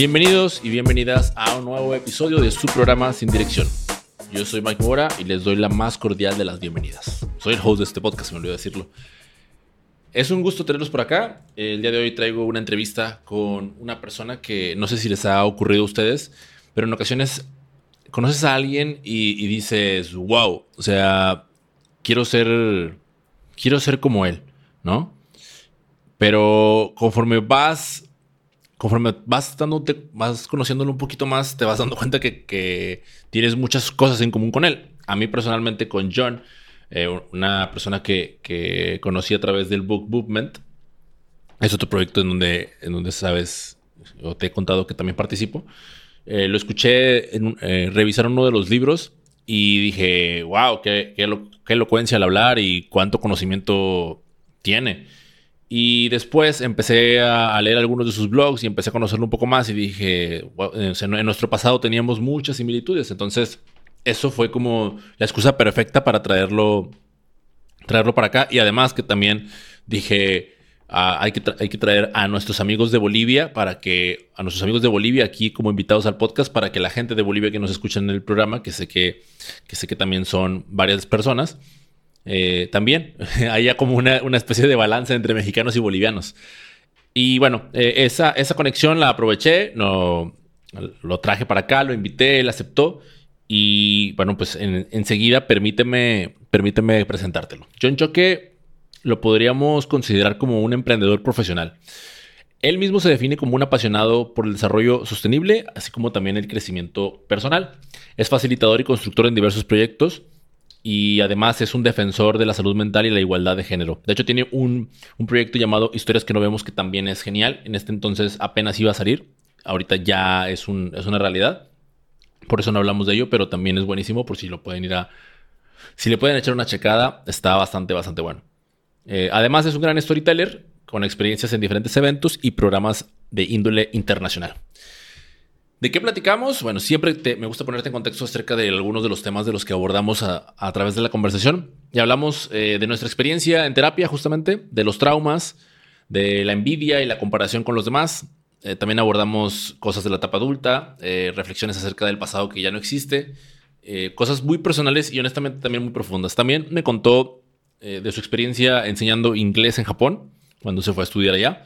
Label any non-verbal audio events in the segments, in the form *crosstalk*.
Bienvenidos y bienvenidas a un nuevo episodio de su programa Sin Dirección. Yo soy Mike Mora y les doy la más cordial de las bienvenidas. Soy el host de este podcast, me olvidó decirlo. Es un gusto tenerlos por acá. El día de hoy traigo una entrevista con una persona que no sé si les ha ocurrido a ustedes, pero en ocasiones conoces a alguien y, y dices, wow, o sea, quiero ser, quiero ser como él, ¿no? Pero conforme vas, conforme vas, dándote, vas conociéndolo un poquito más, te vas dando cuenta que, que tienes muchas cosas en común con él. A mí personalmente con John, eh, una persona que, que, conocí a través del Book Movement, es otro proyecto en donde, en donde sabes, o te he contado que también participo. Eh, lo escuché en, eh, revisar uno de los libros y dije, wow, qué, qué, qué elocuencia al hablar y cuánto conocimiento tiene. Y después empecé a, leer algunos de sus blogs y empecé a conocerlo un poco más y dije, en nuestro pasado teníamos muchas similitudes. Entonces, eso fue como la excusa perfecta para traerlo, traerlo para acá. Y además que también dije, uh, hay, que hay que traer a nuestros amigos de Bolivia para que, a nuestros amigos de Bolivia aquí como invitados al podcast, para que la gente de Bolivia que nos escucha en el programa, que sé que, que, sé que también son varias personas, eh, también *laughs* haya como una, especie de balance entre mexicanos y bolivianos. Y bueno, eh, esa, esa conexión la aproveché, no, lo traje para acá, lo invité, él aceptó. Y bueno, pues en, enseguida permíteme, permíteme presentártelo. John Choque lo podríamos considerar como un emprendedor profesional. Él mismo se define como un apasionado por el desarrollo sostenible, así como también el crecimiento personal. Es facilitador y constructor en diversos proyectos y además es un defensor de la salud mental y la igualdad de género. De hecho, tiene un, un, proyecto llamado Historias que no vemos que también es genial. En este entonces apenas iba a salir. Ahorita ya es, un, es una realidad. Por eso no hablamos de ello, pero también es buenísimo por si lo pueden ir a... Si le pueden echar una checada, está bastante, bastante bueno. Eh, además es un gran storyteller con experiencias en diferentes eventos y programas de índole internacional. ¿De qué platicamos? Bueno, siempre me gusta ponerte en contexto acerca de algunos de los temas de los que abordamos a, través de la conversación. Y hablamos eh, de nuestra experiencia en terapia, justamente, de los traumas, de la envidia y la comparación con los demás. Eh, también abordamos cosas de la etapa adulta, eh, reflexiones acerca del pasado que ya no existe, cosas muy personales y honestamente también muy profundas. También me contó de su experiencia enseñando inglés en Japón, cuando se fue a estudiar allá.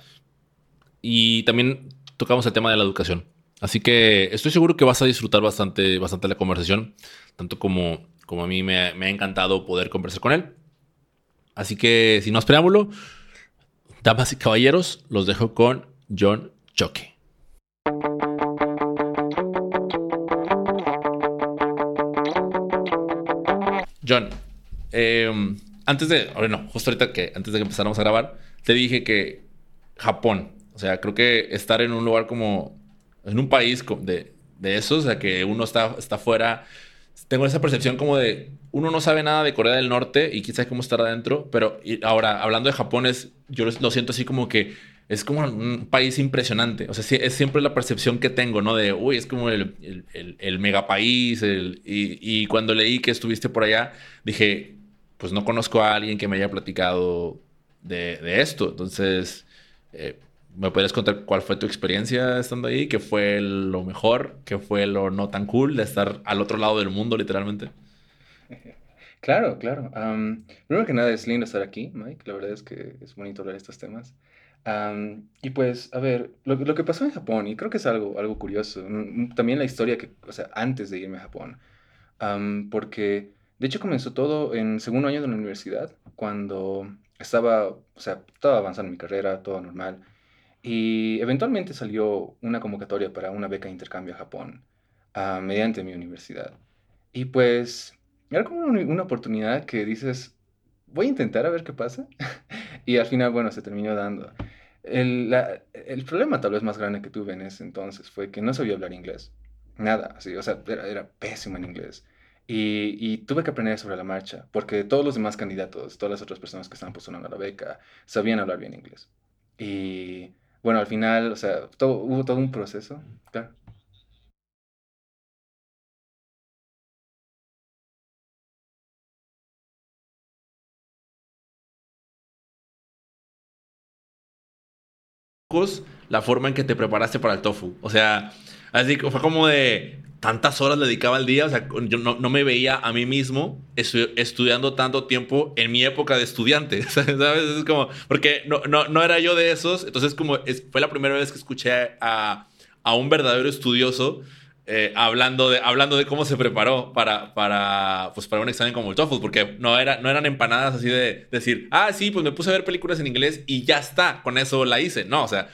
Y también tocamos el tema de la educación. Así que estoy seguro que vas a disfrutar bastante, bastante la conversación, tanto como, como a mí me, ha encantado poder conversar con él. Así que, sin más preámbulo, damas y caballeros, los dejo con John Choque. John, eh, antes de, bueno, justo ahorita que antes de que empezáramos a grabar, te dije que Japón, o sea, creo que estar en un lugar como, en un país de, de esos, o sea, que uno está, está fuera, tengo esa percepción como de, uno no sabe nada de Corea del Norte y quizás cómo estar adentro, pero ahora, hablando de Japón, es, yo lo siento así como que es como un país impresionante. O sea, es siempre la percepción que tengo, ¿no? De, uy, es como el, el, el, el megapaís. y, y, cuando leí que estuviste por allá, dije, pues no conozco a alguien que me haya platicado de, de esto. Entonces, eh, ¿me puedes contar cuál fue tu experiencia estando ahí? ¿Qué fue lo mejor? ¿Qué fue lo no tan cool de estar al otro lado del mundo, literalmente? *laughs* Claro, claro. Um, primero que nada, es lindo estar aquí, Mike. La verdad es que es bonito hablar de estos temas. Um, y pues, a ver, lo, lo, que pasó en Japón, y creo que es algo, algo curioso, también la historia que, o sea, antes de irme a Japón, um, porque de hecho comenzó todo en segundo año de la universidad, cuando estaba, o sea, estaba avanzando mi carrera, todo normal, y eventualmente salió una convocatoria para una beca de intercambio a Japón, uh, mediante mi universidad. Y pues, era como una, una oportunidad que dices, voy a intentar a ver qué pasa. *laughs* y al final, bueno, se terminó dando. El, la, el, problema tal vez más grande que tuve en ese entonces fue que no sabía hablar inglés. Nada, así, o sea, era, era pésimo en inglés. Y, y, tuve que aprender sobre la marcha, porque todos los demás candidatos, todas las otras personas que estaban postulando a la beca, sabían hablar bien inglés. Y bueno, al final, o sea, todo, hubo todo un proceso, claro. la forma en que te preparaste para el tofu. O sea, así fue como de tantas horas dedicaba al día. O sea, yo no, no me veía a mí mismo estudiando tanto tiempo en mi época de estudiante. *laughs* ¿Sabes? Es como, porque no, no, no era yo de esos. Entonces, como fue la primera vez que escuché a, a un verdadero estudioso eh, hablando, de, hablando de cómo se preparó para, para, pues para un examen como el TOEFL, porque no, era, no eran empanadas así de decir, ah, sí, pues me puse a ver películas en inglés y ya está, con eso la hice. No, o sea,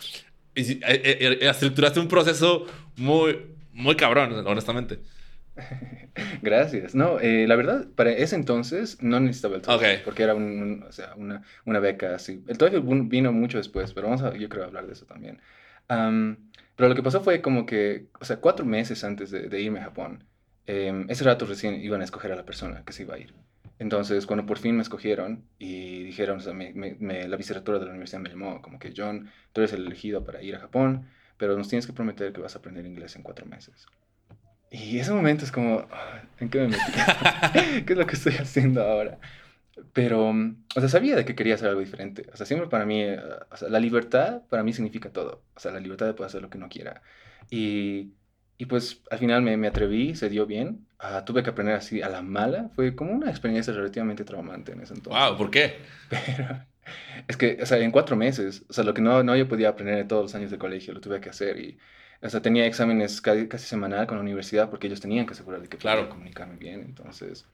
eh, eh, estructuraste un proceso muy, muy cabrón, honestamente. *laughs* Gracias. No, la verdad, para ese entonces no necesitaba el TOEFL, porque era o sea, una, una, beca así. El TOEFL vino mucho después, pero vamos a, yo creo, hablar de eso también. Pero lo que pasó fue como que, o sea, cuatro meses antes de, irme a Japón, em, ese rato recién iban a escoger a la persona que se iba a ir. Entonces, cuando por fin me escogieron y dijeron, o sea, me, la vicerrectora de la universidad me llamó, como que John, tú eres el elegido para ir a Japón, pero nos tienes que prometer que vas a aprender inglés en cuatro meses. Y ese momento es como, ah, ¿en qué me metí? *laughs* ¿Qué es lo que estoy haciendo ahora? Pero, o sea, sabía de que quería hacer algo diferente. O sea, siempre para mí, eh, o sea, la libertad para mí significa todo. O sea, la libertad de poder hacer lo que uno quiera. Y, y pues al final me, me atreví, se dio bien. Uh, tuve que aprender así a la mala. Fue como una experiencia relativamente traumante en ese entonces. Wow, ¿por qué? *laughs* Pero es que, o sea, en cuatro meses, o sea, lo que no, no yo podía aprender en todos los años de colegio, lo tuve que hacer. Y, o sea, tenía exámenes casi, casi semanal con la universidad porque ellos tenían que asegurar de que claro. podía comunicarme bien. Entonces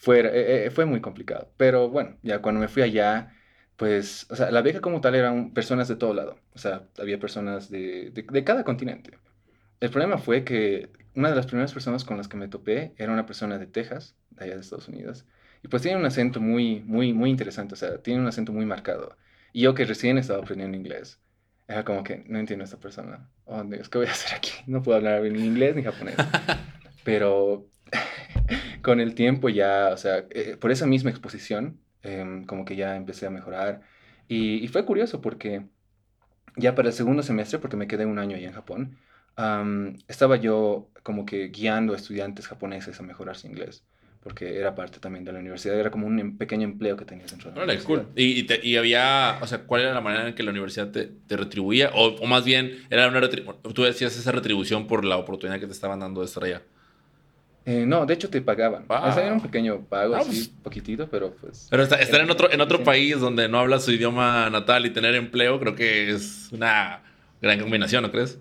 fue, eh, eh, fue muy complicado. Pero bueno, ya cuando me fui allá, pues, o sea, la beca como tal eran personas de todo lado. O sea, había personas de, de, cada continente. El problema fue que una de las primeras personas con las que me topé era una persona de Texas, de allá de Estados Unidos. Y pues tiene un acento muy, muy, muy interesante. O sea, tiene un acento muy marcado. Y yo que recién estaba aprendiendo inglés, era como que no entiendo a esta persona. Oh, Dios, ¿qué voy a hacer aquí? *laughs* No puedo hablar ni inglés ni japonés. *laughs* Pero *laughs* con el tiempo ya, o sea, eh, por esa misma exposición, em, como que ya empecé a mejorar. Y, fue curioso porque ya para el segundo semestre, porque me quedé un año ahí en Japón, estaba yo como que guiando a estudiantes japoneses a mejorar su inglés porque era parte también de la universidad, era como un em, pequeño empleo que tenías dentro de la universidad. Cool. ¿Y, y, había, o sea, cuál era la manera en que la universidad te, te retribuía? O, o, más bien, era una tú decías esa retribución por la oportunidad que te estaban dando de estar allá. Eh, no, de hecho te pagaban. O sea, era un pequeño pago, así, pues, poquitito, pero pues... Pero estar, en otro, en otro país donde no hablas su idioma natal y tener empleo, creo que es una gran combinación, ¿no crees?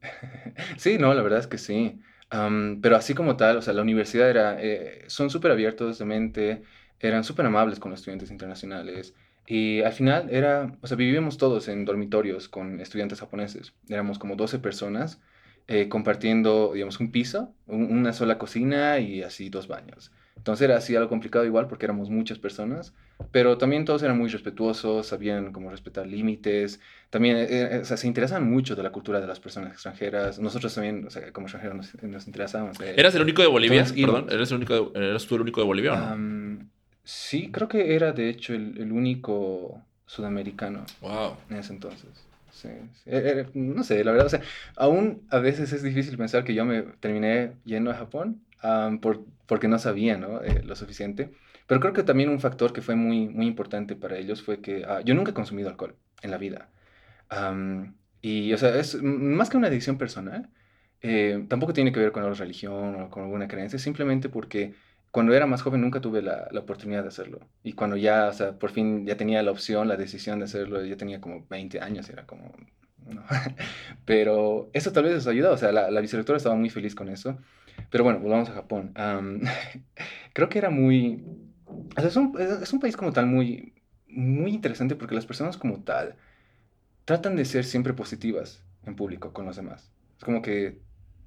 *laughs* sí, no, la verdad es que sí. Pero así como tal, o sea, la universidad era... Eh, son súper abiertos de mente, eran súper amables con los estudiantes internacionales. Y al final era, o sea, vivíamos todos en dormitorios con estudiantes japoneses. Éramos como 12 personas eh, compartiendo, digamos, un piso, una sola cocina y así dos baños. Entonces era así algo complicado igual porque éramos muchas personas, pero también todos eran muy respetuosos, sabían cómo respetar límites, también eh, eh, o sea, se interesaban mucho de la cultura de las personas extranjeras. Nosotros también, o sea, como extranjeros nos, nos interesábamos. ¿Eras el único de Bolivia? Perdón, ¿eras, el único ¿eras tú el único de Bolivia o no? sí, creo que era de hecho el, el único sudamericano wow. en ese entonces. Sí, eh, eh, no sé, la verdad, o sea, aún a veces es difícil pensar que yo me terminé yendo a Japón por, porque no sabía ¿no? Eh, lo suficiente. Pero creo que también un factor que fue muy, muy importante para ellos fue que ah, yo nunca he consumido alcohol en la vida. y, o sea, es más que una adicción personal, tampoco tiene que ver con la religión o con alguna creencia, simplemente porque cuando era más joven nunca tuve la, la, oportunidad de hacerlo. Y cuando ya, o sea, por fin ya tenía la opción, la decisión de hacerlo, ya tenía como 20 años, era como... *laughs* Pero eso tal vez les ayudó, o sea, la, la vicerrectora estaba muy feliz con eso. Pero bueno, volvamos a Japón. *laughs* creo que era muy... O sea, es un, es un país como tal muy, muy interesante porque las personas como tal tratan de ser siempre positivas en público con los demás. Es como que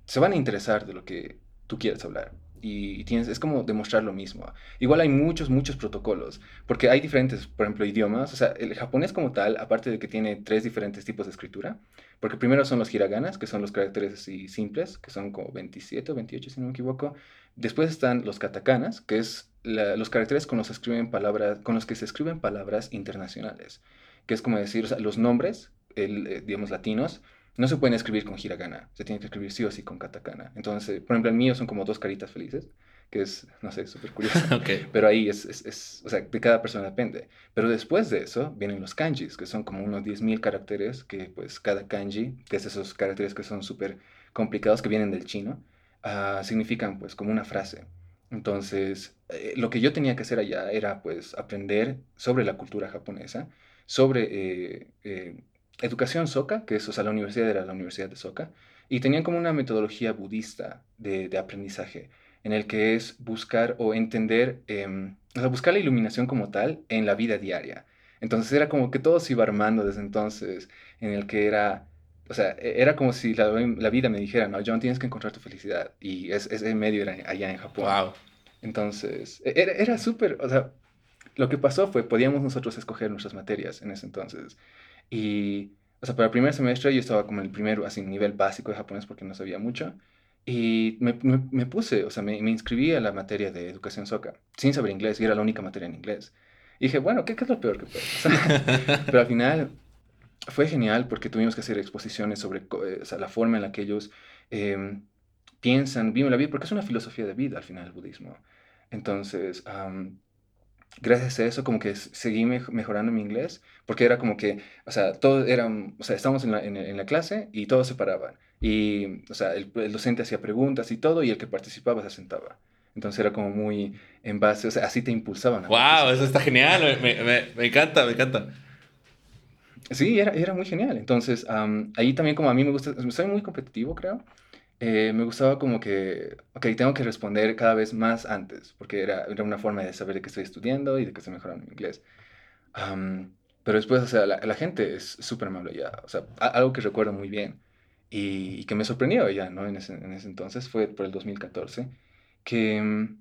se van a interesar de lo que tú quieres hablar y, tienes, es como demostrar lo mismo. Igual hay muchos, muchos protocolos, porque hay diferentes, por ejemplo, idiomas. O sea, el japonés como tal, aparte de que tiene tres diferentes tipos de escritura, porque primero son los hiraganas, que son los caracteres así simples, que son como 27 o 28, si no me equivoco. Después están los katakanas, que es los caracteres con los, escriben palabras, con los que se escriben palabras internacionales, que es como decir, o sea, los nombres, el, eh, digamos, latinos, no se pueden escribir con hiragana, se tiene que escribir sí o sí con katakana. Entonces, por ejemplo, el mío son como dos caritas felices, que es, no sé, súper curioso. *laughs* Pero ahí es, es, es, o sea, de cada persona depende. Pero después de eso vienen los kanjis, que son como unos 10.000 caracteres, que pues cada kanji, que es esos caracteres que son súper complicados, que vienen del chino, uh, significan pues como una frase. Entonces, eh, lo que yo tenía que hacer allá era pues aprender sobre la cultura japonesa, sobre eh, eh, educación Soka, que es, o sea, la universidad era la Universidad de Soka, y tenían como una metodología budista de, de aprendizaje, en el que es buscar o entender, em, o sea, buscar la iluminación como tal en la vida diaria. Entonces era como que todo se iba armando desde entonces, en el que era, o sea, e, era como si la, la vida me dijera, no, John, tienes que encontrar tu felicidad. Y ese medio era allá en Japón. Wow. Entonces, e, era, era súper, o sea, lo que pasó fue, podíamos nosotros escoger nuestras materias en ese entonces. Y, o sea, para el primer semestre yo estaba como en el primer, así, nivel básico de japonés porque no sabía mucho. Y me, me, puse, o sea, me, me, inscribí a la materia de educación soca, sin saber inglés, y era la única materia en inglés. Y dije, bueno, ¿qué, qué es lo peor que puede pasar? *laughs* Pero al final fue genial porque tuvimos que hacer exposiciones sobre eh, o sea, la forma en la que ellos eh, piensan, viven la vida, porque es una filosofía de vida al final el budismo. Entonces, gracias a eso como que seguí mejorando mi inglés, porque era como que, o sea, todos eran, o sea, estábamos en la, en, la clase y todos se paraban. Y, o sea, el, docente hacía preguntas y todo, y el que participaba se sentaba. Entonces era como muy en base, o sea, así te impulsaban. ¡Wow! Eso está genial, me, me, me, encanta, me encanta. Sí, era, era muy genial. Entonces, ahí también como a mí me gusta, soy muy competitivo, creo. Eh, me gustaba como que, ok, tengo que responder cada vez más antes, porque era, era una forma de saber de que estoy estudiando y de que estoy mejorando mi inglés. pero después, o sea, la, la gente es súper amable ya, o sea, algo que recuerdo muy bien y, que me sorprendió ya, ¿no? En ese, en ese, entonces, fue por el 2014, que mm,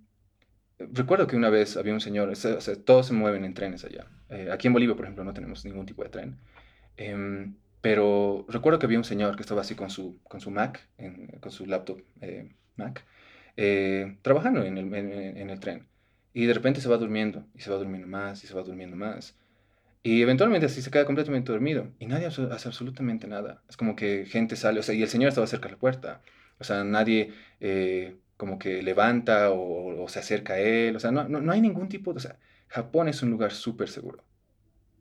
recuerdo que una vez había un señor, o sea, todos se mueven en trenes allá. Eh, aquí en Bolivia, por ejemplo, no tenemos ningún tipo de tren. Em, pero recuerdo que había un señor que estaba así con su, con su Mac, con su laptop eh, Mac, eh, trabajando en el, en, el, tren. Y de repente se va durmiendo, y se va durmiendo más, y se va durmiendo más. Y eventualmente así se queda completamente dormido. Y nadie hace, absolutamente nada. Es como que gente sale, o sea, y el señor estaba cerca de la puerta. O sea, nadie eh, como que levanta o, se acerca a él. O sea, no, no, no hay ningún tipo de... O sea, Japón es un lugar súper seguro.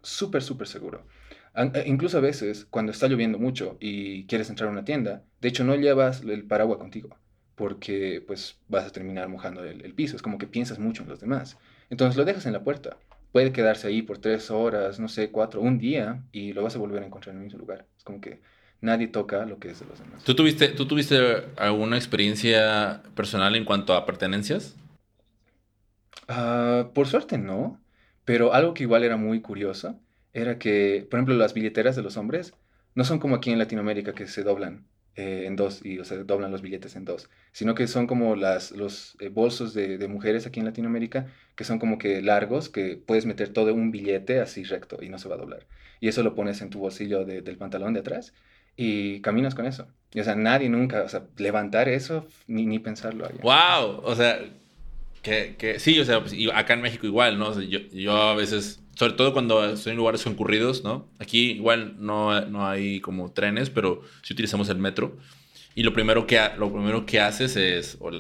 Súper, súper seguro. Eh, incluso a veces, cuando está lloviendo mucho y quieres entrar a una tienda, de hecho no llevas el paraguas contigo, porque pues vas a terminar mojando el, piso. Es como que piensas mucho en los demás. Entonces lo dejas en la puerta. Puede quedarse ahí por tres horas, no sé, cuatro, un día, y lo vas a volver a encontrar en el mismo lugar. Es como que nadie toca lo que es de los demás. ¿Tú tuviste, ¿tú tuviste alguna experiencia personal en cuanto a pertenencias? Uh, por suerte no, pero algo que igual era muy curioso era que, por ejemplo, las billeteras de los hombres no son como aquí en Latinoamérica que se doblan eh, en dos y o sea, doblan los billetes en dos, sino que son como las, los eh, bolsos de, de, mujeres aquí en Latinoamérica que son como que largos, que puedes meter todo un billete así recto y no se va a doblar. Y eso lo pones en tu bolsillo del pantalón de atrás y caminas con eso. Y, o sea, nadie nunca, o sea, levantar eso ni, ni pensarlo allá. ¡Wow! O sea, que, que sí, o sea, pues, acá en México igual, ¿no? yo, yo a veces sobre todo cuando estoy en lugares concurridos, ¿no? Aquí igual no, no hay como trenes, pero sí utilizamos el metro. Y lo primero que, lo primero que haces es, o,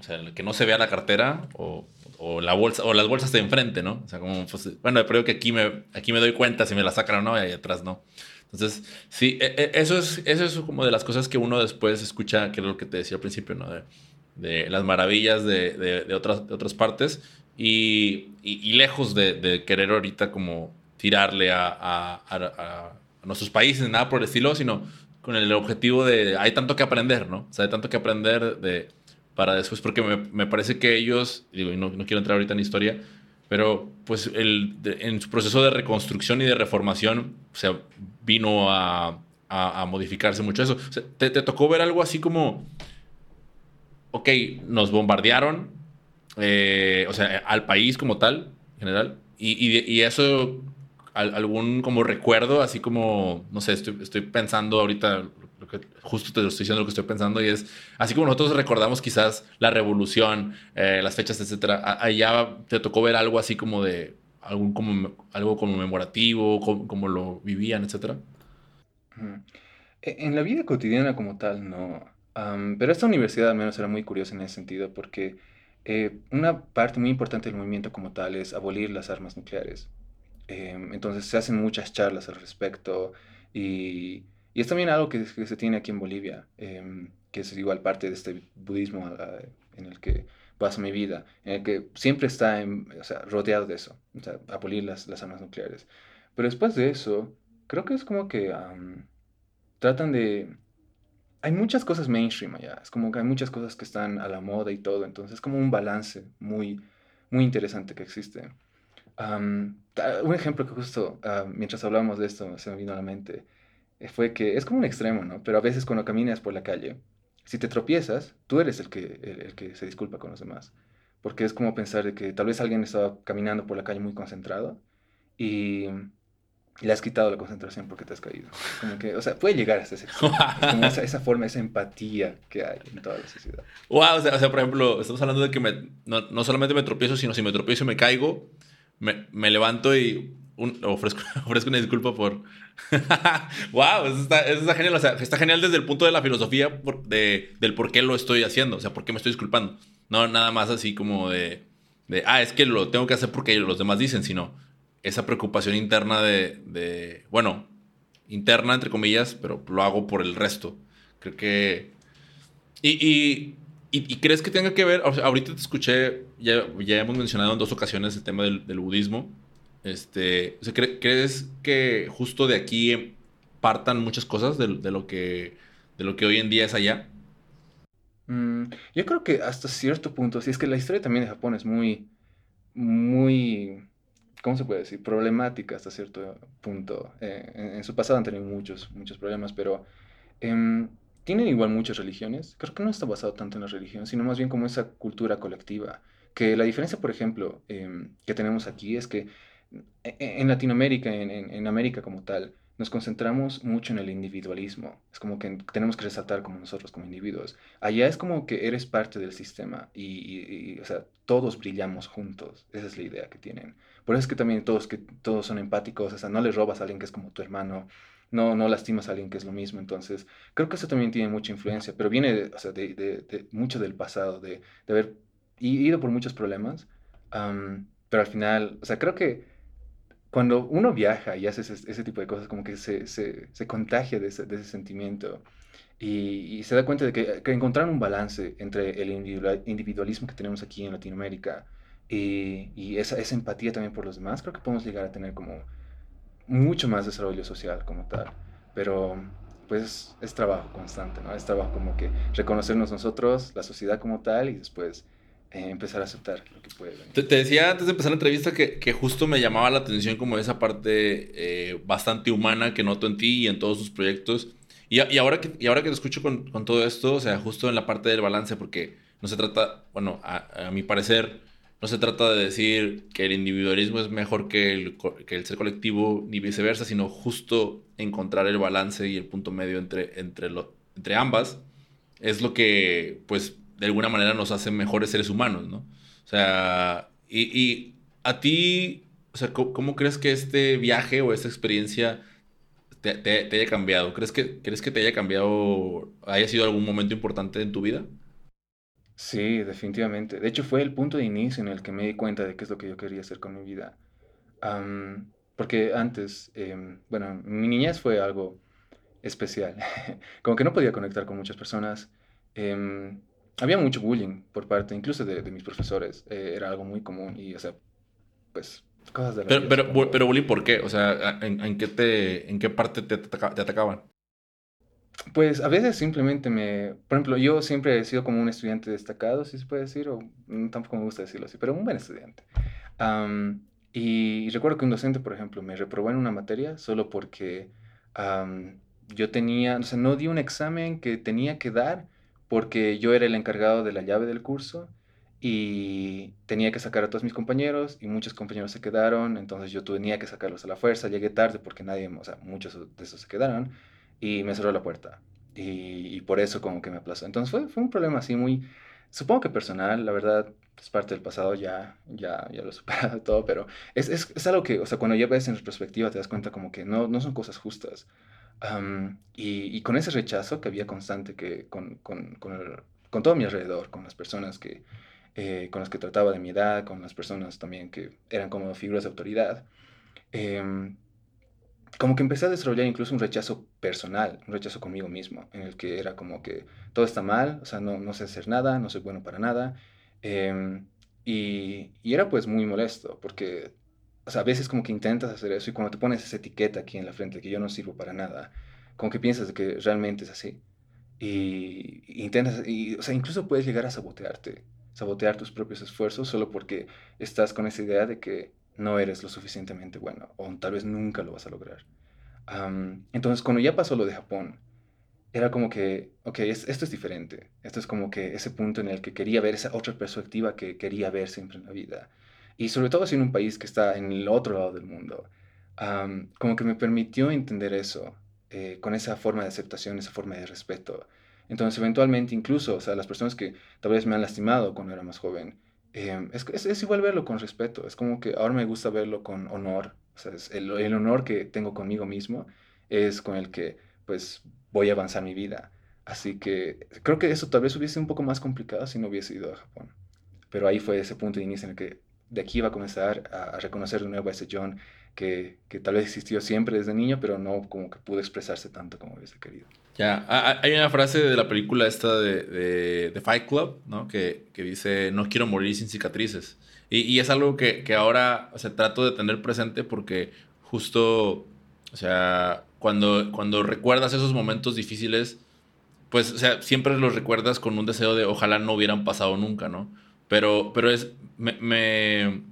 sea, que no se vea la cartera o, o, la bolsa, o las bolsas de enfrente, ¿no? O sea, como, pues, bueno, pero que aquí me, aquí me doy cuenta si me la sacan o no, y ahí atrás no. Entonces, sí, e, e, eso es, eso es como de las cosas que uno después escucha, que es lo que te decía al principio, ¿no? De, de las maravillas de, de, otras, otras partes y, y, lejos de, querer ahorita como tirarle a, a, nuestros países, nada por el estilo, sino con el objetivo de hay tanto que aprender, ¿no? O sea, hay tanto que aprender de, para después, porque me, parece que ellos, digo, y no, no, quiero entrar ahorita en historia, pero pues el, en su proceso de reconstrucción y de reformación, o vino a, modificarse mucho eso. O te tocó ver algo así como, ok, nos bombardearon, eh, o sea, al país como tal, en general. Y, y, eso, algún como recuerdo, así como, no sé, estoy, estoy pensando ahorita, lo que, justo te estoy diciendo lo que estoy pensando, y es, así como nosotros recordamos quizás la revolución, eh, las fechas, etcétera, allá te tocó ver algo así como de, algún como, algo conmemorativo, como, como lo vivían, etcétera. E, en la vida cotidiana como tal, no. Pero esta universidad al menos era muy curiosa en ese sentido porque eh, una parte muy importante del movimiento como tal es abolir las armas nucleares. Em, entonces se hacen muchas charlas al respecto y, y es también algo que, se tiene aquí en Bolivia, em, que es igual parte de este budismo ah, en el que paso mi vida, en el que siempre está o sea, rodeado de eso, o sea, abolir las, las, armas nucleares. Pero después de eso, creo que es como que tratan de... Hay muchas cosas mainstream allá, es como que hay muchas cosas que están a la moda y todo, entonces es como un balance muy, muy interesante que existe. un ejemplo que justo ah, mientras hablábamos de esto se me vino a la mente eh, fue que es como un extremo, ¿no? Pero a veces cuando caminas por la calle, si te tropiezas, tú eres el que, el, que se disculpa con los demás. Porque es como pensar de que tal vez alguien estaba caminando por la calle muy concentrado y le has quitado la concentración porque te has caído. Como que, o sea, puede llegar hasta ese *laughs* como esa, esa, forma, esa empatía que hay en toda la sociedad. Wow, o sea, o sea por ejemplo, estamos hablando de que me, no, no, solamente me tropiezo, sino si me tropiezo y me caigo, me, me levanto y ofrezco, *laughs* ofrezco una disculpa por... *laughs* wow, eso está, eso está, genial. O sea, está genial desde el punto de la filosofía de, del por qué lo estoy haciendo. O sea, por qué me estoy disculpando. No nada más así como de, de, ah, es que lo tengo que hacer porque los demás dicen, sino esa preocupación interna de, de bueno, interna entre comillas, pero lo hago por el resto. Creo que... Y, y, crees que tenga que ver, ahorita te escuché, ya, ya hemos mencionado en dos ocasiones el tema del, budismo este, ¿crees que justo de aquí partan muchas cosas de, lo, que, de lo que hoy en día es allá? Mm, yo creo que hasta cierto punto, si es que la historia también de Japón es muy, muy, ¿cómo se puede decir? Problemática hasta cierto punto. Eh, en, su pasado han tenido muchos, muchos problemas, pero em, tienen igual muchas religiones. Creo que no está basado tanto en la religión, sino más bien como esa cultura colectiva. Que la diferencia, por ejemplo, em, que tenemos aquí es que e, e, en Latinoamérica, en, en, América como tal, nos concentramos mucho en el individualismo. Es como que tenemos que resaltar como nosotros, como individuos. Allá es como que eres parte del sistema y, o sea, todos brillamos juntos. Esa es la idea que tienen. Por eso es que también todos, que todos son empáticos. O sea, no le robas a alguien que es como tu hermano. No, no lastimas a alguien que es lo mismo. Entonces, creo que eso también tiene mucha influencia. Pero viene de, o sea, de, de, mucho del pasado, de, haber ido por muchos problemas. pero al final, o sea, creo que cuando uno viaja y hace ese, tipo de cosas, como que se, se, se contagia de ese, de ese sentimiento y, y, se da cuenta de que, que, encontrar un balance entre el individualismo que tenemos aquí en Latinoamérica y, y esa, esa, empatía también por los demás, creo que podemos llegar a tener como mucho más desarrollo social como tal. Pero pues es trabajo constante, ¿no? Es trabajo como que reconocernos nosotros, la sociedad como tal y después eh, empezar a aceptar lo que puede Te, decía antes de empezar la entrevista que, que, justo me llamaba la atención como esa parte eh, bastante humana que noto en ti y en todos tus proyectos. Y, y, ahora, que, y ahora que te escucho con, con, todo esto, o sea, justo en la parte del balance, porque no se trata, bueno, a, a mi parecer, no se trata de decir que el individualismo es mejor que el, que el ser colectivo ni viceversa, sino justo encontrar el balance y el punto medio entre, entre, entre ambas es lo que, pues, de alguna manera nos hacen mejores seres humanos, ¿no? O sea, y, a ti, o sea, ¿cómo, crees que este viaje o esta experiencia te, haya cambiado? ¿Crees que, ¿Crees que te haya cambiado, haya sido algún momento importante en tu vida? Sí, definitivamente. De hecho, fue el punto de inicio en el que me di cuenta de qué es lo que yo quería hacer con mi vida. porque antes, em, bueno, mi niñez fue algo especial. *laughs* Como que no podía conectar con muchas personas. Em, había mucho bullying por parte, incluso de, mis profesores. Eh, era algo muy común y, o sea, pues, cosas de la Pero, pero, pero, bullying, ¿por qué? O sea, ¿en, qué, te, en qué parte te, te, atacaban? Pues a veces simplemente me... Por ejemplo, yo siempre he sido como un estudiante destacado, si se puede decir, o mm, tampoco me gusta decirlo así, pero un buen estudiante. y, recuerdo que un docente, por ejemplo, me reprobó en una materia solo porque yo tenía, o sea, no di un examen que tenía que dar porque yo era el encargado de la llave del curso y tenía que sacar a todos mis compañeros y muchos compañeros se quedaron, entonces yo tenía que sacarlos a la fuerza, llegué tarde porque nadie, o sea, muchos de esos se quedaron y me cerró la puerta y, por eso como que me aplazó. Entonces fue, fue un problema así muy, supongo que personal, la verdad es parte del pasado, ya, ya, ya lo he superado todo, pero es, es, es, algo que, o sea, cuando ya ves en perspectiva te das cuenta como que no, no son cosas justas y, con ese rechazo que había constante que con, con, con, todo mi alrededor, con las personas que, eh, con las que trataba de mi edad, con las personas también que eran como figuras de autoridad, em, como que empecé a desarrollar incluso un rechazo personal, un rechazo conmigo mismo, en el que era como que todo está mal, o sea, no, no sé hacer nada, no soy bueno para nada. Em, y, y, era pues muy molesto, porque, o sea, a veces como que intentas hacer eso y cuando te pones esa etiqueta aquí en la frente, que yo no sirvo para nada, como que piensas que realmente es así. Y, intentas, y, o sea, incluso puedes llegar a sabotearte, sabotear tus propios esfuerzos solo porque estás con esa idea de que no eres lo suficientemente bueno o tal vez nunca lo vas a lograr. entonces, cuando ya pasó lo de Japón, era como que, ok, esto es diferente. Esto es como que ese punto en el que quería ver esa otra perspectiva que quería ver siempre en la vida. Y sobre todo en un país que está en el otro lado del mundo. como que me permitió entender eso, eh, con esa forma de aceptación, esa forma de respeto. Entonces, eventualmente, incluso, o sea, las personas que tal vez me han lastimado cuando era más joven, Em, es, es, igual verlo con respeto, es como que ahora me gusta verlo con honor, o sea, el, el, honor que tengo conmigo mismo es con el que pues voy a avanzar mi vida. Así que creo que eso tal vez hubiese sido un poco más complicado si no hubiese ido a Japón. Pero ahí fue ese punto de inicio en el que de aquí iba a comenzar a, reconocer de nuevo a ese John que, que, tal vez existió siempre desde niño, pero no como que pudo expresarse tanto como hubiese querido. Ya, hay una frase de la película esta de, de, Fight Club, ¿no? Que, que, dice, no quiero morir sin cicatrices. Y, y es algo que, que, ahora, o trato de tener presente porque justo, o sea, cuando, cuando recuerdas esos momentos difíciles, pues, o sea, siempre los recuerdas con un deseo de ojalá no hubieran pasado nunca, ¿no? Pero, pero es, me, me,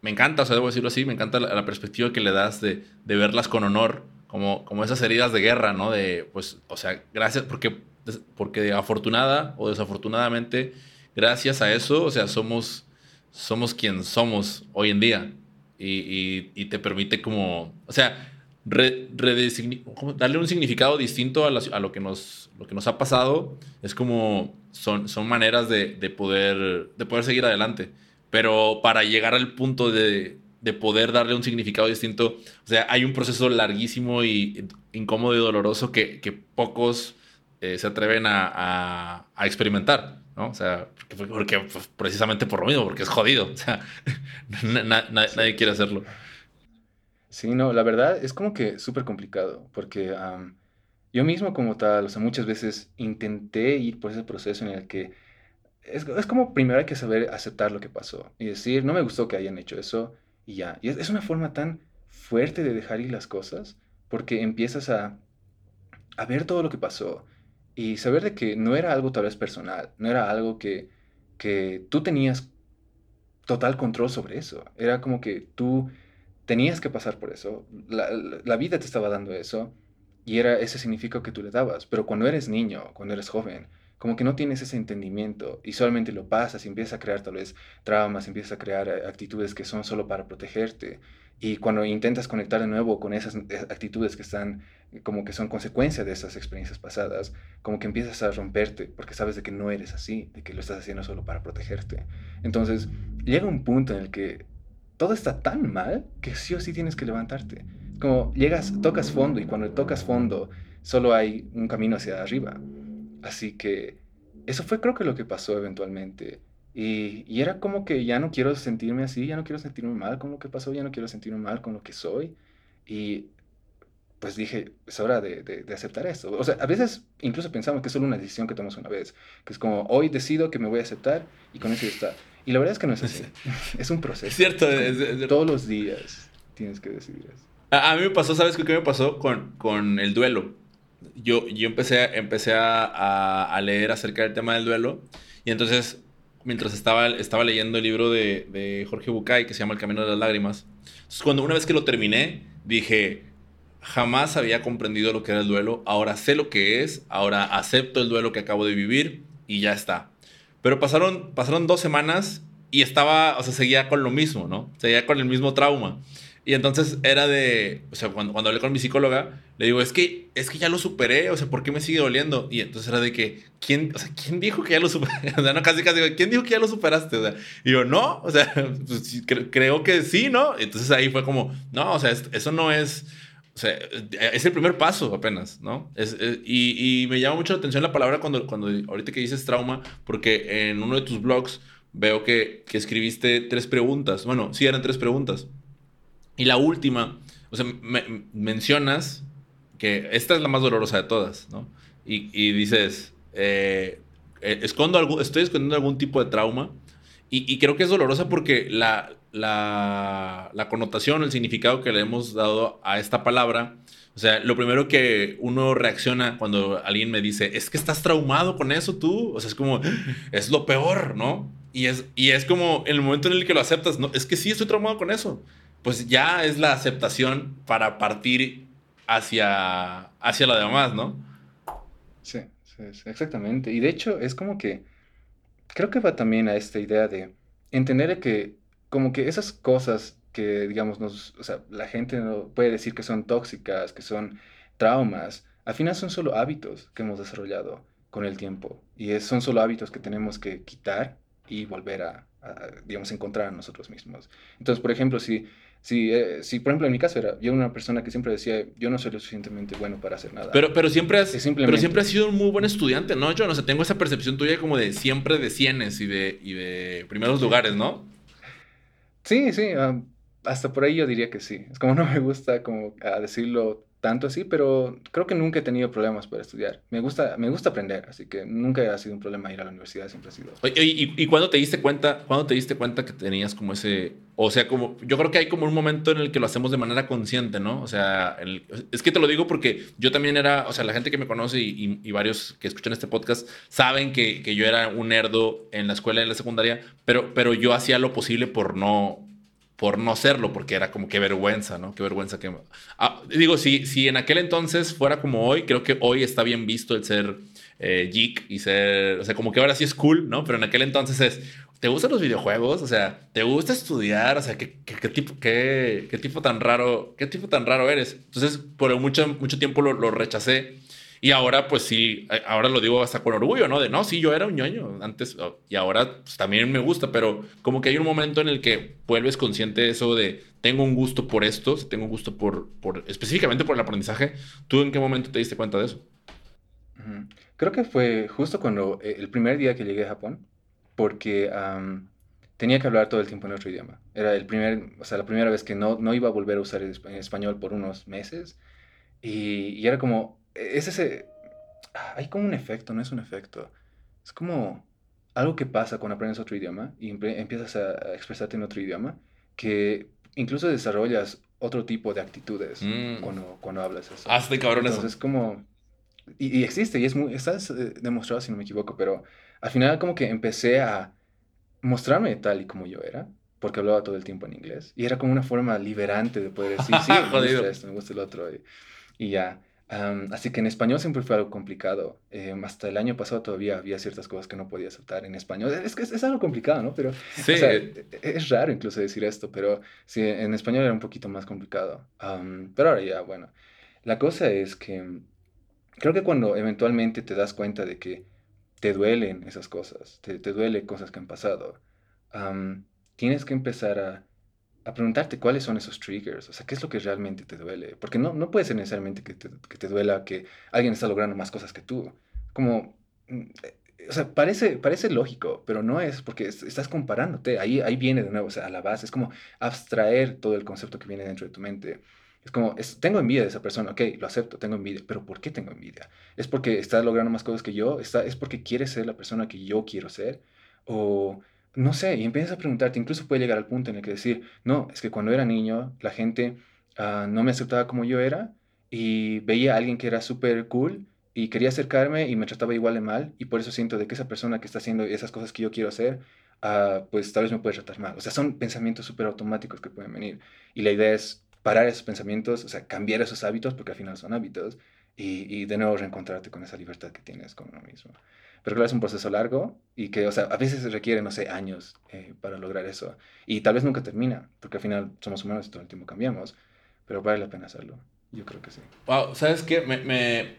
me encanta, o sea, debo decirlo así, me encanta la, la perspectiva que le das de, de verlas con honor como, como esas heridas de guerra, ¿no? De, pues, o sea, gracias, porque, porque afortunada o desafortunadamente, gracias a eso, o sea, somos, somos quien somos hoy en día. Y, y, te permite como, o sea, darle un significado distinto a, a, lo, que nos, lo que nos ha pasado. Es como, son, son maneras de, de, poder, de poder seguir adelante. Pero para llegar al punto de, de poder darle un significado distinto. O sea, hay un proceso larguísimo y incómodo y doloroso que, que pocos eh, se atreven a, a, experimentar, ¿no? O sea, porque, porque pues, precisamente por lo mismo, porque es jodido. O sea, *laughs* nadie quiere hacerlo. Sí, no, la verdad es como que súper complicado, porque yo mismo como tal, o sea, muchas veces intenté ir por ese proceso en el que es, es como primero hay que saber aceptar lo que pasó y decir, no me gustó que hayan hecho eso, y ya. Es, una forma tan fuerte de dejar ir las cosas porque empiezas a, a ver todo lo que pasó y saber de que no era algo tal vez personal, no era algo que, que tú tenías total control sobre eso. Era como que tú tenías que pasar por eso, la, la, vida te estaba dando eso y era ese significado que tú le dabas. Pero cuando eres niño, cuando eres joven, como que no tienes ese entendimiento y solamente lo pasas y empiezas a crear tal vez traumas, empiezas a crear eh, actitudes que son solo para protegerte. Y cuando intentas conectar de nuevo con esas eh, actitudes que están eh, como que son consecuencia de esas experiencias pasadas, como que empiezas a romperte porque sabes de que no eres así, de que lo estás haciendo solo para protegerte. Entonces llega un punto en el que todo está tan mal que sí o sí tienes que levantarte. Como llegas, tocas fondo y cuando tocas fondo solo hay un camino hacia arriba. Así que eso fue creo que lo que pasó eventualmente. Y, y, era como que ya no quiero sentirme así, ya no quiero sentirme mal con lo que pasó, ya no quiero sentirme mal con lo que soy. Y pues dije, es hora de, de, aceptar esto. O sea, a veces incluso pensamos que es solo una decisión que tomamos una vez, que es como, hoy decido que me voy a aceptar y con eso ya está. Y la verdad es que no es así. *laughs* *laughs* es un proceso. cierto. Todos los días tienes que decidir eso. A, a, mí me pasó, ¿sabes qué me pasó con, con el duelo? Yo, yo empecé, empecé a, a, leer acerca del tema del duelo y entonces mientras estaba, estaba leyendo el libro de, de, Jorge Bucay que se llama El Camino de las Lágrimas, cuando una vez que lo terminé dije, jamás había comprendido lo que era el duelo, ahora sé lo que es, ahora acepto el duelo que acabo de vivir y ya está. Pero pasaron, pasaron dos semanas y estaba, o sea, seguía con lo mismo, ¿no? Seguía con el mismo trauma. Y entonces era de, o sea, cuando, cuando hablé con mi psicóloga, le digo, es que, es que ya lo superé, o sea, ¿por qué me sigue doliendo? Y entonces era de que, ¿quién, o sea, ¿quién dijo que ya lo superaste? *laughs* O sea, no, casi, casi, ¿quién dijo que ya lo superaste? O sea, y yo, no, o sea, *laughs* pues, creo que sí, ¿no? Entonces ahí fue como, no, o sea, eso no es, o sea, es el primer paso apenas, ¿no? Es, y, y, me llama mucho la atención la palabra cuando, cuando ahorita que dices trauma, porque en uno de tus blogs veo que, que escribiste tres preguntas. Bueno, sí, eran tres preguntas. Y la última, o sea, mencionas que esta es la más dolorosa de todas, ¿no? Y, y dices, eh, eh, escondo algo, estoy escondiendo algún tipo de trauma. Y, y creo que es dolorosa porque la, la, la, connotación, el significado que le hemos dado a esta palabra, o sea, lo primero que uno reacciona cuando alguien me dice, es que estás traumado con eso tú, o sea, es como, es lo peor, ¿no? Y es, y es como en el momento en el que lo aceptas, no, es que sí estoy traumado con eso, pues ya es la aceptación para partir hacia, hacia la demás, ¿no? Sí, sí, exactamente. Y de hecho es como que, creo que va también a esta idea de entender que como que esas cosas que, digamos, nos, o sea, la gente no puede decir que son tóxicas, que son traumas, al final son solo hábitos que hemos desarrollado con el tiempo. Y es, son solo hábitos que tenemos que quitar y volver a, a digamos, encontrar a nosotros mismos. Entonces, por ejemplo, si Sí, eh, sí, por ejemplo, en mi caso era yo una persona que siempre decía, yo no soy lo suficientemente bueno para hacer nada. Pero, pero, siempre, has, pero siempre has sido un muy buen estudiante, ¿no? Yo no sé, tengo esa percepción tuya como de siempre de cienes y de, y de primeros lugares, ¿no? Sí, sí, ah, hasta por ahí yo diría que sí. Es como no me gusta como a decirlo tanto así, pero creo que nunca he tenido problemas para estudiar. Me gusta, me gusta aprender, así que nunca ha sido un problema ir a la universidad, siempre ha sido. ¿Y, y, cuándo te diste cuenta, cuándo te diste cuenta que tenías como ese, o sea, como, yo creo que hay como un momento en el que lo hacemos de manera consciente, ¿no? O sea, es que te lo digo porque yo también era, o sea, la gente que me conoce y, y varios que escuchan este podcast saben que, que, yo era un nerdo en la escuela, en la secundaria, pero, pero yo hacía lo posible por no, por no serlo, porque era como qué vergüenza, ¿no? Qué vergüenza que... Ah, digo, si, si en aquel entonces fuera como hoy, creo que hoy está bien visto el ser eh, geek y ser, o sea, como que ahora sí es cool, ¿no? Pero en aquel entonces es, ¿te gustan los videojuegos? O sea, ¿te gusta estudiar? O sea, ¿qué, qué, tipo, qué, qué, tipo tan raro, qué tipo tan raro eres? Entonces, por mucho, mucho tiempo lo rechacé y ahora, pues sí, ahora lo digo hasta con orgullo, ¿no? De no, sí, yo era un ñoño antes oh, y ahora pues, también me gusta, pero como que hay un momento en el que vuelves consciente de eso de tengo un gusto por esto, tengo un gusto por, por específicamente por el aprendizaje. ¿Tú en qué momento te diste cuenta de eso? Creo que fue justo cuando eh, el primer día que llegué a Japón, porque tenía que hablar todo el tiempo en otro idioma. Era el primer, o sea, la primera vez que no, no iba a volver a usar el español por unos meses. Y, y era como, es ese, hay como un efecto, no es un efecto. Es como algo que pasa cuando aprendes otro idioma y empiezas a expresarte en otro idioma, que incluso desarrollas otro tipo de actitudes mm. cuando, cuando hablas eso. Hazte cabrón Entonces, es como... Y, existe, y es muy... Está eh, demostrado, si no me equivoco, pero al final como que empecé a mostrarme tal y como yo era, porque hablaba todo el tiempo en inglés, y era como una forma liberante de poder decir, sí, me *laughs* gusta esto, me gusta el otro, y, y ya así que en español siempre fue algo complicado. Em, hasta el año pasado todavía había ciertas cosas que no podía aceptar en español. Es que es, algo complicado, ¿no? Pero sí. E, e, es raro incluso decir esto, pero sí, en español era un poquito más complicado. pero ahora ya, bueno. La cosa es que creo que cuando eventualmente te das cuenta de que te duelen esas cosas, te, te duele cosas que han pasado, tienes que empezar a a preguntarte cuáles son esos triggers, o sea, qué es lo que realmente te duele, porque no, no puede ser necesariamente que te, que te duela que alguien está logrando más cosas que tú, como, mm, o sea, parece, parece lógico, pero no es, porque estás comparándote, ahí, ahí viene de nuevo, o sea, a la base, es como abstraer todo el concepto que viene dentro de tu mente. Es como, tengo envidia de esa persona, ok, lo acepto, tengo envidia, pero ¿por qué tengo envidia? ¿Es porque está logrando más cosas que yo? ¿Está, ¿Es porque quiere ser la persona que yo quiero ser? ¿O no sé, y empiezas a preguntarte, incluso puede llegar al punto en el que decir, no, es que cuando era niño la gente ah, no me aceptaba como yo era y veía a alguien que era súper cool y quería acercarme y me trataba igual de mal y por eso siento de que esa persona que está haciendo esas cosas que yo quiero hacer, uh, pues tal vez me puede tratar mal. O sea, son pensamientos súper automáticos que pueden venir y la idea es parar esos pensamientos, o sea, cambiar esos hábitos porque al final son hábitos y, y de nuevo reencontrarte con esa libertad que tienes con uno mismo. Pero claro, es un proceso largo y que, o sea, a veces requiere, no sé, años eh, para lograr eso. Y tal vez nunca termina, porque al final somos humanos y todo el tiempo cambiamos, pero vale la pena hacerlo. Yo creo que sí. Wow, ¿sabes qué? Me, me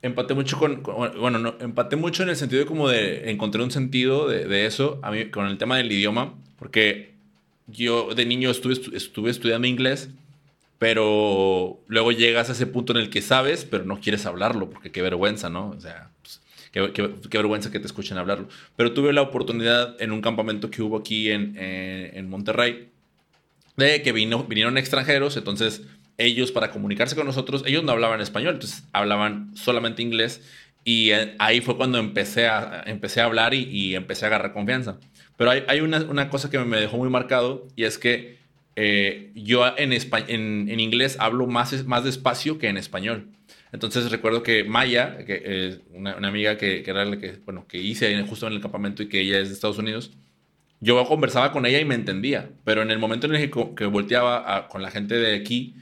empaté mucho con, bueno, no, empaté mucho en el sentido de como de encontré un sentido de, de, eso a mí con el tema del idioma, porque yo de niño estuve, estuve estudiando inglés, pero luego llegas a ese punto en el que sabes, pero no quieres hablarlo, porque qué vergüenza, ¿no? O sea, pues, qué, qué, vergüenza que te escuchen hablarlo. Pero tuve la oportunidad en un campamento que hubo aquí en, en, Monterrey, de que vino, vinieron extranjeros, entonces ellos para comunicarse con nosotros, ellos no hablaban español, entonces hablaban solamente inglés y eh, ahí fue cuando empecé a, empecé a hablar y, y empecé a agarrar confianza. Pero hay, hay una, una, cosa que me dejó muy marcado y es que eh, yo en, en, en, inglés hablo más, más despacio que en español. Entonces recuerdo que Maya, que es una, una, amiga que, que, era la que, bueno, que hice justo en el campamento y que ella es de Estados Unidos, yo conversaba con ella y me entendía, pero en el momento en el que, volteaba con la gente de aquí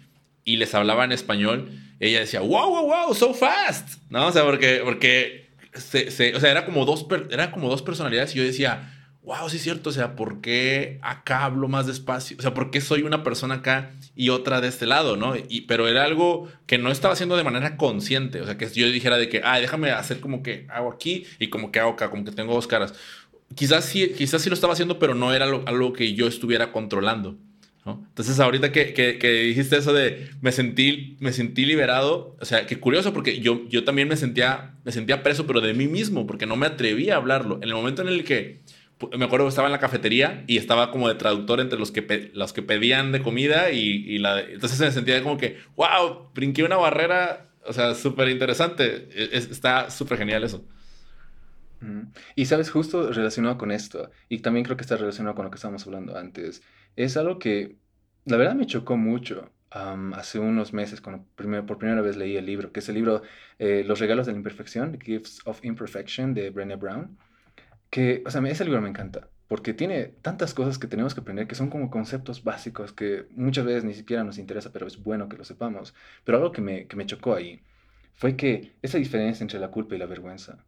y les hablaba en español, ella decía, wow, wow, wow, so fast, ¿no? O sea, porque, porque se, se, o sea, era como, dos, era como dos personalidades y yo decía, wow, sí es cierto, o sea, ¿por qué acá hablo más despacio? O sea, ¿por qué soy una persona acá y otra de este lado, no? Y, pero era algo que no estaba haciendo de manera consciente, o sea, que yo dijera de que, ah, déjame hacer como que hago aquí y como que hago acá, como que tengo dos caras. Quizás sí, quizás sí lo estaba haciendo, pero no era algo que yo estuviera controlando. Entonces, ahorita que, que, dijiste eso de me sentí, me sentí liberado, o sea, qué curioso, porque yo, yo también me sentía, me sentía preso, pero de mí mismo, porque no me atrevía a hablarlo. En el momento en el que me acuerdo que estaba en la cafetería y estaba como de traductor entre los que, los que pedían de comida y, la... Entonces me sentía como que, wow, brinqué una barrera, o sea, súper interesante. E, está súper genial eso. Y sabes, justo relacionado con esto, y también creo que está relacionado con lo que estábamos hablando antes, es algo que la verdad me chocó mucho. hace unos meses, cuando por primera vez leí el libro, que es el libro eh, Los regalos de la imperfección, The Gifts of Imperfection, de Brené Brown, que, o sea, ese libro me encanta, porque tiene tantas cosas que tenemos que aprender, que son como conceptos básicos que muchas veces ni siquiera nos interesa, pero es bueno que lo sepamos. Pero algo que me, que me chocó ahí fue que esa diferencia entre la culpa y la vergüenza,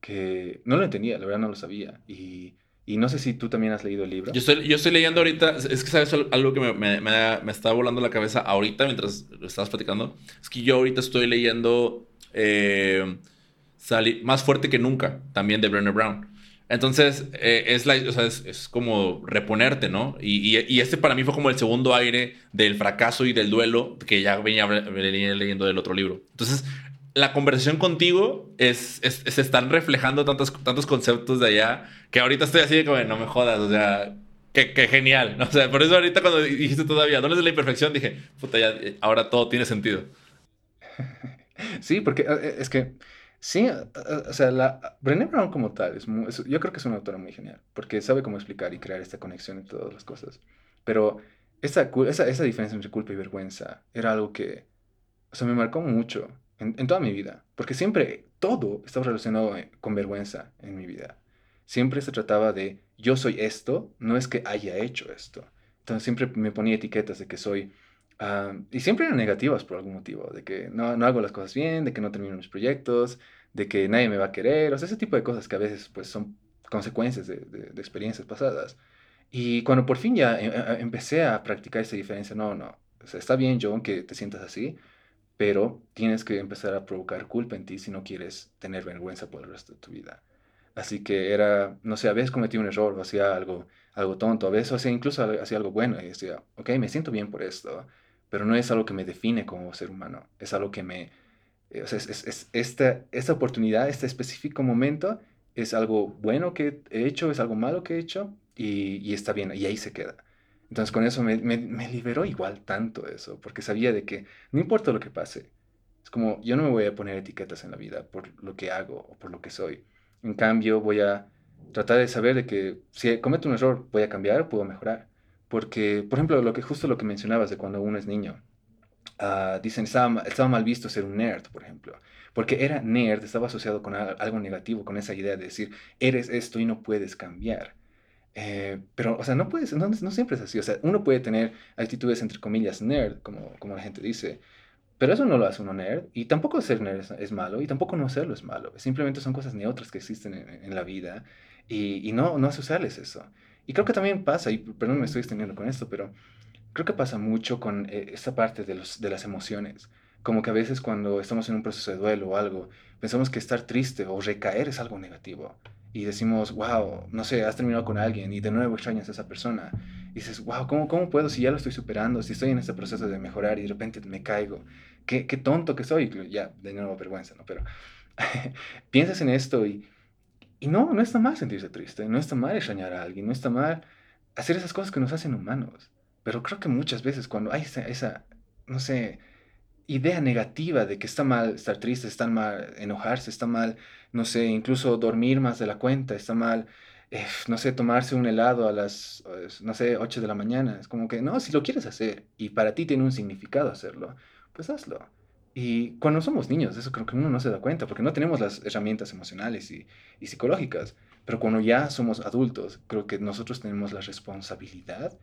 que no lo entendía, la verdad no lo sabía, y y no sé si tú también has leído el libro. Yo estoy, yo estoy leyendo ahorita, es que sabes algo que me, me, me, está volando la cabeza ahorita mientras lo estabas platicando. Es que yo ahorita estoy leyendo eh, Más fuerte que nunca, también de Brenner Brown. Entonces, eh, es, la, o sea, es, es, como reponerte, ¿no? Y, y, y, este para mí fue como el segundo aire del fracaso y del duelo que ya venía, venía leyendo del otro libro. Entonces, la conversación contigo es, se están reflejando tantos, tantos conceptos de allá que ahorita estoy así de como, no me jodas, o sea, qué, genial. ¿no? *laughs* O sea, por eso ahorita cuando dijiste todavía, ¿dónde es la imperfección? Dije, puta, ya, ahora todo tiene sentido. *laughs* Sí, porque eh, es que, sí, eh, o sea, la, Brené Brown como tal, es, yo creo que es una autora muy genial, porque sabe cómo explicar y crear esta conexión entre todas las cosas. Pero esa, esa, esa diferencia entre culpa y vergüenza era algo que, o me marcó mucho en, toda mi vida, porque siempre todo estaba relacionado eh, con vergüenza en mi vida. Siempre se trataba de yo soy esto, no es que haya hecho esto. Entonces siempre me ponía etiquetas de que soy, ah, y siempre eran negativas por algún motivo, de que no, no hago las cosas bien, de que no termino mis proyectos, de que nadie me va a querer, o sea, ese tipo de cosas que a veces pues son consecuencias de, de, experiencias pasadas. Y cuando por fin ya eh, empecé a practicar esa diferencia, no, no, o sea, está bien, John, que te sientas así, pero tienes que empezar a provocar culpa en ti si no quieres tener vergüenza por el resto de tu vida. Así que era, no sé, a veces cometí un error o hacía algo, algo tonto, a veces hacía incluso hacía algo bueno y decía, ok, me siento bien por esto, pero no es algo que me define como ser humano, es algo que me, eh, o sea, es, es, esta, esta oportunidad, este específico momento, es algo bueno que he hecho, es algo malo que he hecho y, y está bien, y ahí se queda. Entonces con eso me, me, liberó igual tanto eso, porque sabía de que no importa lo que pase, es como yo no me voy a poner etiquetas en la vida por lo que hago o por lo que soy. En cambio voy a tratar de saber de que si cometo un error voy a cambiar, puedo mejorar. Porque, por ejemplo, lo que justo lo que mencionabas de cuando uno es niño, uh, dicen estaba, estaba mal visto ser un nerd, por ejemplo. Porque era nerd, estaba asociado con algo negativo, con esa idea de decir, eres esto y no puedes cambiar. Eh, pero, o sea, no, puedes, no, no, siempre es así. O sea, uno puede tener actitudes, entre comillas, nerd, como, como la gente dice, pero eso no lo hace uno nerd. Y tampoco ser nerd es, malo, y tampoco no serlo es malo. Simplemente son cosas neutras que existen en, en la vida, y, y, no, no asociarles eso. Y creo que también pasa, y perdón, me estoy extendiendo con esto, pero creo que pasa mucho con eh, esta parte de, los, de las emociones. Como que a veces cuando estamos en un proceso de duelo o algo, pensamos que estar triste o recaer es algo negativo y decimos, wow, no sé, has terminado con alguien y de nuevo extrañas a esa persona. Y dices, wow, ¿cómo, ¿cómo puedo si ya lo estoy superando, si estoy en este proceso de mejorar y de repente me caigo? Qué, qué tonto que soy. Ya, de nuevo, vergüenza, ¿no? Pero *laughs* piensas en esto y, y no, no está mal sentirse triste, no está mal extrañar a alguien, no está mal hacer esas cosas que nos hacen humanos. Pero creo que muchas veces cuando hay esa, no sé, idea negativa de que está mal estar triste, está mal enojarse, está mal, no sé, incluso dormir más de la cuenta, está mal, eh, no sé, tomarse un helado a las, no sé, 8 de la mañana. Es como que, no, si lo quieres hacer y para ti tiene un significado hacerlo, pues hazlo. Y cuando somos niños, eso creo que uno no se da cuenta, porque no tenemos las herramientas emocionales y, y psicológicas. Pero cuando ya somos adultos, creo que nosotros tenemos la responsabilidad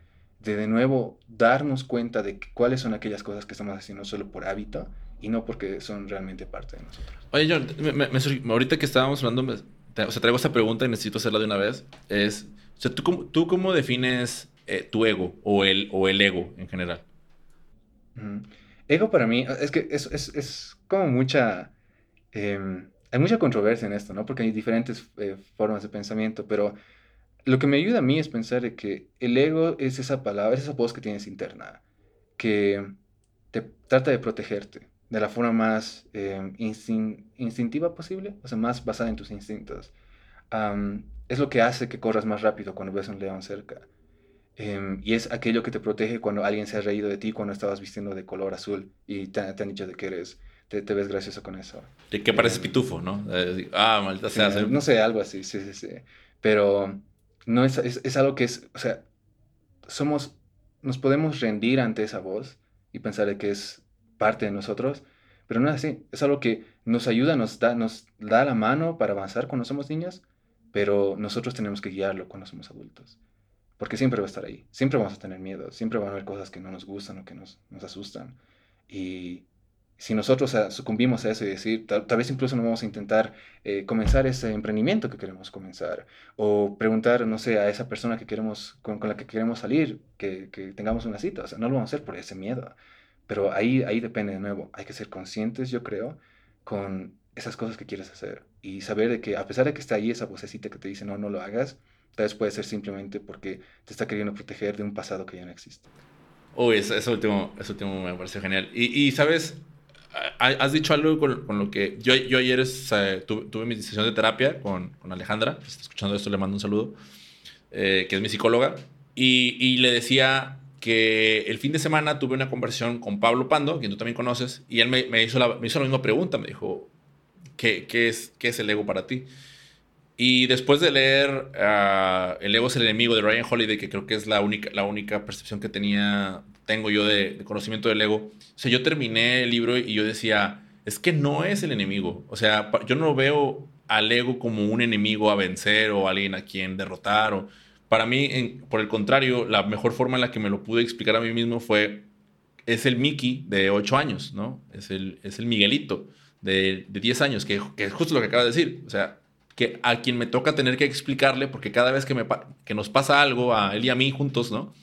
de de nuevo darnos cuenta de cuáles son aquellas cosas que estamos haciendo solo por hábito y no porque son realmente parte de nosotros. Oye, John, me, ahorita que estábamos hablando, o sea, traigo esta pregunta y necesito hacerla de una vez. Es, o sea, ¿tú, cómo, tú cómo defines eh, tu ego o el, o el ego en general? Ego para mí, es que es, es, es como mucha... Em, hay mucha controversia en esto, ¿no? Porque hay diferentes eh, formas de pensamiento, pero lo que me ayuda a mí es pensar que el ego es esa palabra, es esa voz que tienes interna, que te trata de protegerte de la forma más em, instintiva posible, o sea, más basada en tus instintos. es lo que hace que corras más rápido cuando ves un león cerca. Em, y es aquello que te protege cuando alguien se ha reído de ti cuando estabas vistiendo de color azul y te, han dicho de que eres, te, ves gracioso con eso. De que pareces em, pitufo, ¿no? ah, maldita sea. No sé, algo así, sí, sí, sí. Pero no es, es, algo que es, o sea, somos, nos podemos rendir ante esa voz y pensar de que es parte de nosotros, pero no es así. Es algo que nos ayuda, nos da, nos da la mano para avanzar cuando somos niños, pero nosotros tenemos que guiarlo cuando somos adultos. Porque siempre va a estar ahí, siempre vamos a tener miedo, siempre van a haber cosas que no nos gustan o que nos, asustan. Y si nosotros sucumbimos a eso y decir, tal, vez incluso no vamos a intentar eh, comenzar ese emprendimiento que queremos comenzar, o preguntar, no sé, a esa persona que queremos, con, la que queremos salir, que, que, tengamos una cita, o sea, no lo vamos a hacer por ese miedo. Pero ahí, ahí depende de nuevo, hay que ser conscientes, yo creo, con esas cosas que quieres hacer y saber de que a pesar de que está ahí esa vocecita que te dice, no, no lo hagas, tal vez puede ser simplemente porque te está queriendo proteger de un pasado que ya no existe. Uy, eso, último, eso último me pareció genial. Y, y sabes, has dicho algo con, lo que yo, yo ayer tuve, mi sesión de terapia con, con Alejandra, si está escuchando esto le mando un saludo, eh, que es mi psicóloga, y, y, le decía que el fin de semana tuve una conversación con Pablo Pando, quien tú también conoces, y él me, me hizo, la, me hizo la misma pregunta, me dijo, ¿qué, qué, es, ¿qué es el ego para ti? Y después de leer uh, El ego es el enemigo de Ryan Holiday, que creo que es la única, la única percepción que tenía tengo yo de, conocimiento del ego. O sea, yo terminé el libro y yo decía, es que no es el enemigo. O sea, yo no veo al ego como un enemigo a vencer o alguien a quien derrotar. O, para mí, por el contrario, la mejor forma en la que me lo pude explicar a mí mismo fue, es el Mickey de 8 años, ¿no? Es el, es el Miguelito de, de 10 años, que, que, es justo lo que acaba de decir. O sea, que a quien me toca tener que explicarle, porque cada vez que, me, que nos pasa algo, a él y a mí juntos, ¿no?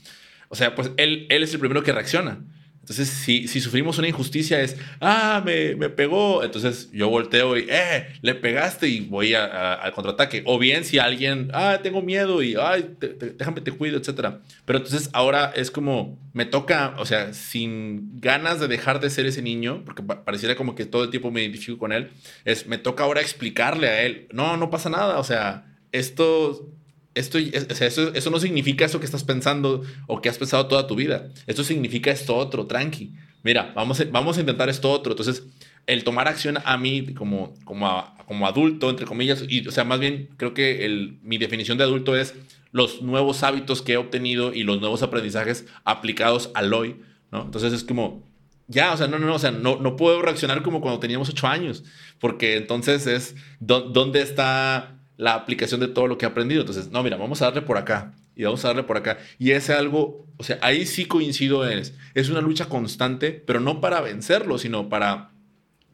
O sea, pues él, él es el primero que reacciona. Entonces, si, si sufrimos una injusticia es, ah, me, me, pegó. Entonces yo volteo y, eh, le pegaste y voy al contraataque. O bien si alguien, ah, tengo miedo y, ay, déjame te cuido, etc. Pero entonces ahora es como, me toca, o sea, sin ganas de dejar de ser ese niño, porque pareciera como que todo el tiempo me identifico con él, es, me toca ahora explicarle a él, no, no pasa nada, o sea, esto esto, eso, eso, no significa eso que estás pensando o que has pensado toda tu vida. Esto significa esto otro, tranqui. Mira, vamos a, vamos a intentar esto otro. Entonces, el tomar acción a mí como, como, como adulto, entre comillas, y, o sea, más bien creo que mi definición de adulto es los nuevos hábitos que he obtenido y los nuevos aprendizajes aplicados al hoy, ¿no? Entonces es como, ya, o sea, no, no, no, o sea, no, no puedo reaccionar como cuando teníamos ocho años, porque entonces es, ¿dónde está la aplicación de todo lo que he aprendido. Entonces, no, mira, vamos a darle por acá y vamos a darle por acá. Y ese algo, o sea, ahí sí coincido en, es una lucha constante, pero no para vencerlo, sino para,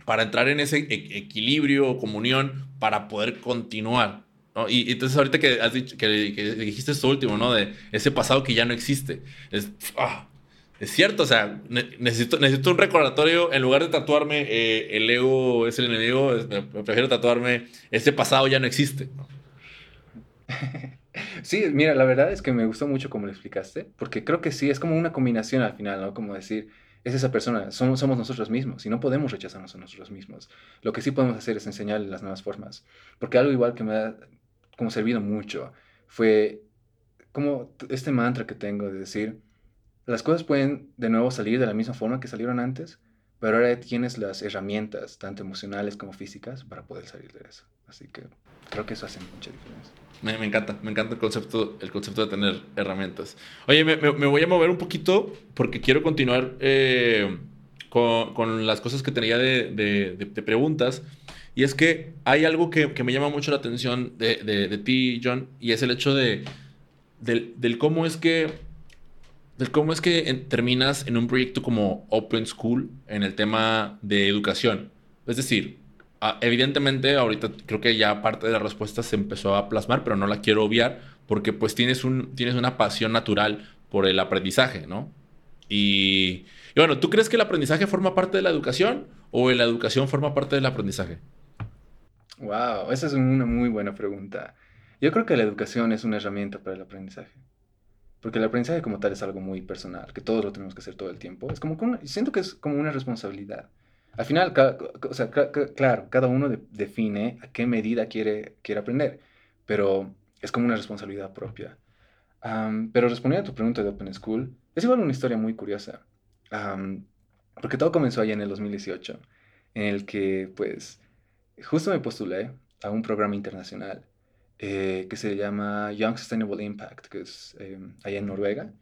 para entrar en ese e-, equilibrio, comunión, para poder continuar. ¿no? Y, entonces ahorita que, has dicho, que, dijiste esto último, ¿no? De ese pasado que ya no existe. Es, ah, es cierto, o sea, necesito, necesito un recordatorio. En lugar de tatuarme eh, el ego es el enemigo, me, prefiero tatuarme este pasado ya no existe. *laughs* Sí, mira, la verdad es que me gustó mucho como lo explicaste, porque creo que sí, es como una combinación al final, ¿no? Como decir, es esa persona, somos, somos nosotros mismos y no podemos rechazarnos a nosotros mismos. Lo que sí podemos hacer es enseñarle las nuevas formas. Porque algo igual que me ha como servido mucho fue como este mantra que tengo de decir, las cosas pueden de nuevo salir de la misma forma que salieron antes, pero ahora tienes las herramientas, tanto emocionales como físicas, para poder salir de eso. Así que creo que eso hace mucha diferencia. Me, encanta, me encanta el concepto, el concepto de tener herramientas. Oye, me, voy a mover un poquito porque quiero continuar eh, con, las cosas que tenía de, preguntas. Y es que hay algo que, me llama mucho la atención de, ti, John, y es el hecho de, del cómo es que cómo es que terminas en un proyecto como Open School en el tema de educación. Es decir, Ah, evidentemente, ahorita creo que ya parte de la respuesta se empezó a plasmar, pero no la quiero obviar porque pues tienes, un, tienes una pasión natural por el aprendizaje, ¿no? Y, bueno, ¿tú crees que el aprendizaje forma parte de la educación o la educación forma parte del aprendizaje? Wow, esa es una muy buena pregunta. Yo creo que la educación es una herramienta para el aprendizaje. Porque el aprendizaje como tal es algo muy personal, que todos lo tenemos que hacer todo el tiempo. Es como, siento que es como una responsabilidad. Al final, o sea, claro, cada uno define a qué medida quiere, quiere aprender, pero es como una responsabilidad propia. pero respondiendo a tu pregunta de Open School, es igual una historia muy curiosa, porque todo comenzó allá en el 2018, en el que, pues, justo me postulé a un programa internacional eh, que se llama Young Sustainable Impact, que es em, allá en Noruega.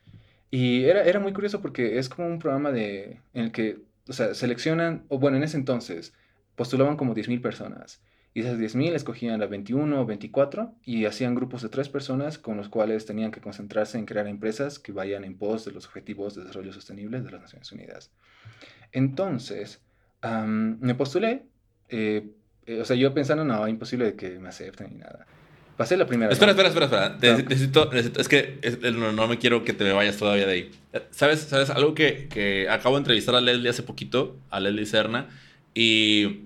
Y era, era muy curioso porque es como un programa de, en el que o sea, seleccionan, o bueno, en ese entonces postulaban como 10.000 personas. Y esas 10.000 escogían las 21 o 24 y hacían grupos de tres personas con los cuales tenían que concentrarse en crear empresas que vayan en pos de los objetivos de desarrollo sostenible de las Naciones Unidas. Entonces, me postulé, eh, eh, o sea, yo pensando, no, imposible que me acepten ni nada. Pasé la primera. Espera, espera, espera, espera. Necesito, necesito, es que no, me quiero que te me vayas todavía de ahí. ¿Sabes? ¿Sabes? Algo que, que acabo de entrevistar a Leslie hace poquito, a Leslie Serna, y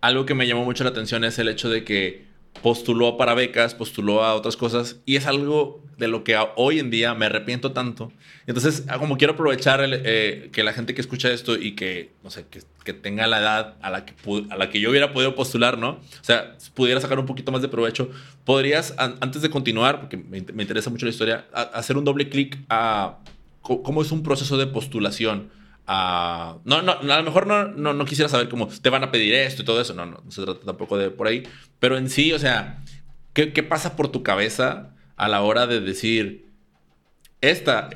algo que me llamó mucho la atención es el hecho de que postuló para becas, postuló a otras cosas, y es algo de lo que hoy en día me arrepiento tanto. Entonces, ah, como quiero aprovechar eh, que la gente que escucha esto y que, no sé, que, que tenga la edad a la, que a la que yo hubiera podido postular, ¿no? O sea, pudiera sacar un poquito más de provecho, podrías, antes de continuar, porque me, me, interesa mucho la historia, hacer un doble clic a cómo es un proceso de postulación. A, no, no, a lo mejor no, no, no, quisiera saber cómo te van a pedir esto y todo eso, no, no, no se trata tampoco de por ahí, pero en sí, o sea, ¿qué, qué pasa por tu cabeza a la hora de decir, esta,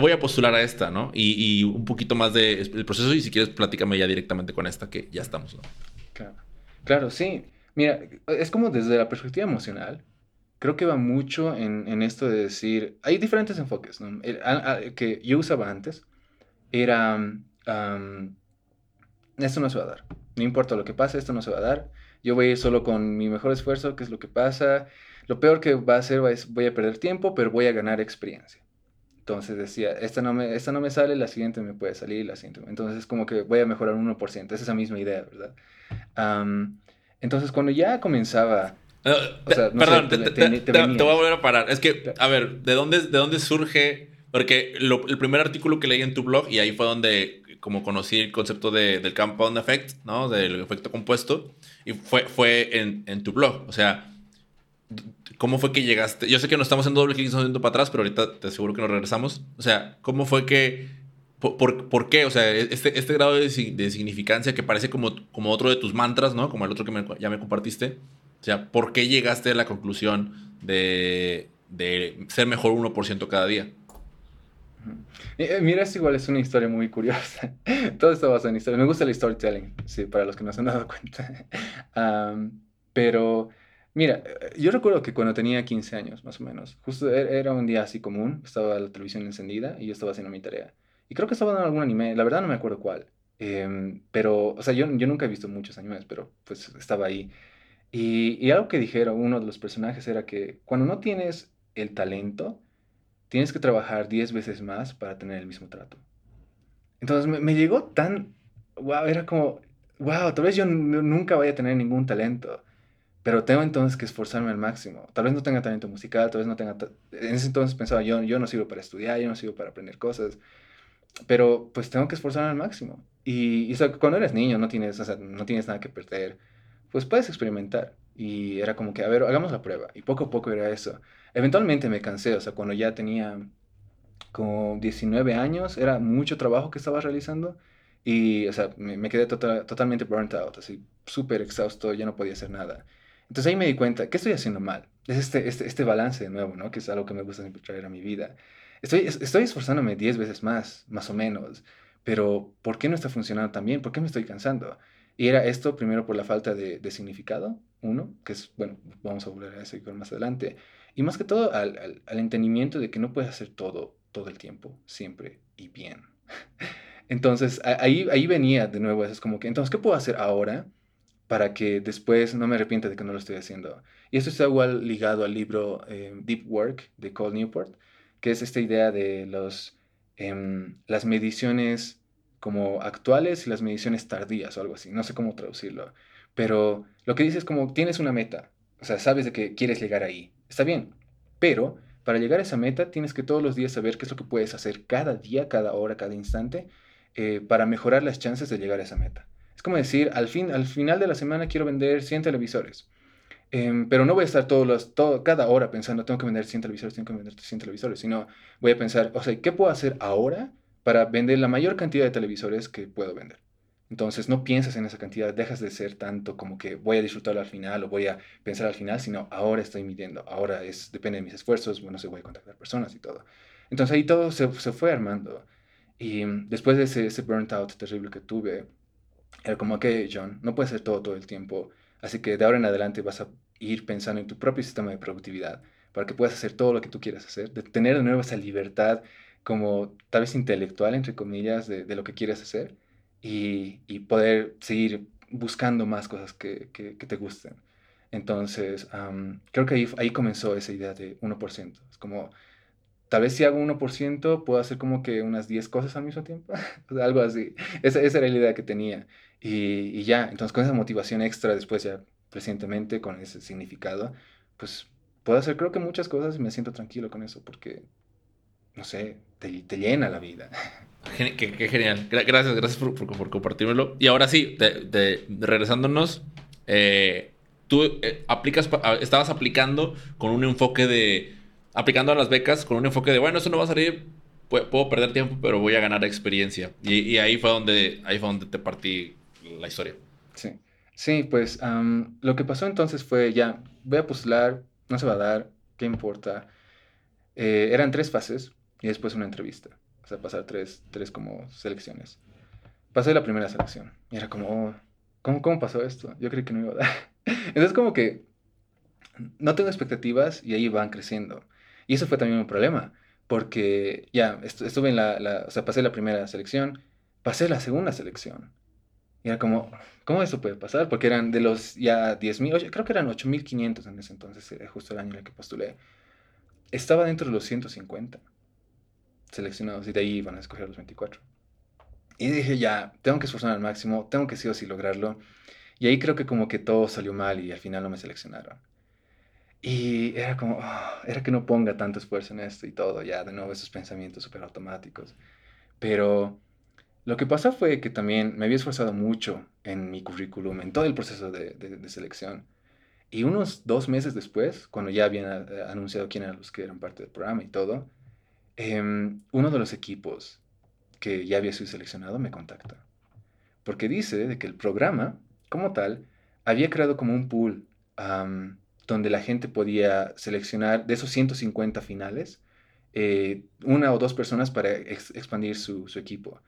voy a postular a esta, ¿no? Y, y un poquito más del de proceso y si quieres platícame ya directamente con esta que ya estamos, ¿no? Claro, claro, sí. Mira, es como desde la perspectiva emocional, creo que va mucho en, en esto de decir, hay diferentes enfoques, ¿no? El, a, a, que yo usaba antes era, um, esto no se va a dar, no importa lo que pase, esto no se va a dar, yo voy a ir solo con mi mejor esfuerzo, qué es lo que pasa, lo peor que va a hacer es voy a perder tiempo, pero voy a ganar experiencia. Entonces decía, esta no, me, esta no me sale, la siguiente me puede salir, la siguiente. Entonces es como que voy a mejorar un 1%. Es esa misma idea, ¿verdad? Um, entonces cuando ya comenzaba... Uh, o sea, no perdón, sé, te, te, te, te, voy a volver a parar. Es que, a ver, ¿de dónde, de dónde surge? Porque el primer artículo que leí en tu blog, y ahí fue donde como conocí el concepto de, del compound effect, ¿no? Del efecto compuesto, y fue, fue en, en tu blog. O sea, ¿Cómo fue que llegaste? Yo sé que no estamos en doble clic, estamos yendo para atrás, pero ahorita te aseguro que nos regresamos. O sea, ¿cómo fue que... ¿Por, por, qué? O sea, este, este grado de, de, significancia que parece como, como otro de tus mantras, ¿no? Como el otro que ya me compartiste. O sea, ¿por qué llegaste a la conclusión de, de ser mejor 1% cada día? Eh, mira, es igual, es una historia muy curiosa. *laughs* Todo esto basado en historia. Me gusta el storytelling, sí, para los que no se han dado cuenta. *laughs* um, pero Mira, eh, yo recuerdo que cuando tenía 15 años, más o menos, justo e-, era un día así común, estaba la televisión encendida y yo estaba haciendo mi tarea. Y creo que estaba dando algún anime, la verdad no me acuerdo cuál. Eh, pero, o sea, yo, yo nunca he visto muchos animes, pero pues estaba ahí. Y, y, algo que dijeron uno de los personajes era que cuando no tienes el talento, tienes que trabajar 10 veces más para tener el mismo trato. Entonces me, me llegó tan, wow, era como, wow, tal vez yo nunca vaya a tener ningún talento pero tengo entonces que esforzarme al máximo. Tal vez no tenga talento musical, tal vez no tenga... En ese entonces pensaba, yo, yo no sirvo para estudiar, yo no sirvo para aprender cosas. pero pues tengo que esforzarme al máximo. Y, cuando eres niño no tienes, no tienes nada que perder, pues puedes experimentar. Y era como que, a ver, hagamos la prueba. Y poco a poco era eso. Eventualmente me cansé, o sea, cuando ya tenía como 19 años, era mucho trabajo que estaba realizando. Y, o sea, me, quedé tota-, totalmente burnt out, así, súper exhausto, ya no podía hacer nada. Entonces ahí me di cuenta, ¿qué estoy haciendo mal? Es este, este, este balance de nuevo, ¿no? Que es algo que me gusta siempre traer a mi vida. Estoy, estoy esforzándome 10 veces más, más o menos pero ¿por qué no está funcionando tan bien? ¿Por qué me estoy cansando? Y era esto primero por la falta de, significado, uno, que es, bueno, vamos a volver a eso más adelante, y más que todo al, al, entendimiento de que no puedes hacer todo, todo el tiempo, siempre y bien. *laughs* Entonces, ahí, ahí venía de nuevo, es como que, entonces, ¿qué puedo hacer ahora para que después no me arrepienta de que no lo estoy haciendo? Y esto está igual ligado al libro eh, Deep Work de Cole Newport, que es esta idea de los, em, las mediciones como actuales y las mediciones tardías o algo así. No sé cómo traducirlo. Pero lo que dice es como tienes una meta. O sea, sabes de que quieres llegar ahí. Está bien. Pero para llegar a esa meta tienes que todos los días saber qué es lo que puedes hacer cada día, cada hora, cada instante eh, para mejorar las chances de llegar a esa meta. Es como decir, al, fin, al final de la semana quiero vender 100 televisores. Em, pero no voy a estar todos los, todo, cada hora pensando, tengo que vender 100 televisores, tengo que vender 100 televisores, sino voy a pensar, o sea, ¿qué puedo hacer ahora para vender la mayor cantidad de televisores que puedo vender. Entonces no piensas en esa cantidad, dejas de ser tanto como que voy a disfrutarlo al final o voy a pensar al final, sino ahora estoy midiendo, ahora es, depende de mis esfuerzos, bueno, se voy a contactar personas y todo. Entonces ahí todo se, se fue armando. Y después de ese, ese burnt out terrible que tuve, era como, que John, no puedes hacer todo todo el tiempo, así que de ahora en adelante vas a ir pensando en tu propio sistema de productividad para que puedas hacer todo lo que tú quieras hacer, de tener de nuevo esa libertad como tal vez intelectual, entre comillas, de, de lo que quieres hacer y, poder seguir buscando más cosas que, que, te gusten. Entonces, creo que ahí, ahí comenzó esa idea de 1%. Es como, tal vez si hago 1%, puedo hacer como que unas 10 cosas al mismo tiempo. *laughs* algo así. Esa, esa, era la idea que tenía. Y, y, ya, entonces con esa motivación extra después ya recientemente, con ese significado, pues puedo hacer creo que muchas cosas y me siento tranquilo con eso porque no sé, te, te llena la vida. *laughs* Qué, genial. Gracias, gracias por, por, compartírmelo. Y ahora sí, de, regresándonos, eh, tú eh, aplicas, estabas aplicando con un enfoque de, aplicando a las becas con un enfoque de, bueno, eso no va a salir, puedo, perder tiempo, pero voy a ganar experiencia. Y, ahí, fue donde, ahí fue donde te partí la historia. Sí, sí pues lo que pasó entonces fue, ya, voy a postular, no se va a dar, ¿qué importa? Eh, eran tres fases y después una entrevista. O sea, pasar tres, tres como selecciones. Pasé la primera selección y era como, oh, ¿cómo, ¿cómo pasó esto? Yo creí que no iba a dar. *laughs* Entonces como que no tengo expectativas y ahí van creciendo. Y eso fue también un problema, porque ya estuve en la, la, o sea, pasé la primera selección, pasé la segunda selección. Y era como, ¿cómo eso puede pasar? Porque eran de los ya 10.000, creo que eran 8.500 en ese entonces, justo el año en el que postulé. Estaba dentro de los 150 seleccionados y de ahí van a escoger los 24. Y dije, ya, tengo que esforzarme al máximo, tengo que sí o sí lograrlo. Y ahí creo que como que todo salió mal y al final no me seleccionaron. Y era como, ah, era que no ponga tanto esfuerzo en esto y todo, ya de nuevo esos pensamientos súper automáticos. Pero lo que pasó fue que también me había esforzado mucho en mi currículum, en todo el proceso de, de selección. Y unos dos meses después, cuando ya habían eh, anunciado quién eran los que eran parte del programa y todo, Em, uno de los equipos que ya había sido seleccionado me contacta. Porque dice de que el programa, como tal, había creado como un pool donde la gente podía seleccionar de esos 150 finales, eh, una o dos personas para expandir su, equipo.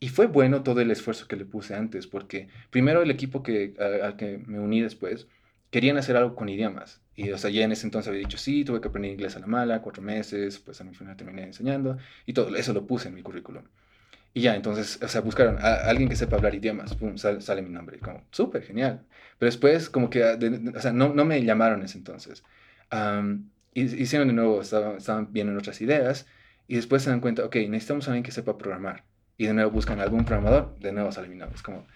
Y fue bueno todo el esfuerzo que le puse antes, porque primero el equipo al que me uní después, querían hacer algo con idiomas. Y, o sea, ya en ese entonces había dicho, sí, tuve que aprender inglés a la mala, cuatro meses, pues a mi final terminé enseñando, y todo eso lo puse en mi currículum. Y ya, entonces, o sea, buscaron a, alguien que sepa hablar idiomas, pum, sale, mi nombre, como, súper, genial. Pero después, como que, ah, o sea, no, no, me llamaron en ese entonces. hicieron de nuevo, estaban, estaban viendo otras ideas, y después se dan cuenta, ok, necesitamos a alguien que sepa programar. Y de nuevo buscan algún programador, de nuevo sale mi nombre. Es como,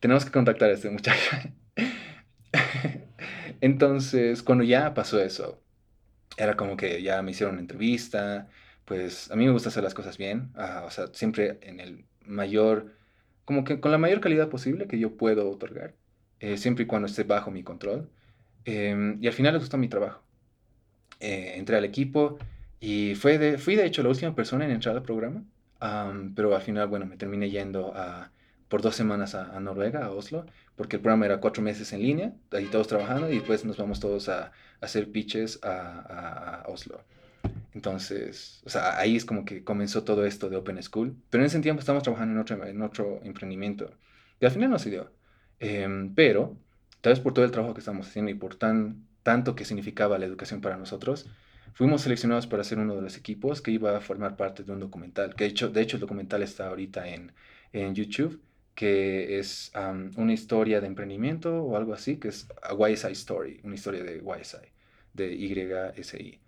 tenemos que contactar a este muchacho. *laughs* *laughs* Entonces, cuando ya pasó eso, era como que ya me hicieron una entrevista, pues a mí me gusta hacer las cosas bien, ah, o sea, siempre en el mayor, como que con la mayor calidad posible que yo puedo otorgar, eh, siempre y cuando esté bajo mi control. Em, y al final les gustó mi trabajo. Eh, entré al equipo y fue de, fui de hecho la última persona en entrar al programa, pero al final, bueno, me terminé yendo a, por dos semanas a, Noruega, a Oslo, porque el programa era cuatro meses en línea, ahí todos trabajando, y después nos vamos todos a, a hacer pitches a, a, Oslo. Entonces, o sea, ahí es como que comenzó todo esto de Open School, pero en ese tiempo estábamos trabajando en otro, en otro emprendimiento, y al final no se dio. Em, pero, tal vez por todo el trabajo que estamos haciendo y por tan, tanto que significaba la educación para nosotros, fuimos seleccionados para ser uno de los equipos que iba a formar parte de un documental, que de hecho, de hecho el documental está ahorita en, en YouTube, que es una historia de emprendimiento o algo así, que es a YSI Story, una historia de YSI, de YSI,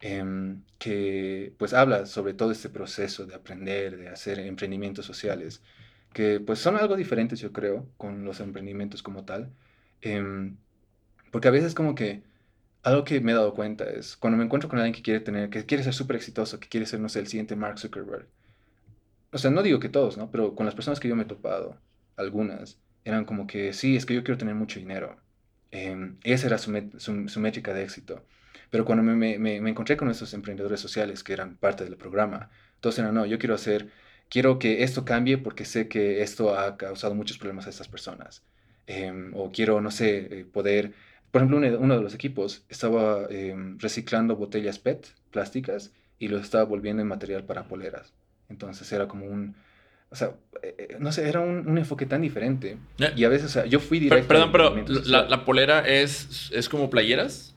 em, que pues habla sobre todo este proceso de aprender, de hacer emprendimientos sociales, que pues son algo diferentes yo creo con los emprendimientos como tal, em, porque a veces como que algo que me he dado cuenta es cuando me encuentro con alguien que quiere tener, que quiere ser súper exitoso, que quiere ser, no sé, el siguiente Mark Zuckerberg. O sea, no digo que todos, ¿no? Pero con las personas que yo me he topado, algunas, eran como que, sí, es que yo quiero tener mucho dinero. Eh, esa era su, su, métrica de éxito. Pero cuando me, encontré con esos emprendedores sociales que eran parte del programa, todos eran, no, yo quiero hacer, quiero que esto cambie porque sé que esto ha causado muchos problemas a estas personas. Em, o quiero, no sé, eh, poder por ejemplo, uno de los equipos estaba em, reciclando botellas PET plásticas y lo estaba volviendo en material para poleras. Entonces era como un, o sea, eh, eh, no sé, era un, un, enfoque tan diferente. Eh, y a veces, o sea, yo fui directo. Perdón, pero la, la, polera es, es como playeras.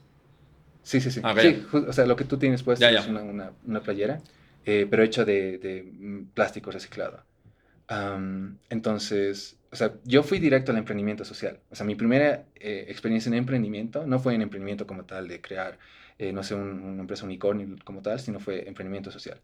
Sí, sí, sí. Ah, sí, o sea, lo que tú tienes puesto es una, una, una, playera, pero hecha de, de mm, plástico reciclado. entonces, o sea, yo fui directo al emprendimiento social. O sea, mi primera eh, experiencia en emprendimiento no fue en emprendimiento como tal, de crear, eh, no sé, una empresa unicornio como tal, sino fue emprendimiento social.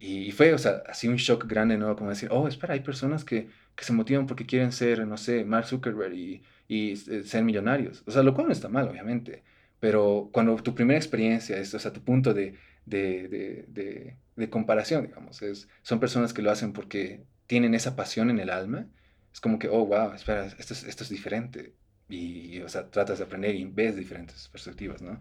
Y, fue, o sea, así un shock grande, ¿no? Como decir, oh, espera, hay personas que, que se motivan porque quieren ser, no sé, Mark Zuckerberg y, y eh, ser millonarios. O sea, lo cual no está mal, obviamente. Pero cuando tu primera experiencia es, o sea, tu punto de, de, de, de, de comparación, digamos, es, son personas que lo hacen porque tienen esa pasión en el alma es como que, oh, wow, espera, esto es, esto es diferente. Y, o sea, tratas de aprender y ves diferentes perspectivas, ¿no?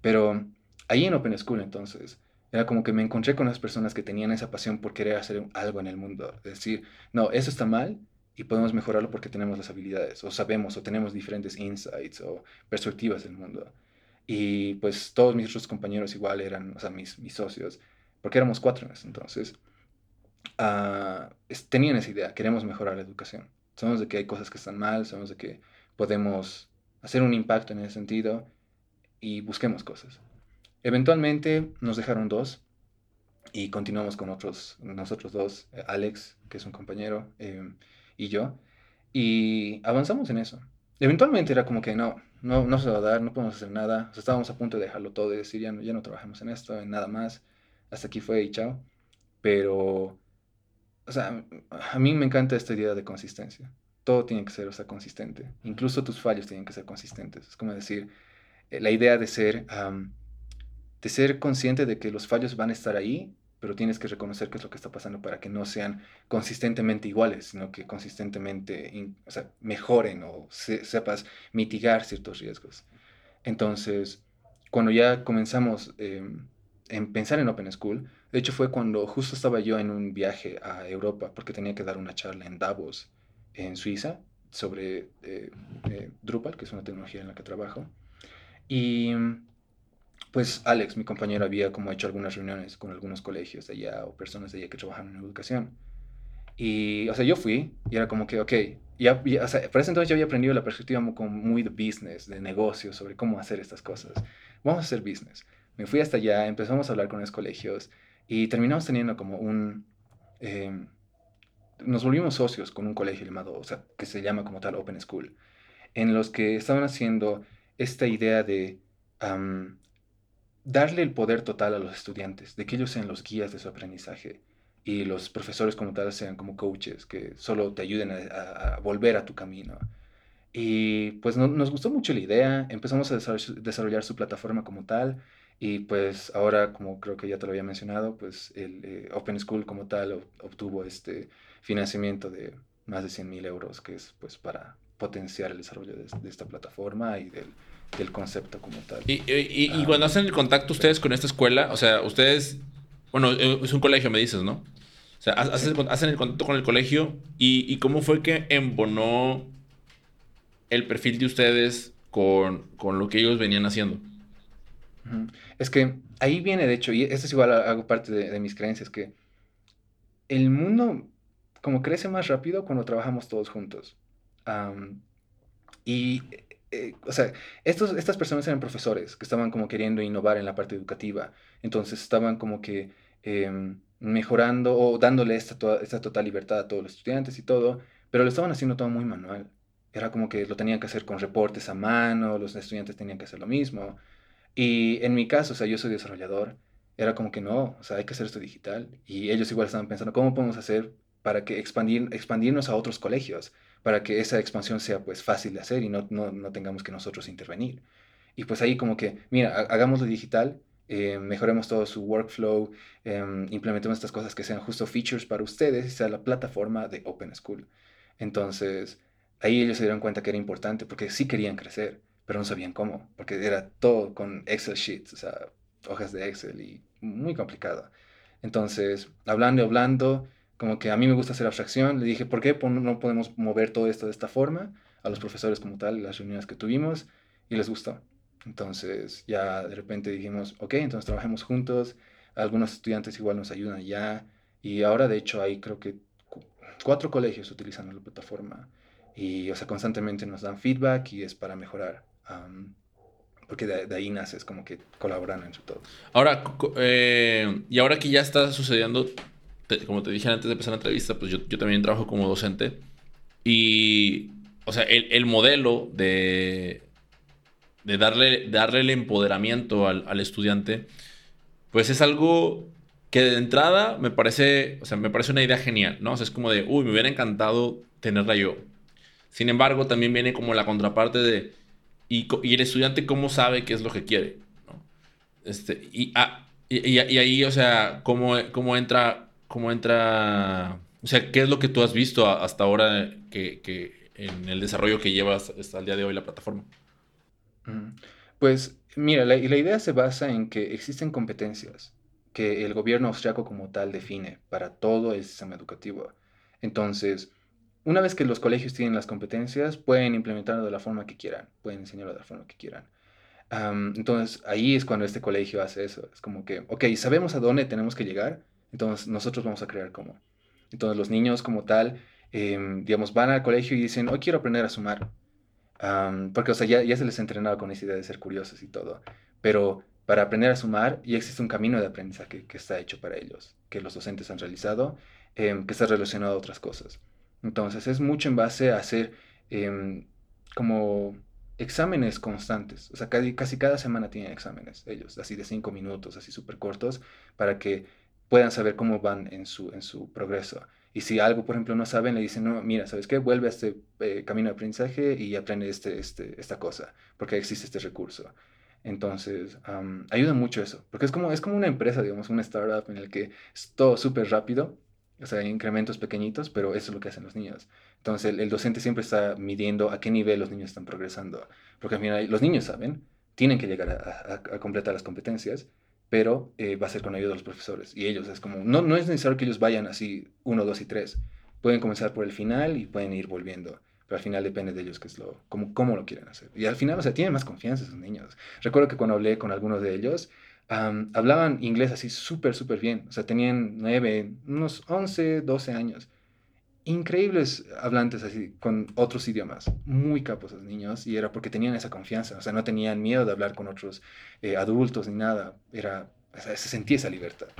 Pero ahí en Open School, entonces, era como que me encontré con las personas que tenían esa pasión por querer hacer algo en el mundo. Es decir, no, eso está mal y podemos mejorarlo porque tenemos las habilidades, o sabemos, o tenemos diferentes insights o perspectivas del mundo. Y pues todos mis otros compañeros igual eran, o sea, mis, mis socios, porque éramos cuatro en ese entonces. Ah, tenían esa idea, queremos mejorar la educación. Sabemos de que hay cosas que están mal, sabemos de que podemos hacer un impacto en ese sentido y busquemos cosas. Eventualmente nos dejaron dos y continuamos con otros, nosotros dos, eh, Alex, que es un compañero, em, y yo, y avanzamos en eso. Eventualmente era como que no, no, no se va a dar, no podemos hacer nada, estábamos a punto de dejarlo todo y decir ya no, ya no trabajamos en esto, en nada más, hasta aquí fue y chao. Pero o sea, a mí me encanta esta idea de consistencia. Todo tiene que ser, o sea, consistente. Incluso tus fallos tienen que ser consistentes. Es como decir, eh, la idea de ser, de ser consciente de que los fallos van a estar ahí, pero tienes que reconocer qué es lo que está pasando para que no sean consistentemente iguales, sino que consistentemente, o sea, mejoren o sepas mitigar ciertos riesgos. Entonces, cuando ya comenzamos em, en pensar en Open School, de hecho, fue cuando justo estaba yo en un viaje a Europa, porque tenía que dar una charla en Davos, en Suiza, sobre eh, eh, Drupal, que es una tecnología en la que trabajo. Y pues Alex, mi compañero, había como hecho algunas reuniones con algunos colegios de allá o personas de allá que trabajan en educación. Y, o sea, yo fui y era como que, ok, ya, o sea, para ese entonces yo había aprendido la perspectiva como muy de business, de negocio, sobre cómo hacer estas cosas. Vamos a hacer business. Me fui hasta allá, empezamos a hablar con los colegios y terminamos teniendo como un... Em, nos volvimos socios con un colegio llamado, o sea, que se llama como tal Open School, en los que estaban haciendo esta idea de darle el poder total a los estudiantes, de que ellos sean los guías de su aprendizaje y los profesores como tal sean como coaches que solo te ayuden a, volver a tu camino. Y pues nos gustó mucho la idea, empezamos a desarrollar su plataforma como tal Y pues ahora, como creo que ya te lo había mencionado, pues el eh, Open School como tal obtuvo este financiamiento de más de 100 mil euros, que es pues para potenciar el desarrollo de, esta plataforma y del, del, concepto como tal. Y, y, y, cuando hacen el contacto ustedes con esta escuela, o sea, ustedes, bueno, eh, es un colegio, me dices, ¿no? O sea, hacen, hacen el contacto con el colegio y, y cómo fue que embonó el perfil de ustedes con, con lo que ellos venían haciendo. Es que ahí viene, de hecho, y esto es igual algo parte de, de mis creencias, que el mundo como crece más rápido cuando trabajamos todos juntos. y, eh, o sea, estos, estas personas eran profesores que estaban como queriendo innovar en la parte educativa. Entonces estaban como que em, mejorando o dándole esta, esta total libertad a todos los estudiantes y todo, pero lo estaban haciendo todo muy manual. Era como que lo tenían que hacer con reportes a mano, los estudiantes tenían que hacer lo mismo. Y en mi caso, o sea, yo soy desarrollador, era como que no, o sea, hay que hacer esto digital. Y ellos igual estaban pensando, ¿cómo podemos hacer para que expandir, expandirnos a otros colegios, para que esa expansión sea pues fácil de hacer y no, no, no tengamos que nosotros intervenir. Y pues ahí como que, mira, hagámoslo digital, eh, mejoremos todo su workflow, eh, implementemos estas cosas que sean justo features para ustedes y sea la plataforma de Open School. Entonces, ahí ellos se dieron cuenta que era importante porque sí querían crecer, pero no sabían cómo, porque era todo con Excel sheets, o sea, hojas de Excel y muy complicado. Entonces, hablando y hablando, como que a mí me gusta hacer abstracción, le dije, ¿por qué no podemos mover todo esto de esta forma? A los profesores como tal, las reuniones que tuvimos, y les gustó. Entonces ya de repente dijimos, ok, entonces trabajemos juntos, algunos estudiantes igual nos ayudan ya, y ahora de hecho hay creo que cuatro colegios utilizando la plataforma, y o sea, constantemente nos dan feedback y es para mejorar. porque de, ahí nace, es como que colaboran entre todos. Ahora, eh, y ahora que ya está sucediendo como te dije antes de empezar la entrevista, pues yo, yo también trabajo como docente. Y, o sea, el, el modelo de, de darle, darle el empoderamiento al, al, estudiante, pues es algo que de entrada me parece, o sea, me parece una idea genial, ¿no? O sea, es como de, uy, me hubiera encantado tenerla yo. Sin embargo, también viene como la contraparte de, y, y el estudiante cómo sabe qué es lo que quiere. Este, y, ah, y, ahí, o sea, cómo, cómo entra cómo entra, o sea, ¿qué es lo que tú has visto hasta ahora que, en el desarrollo que llevas hasta el día de hoy la plataforma? Pues mira, la, la idea se basa en que existen competencias que el gobierno austriaco como tal define para todo el sistema educativo. Entonces, una vez que los colegios tienen las competencias, pueden implementarlo de la forma que quieran, pueden enseñarlo de la forma que quieran. entonces, ahí es cuando este colegio hace eso. Es como que, ok, sabemos a dónde tenemos que llegar, entonces nosotros vamos a crear cómo. Entonces los niños como tal, em, digamos, van al colegio y dicen, hoy quiero aprender a sumar. porque, o sea, ya, ya se les ha entrenado con esa idea de ser curiosos y todo. Pero para aprender a sumar ya existe un camino de aprendizaje que, está hecho para ellos, que los docentes han realizado, em, que está relacionado a otras cosas. Entonces es mucho en base a hacer em, como exámenes constantes. O sea, casi, casi cada semana tienen exámenes ellos, así de cinco minutos, así súper cortos, para que puedan saber cómo van en su, en su progreso. Y si algo, por ejemplo, no saben, le dicen, no, mira, ¿sabes qué? Vuelve a este eh, camino de aprendizaje y aprende este, este, esta cosa, porque existe este recurso. Entonces, ayuda mucho eso, porque es como, es como una empresa, digamos, una startup en el que es todo súper rápido, o sea, hay incrementos pequeñitos, pero eso es lo que hacen los niños. Entonces, el, docente siempre está midiendo a qué nivel los niños están progresando, porque al final los niños saben, tienen que llegar a completar las competencias, pero eh, va a ser con ayuda de los profesores. Y ellos, es como, no, no es necesario que ellos vayan así, uno, dos y tres. Pueden comenzar por el final y pueden ir volviendo. Pero al final depende de ellos qué es lo, cómo, cómo lo quieren hacer. Y al final, o sea, tienen más confianza esos niños. Recuerdo que cuando hablé con algunos de ellos, hablaban inglés así súper, súper bien. O sea, tenían nueve, unos once, doce años. Increíbles hablantes así, con otros idiomas. Muy capos esos niños. Y era porque tenían esa confianza. O sea, no tenían miedo de hablar con otros eh, adultos ni nada. Era, se sentía esa libertad. *laughs*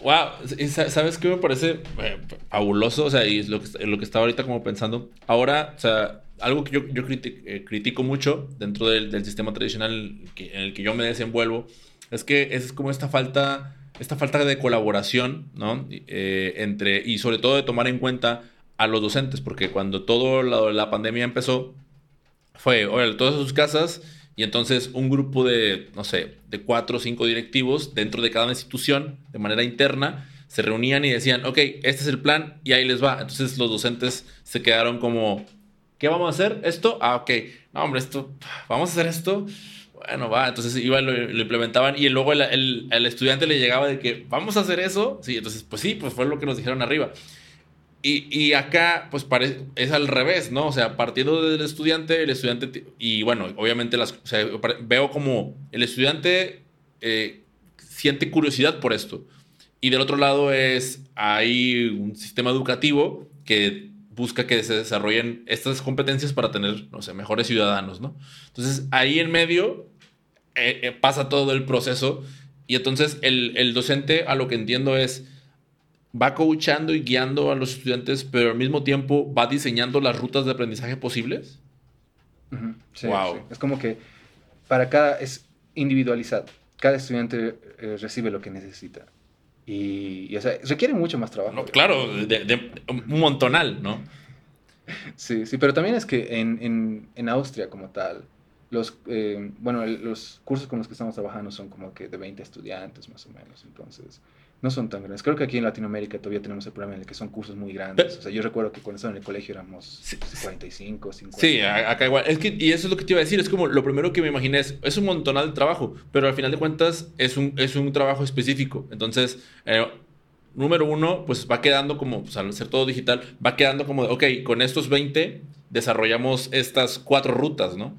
Wow, ¿sabes qué me parece eh, fabuloso? O sea, y lo que, estaba ahorita como pensando. Ahora, o sea, algo que yo, eh, critico, mucho dentro del, sistema tradicional en el que yo me desenvuelvo es que es como esta falta esta falta de colaboración, ¿no? Eh, entre, y sobre todo de tomar en cuenta a los docentes, porque cuando toda la, la, pandemia empezó, fue, oye, todas sus casas Y entonces un grupo de, no sé, de cuatro o cinco directivos dentro de cada institución, de manera interna, se reunían y decían, ok, este es el plan y ahí les va. Entonces los docentes se quedaron como, ¿qué vamos a hacer? ¿Esto? Ah, ok. No, hombre, esto, vamos a hacer esto. Bueno, va. Entonces iban, lo, lo implementaban y luego el, el, estudiante le llegaba de que, vamos a hacer eso. Sí, entonces, pues sí, pues fue lo que nos dijeron arriba. Y, y, acá, pues es al revés, ¿no? O sea, partiendo del estudiante, el estudiante, y bueno, obviamente las, o sea, veo como el estudiante eh, siente curiosidad por esto. Y del otro lado es, hay un sistema educativo que busca que se desarrollen estas competencias para tener, no sé, mejores ciudadanos, ¿no? Entonces, ahí en medio eh, eh, pasa todo el proceso y entonces el, el docente, a lo que entiendo es va coachando y guiando a los estudiantes, pero al mismo tiempo va diseñando las rutas de aprendizaje posibles. wow. Es como que para cada es individualizado. Cada estudiante eh, recibe lo que necesita. Y, o sea, requiere mucho más trabajo. claro, de, un montonal, ¿no? Sí, sí, pero también es que en, en, en Austria como tal, los, eh, bueno, los cursos con los que estamos trabajando son como que de 20 estudiantes más o menos, entonces no son tan grandes. Creo que aquí en Latinoamérica todavía tenemos el problema el que son cursos muy grandes. O sea, yo recuerdo que cuando estaba en el colegio éramos 45, 50. Sí, acá igual. Es que, y eso es lo que te iba a decir. Es como lo primero que me imaginé es, es un montonal de trabajo, pero al final de cuentas es un, es un trabajo específico. Entonces, eh, número uno, pues va quedando como, pues al ser todo digital, va quedando como, ok, con estos 20 desarrollamos estas cuatro rutas, ¿no?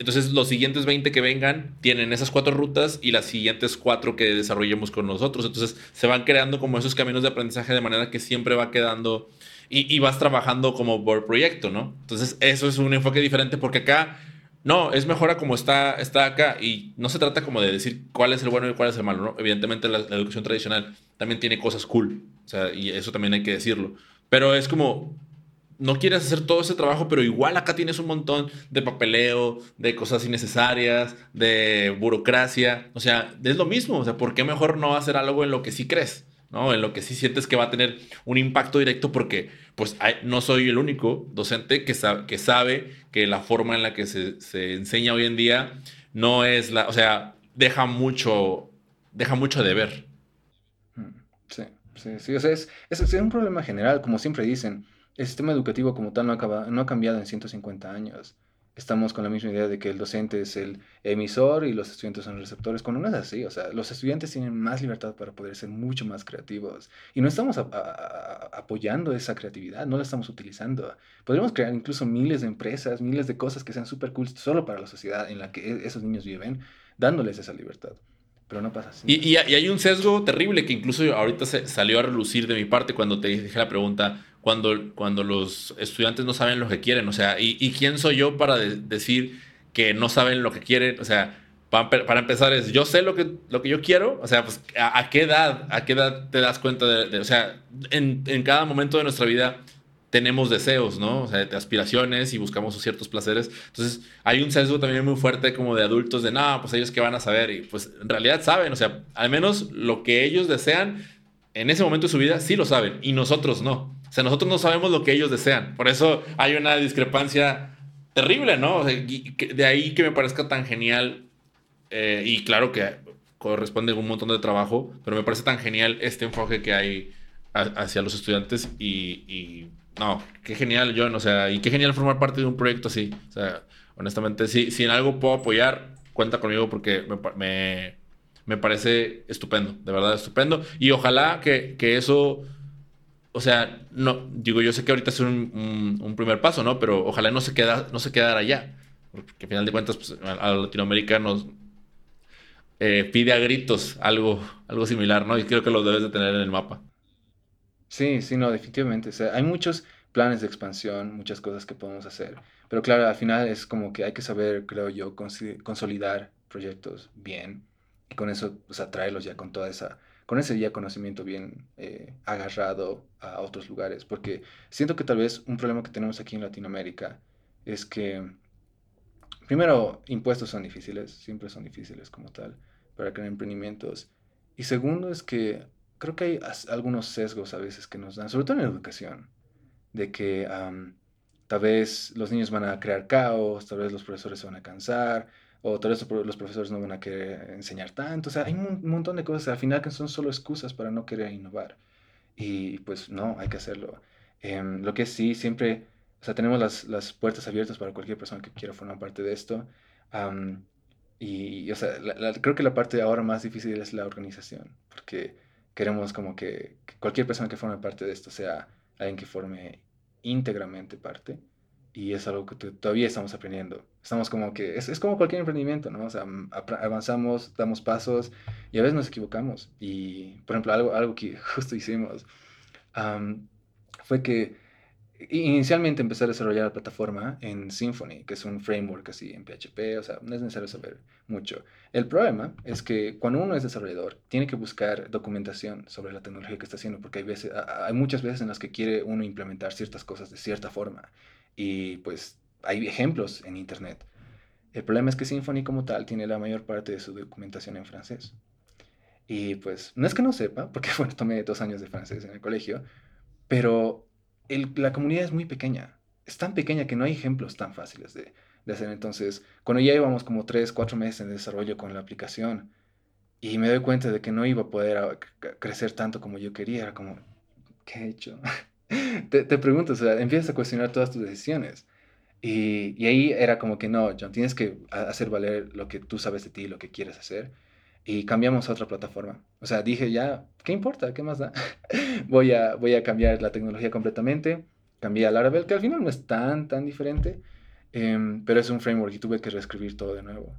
Entonces, los siguientes 20 que vengan tienen esas cuatro rutas y las siguientes cuatro que desarrollemos con nosotros. Entonces, se van creando como esos caminos de aprendizaje de manera que siempre va quedando y, vas trabajando como por proyecto, ¿no? Entonces, eso es un enfoque diferente porque acá, no, es mejor a como está, está acá y no se trata como de decir cuál es el bueno y cuál es el malo, ¿no? Evidentemente, la, la educación tradicional también tiene cosas cool, o sea, y eso también hay que decirlo. Pero es como, no quieres hacer todo ese trabajo, pero igual acá tienes un montón de papeleo, de cosas innecesarias, de burocracia. O sea, es lo mismo. O sea, ¿por qué mejor no hacer algo en lo que sí crees? ¿no? En lo que sí sientes que va a tener un impacto directo porque pues no soy el único docente que, sabe, que sabe que la forma en la que se, enseña hoy en día no es la, o sea, deja mucho, deja mucho de ver. Mm, sí, sí, sí, o sea, es, es un problema general, como siempre dicen el sistema educativo como tal no, acaba, no ha cambiado en 150 años. Estamos con la misma idea de que el docente es el emisor y los estudiantes son receptores, cuando no es así. O sea, los estudiantes tienen más libertad para poder ser mucho más creativos. Y no estamos apoyando esa creatividad, no la estamos utilizando. Podríamos crear incluso miles de empresas, miles de cosas que sean súper cool solo para la sociedad en la que e, esos niños viven, dándoles esa libertad pero no pasa así. Y, y, hay un sesgo terrible que incluso ahorita se salió a relucir de mi parte cuando te dije la pregunta, cuando, cuando los estudiantes no saben lo que quieren. O sea, ¿y, quién soy yo para decir que no saben lo que quieren? O sea, para, empezar es, yo sé lo que, lo que yo quiero. O sea, pues, ¿a, qué edad? ¿A qué edad te das cuenta de, o sea, en, en, cada momento de nuestra vida tenemos deseos, ¿no? O sea, de aspiraciones y buscamos ciertos placeres. Entonces, hay un sesgo también muy fuerte como de adultos de, no, pues ellos qué van a saber. Y pues en realidad saben, o sea, al menos lo que ellos desean en ese momento de su vida sí lo saben y nosotros no. O sea, nosotros no sabemos lo que ellos desean. Por eso hay una discrepancia terrible, ¿no? de ahí que me parezca tan genial eh, y claro que corresponde un montón de trabajo, pero me parece tan genial este enfoque que hay hacia los estudiantes y, no, qué genial, John, o sea, y qué genial formar parte de un proyecto así. O sea, honestamente, si, si en algo puedo apoyar, cuenta conmigo porque me, me, parece estupendo, de verdad estupendo. Y ojalá que, que eso o sea, no, digo, yo sé que ahorita es un, primer paso, ¿no? Pero ojalá no se, queda, no se quedara allá. Porque al final de cuentas, pues, a, Latinoamérica nos eh, pide a gritos algo, algo similar, ¿no? Y creo que lo debes de tener en el mapa. Sí, sí, no, definitivamente. O sea, hay muchos planes de expansión, muchas cosas que podemos hacer. Pero claro, al final es como que hay que saber, creo yo, consolidar proyectos bien. Y con eso, pues, atraerlos ya con toda esa con ese ya conocimiento bien eh, agarrado a otros lugares, porque siento que tal vez un problema que tenemos aquí en Latinoamérica es que, primero, impuestos son difíciles, siempre son difíciles como tal, para crear emprendimientos, y segundo es que creo que hay algunos sesgos a veces que nos dan, sobre todo en la educación, de que tal vez los niños van a crear caos, tal vez los profesores se van a cansar, o tal vez los profesores no van a querer enseñar tanto, o sea, hay un montón de cosas al final que son solo excusas para no querer innovar. Y pues no, hay que hacerlo. Em, lo que sí, siempre, o sea, tenemos las, las, puertas abiertas para cualquier persona que quiera formar parte de esto. y, o sea, creo que la parte ahora más difícil es la organización, porque queremos como que, que cualquier persona que forme parte de esto sea alguien que forme íntegramente parte y es algo que todavía estamos aprendiendo. Estamos como que, es, es, como cualquier emprendimiento, ¿no? O sea, avanzamos, damos pasos y a veces nos equivocamos. Y, por ejemplo, algo, algo que *laughs* justo hicimos fue que inicialmente empecé a desarrollar la plataforma en Symfony, que es un framework así en PHP, o sea, no es necesario saber mucho. El problema es que cuando uno es desarrollador, tiene que buscar documentación sobre la tecnología que está haciendo, porque hay, veces, hay muchas veces en las que quiere uno implementar ciertas cosas de cierta forma. Y pues hay ejemplos en Internet. El problema es que Symfony como tal tiene la mayor parte de su documentación en francés. Y pues no es que no sepa, porque *laughs* bueno, tomé dos años de francés en el colegio, pero la comunidad es muy pequeña. Es tan pequeña que no hay ejemplos tan fáciles de, de hacer. Entonces, cuando ya íbamos como tres, cuatro meses en desarrollo con la aplicación y me doy cuenta de que no iba a poder crecer tanto como yo quería, era como, ¿qué he hecho? *laughs* te, te preguntas, o sea, empiezas a cuestionar todas tus decisiones. Y, y, ahí era como que no, John, tienes que hacer valer lo que tú sabes de ti, lo que quieres hacer. Y cambiamos a otra plataforma. O sea, dije ya, ¿qué importa? ¿Qué más da? *laughs* voy, a, voy a cambiar la tecnología completamente. Cambié a Laravel, que al final no es tan, tan diferente. Em, pero es un framework y tuve que reescribir todo de nuevo.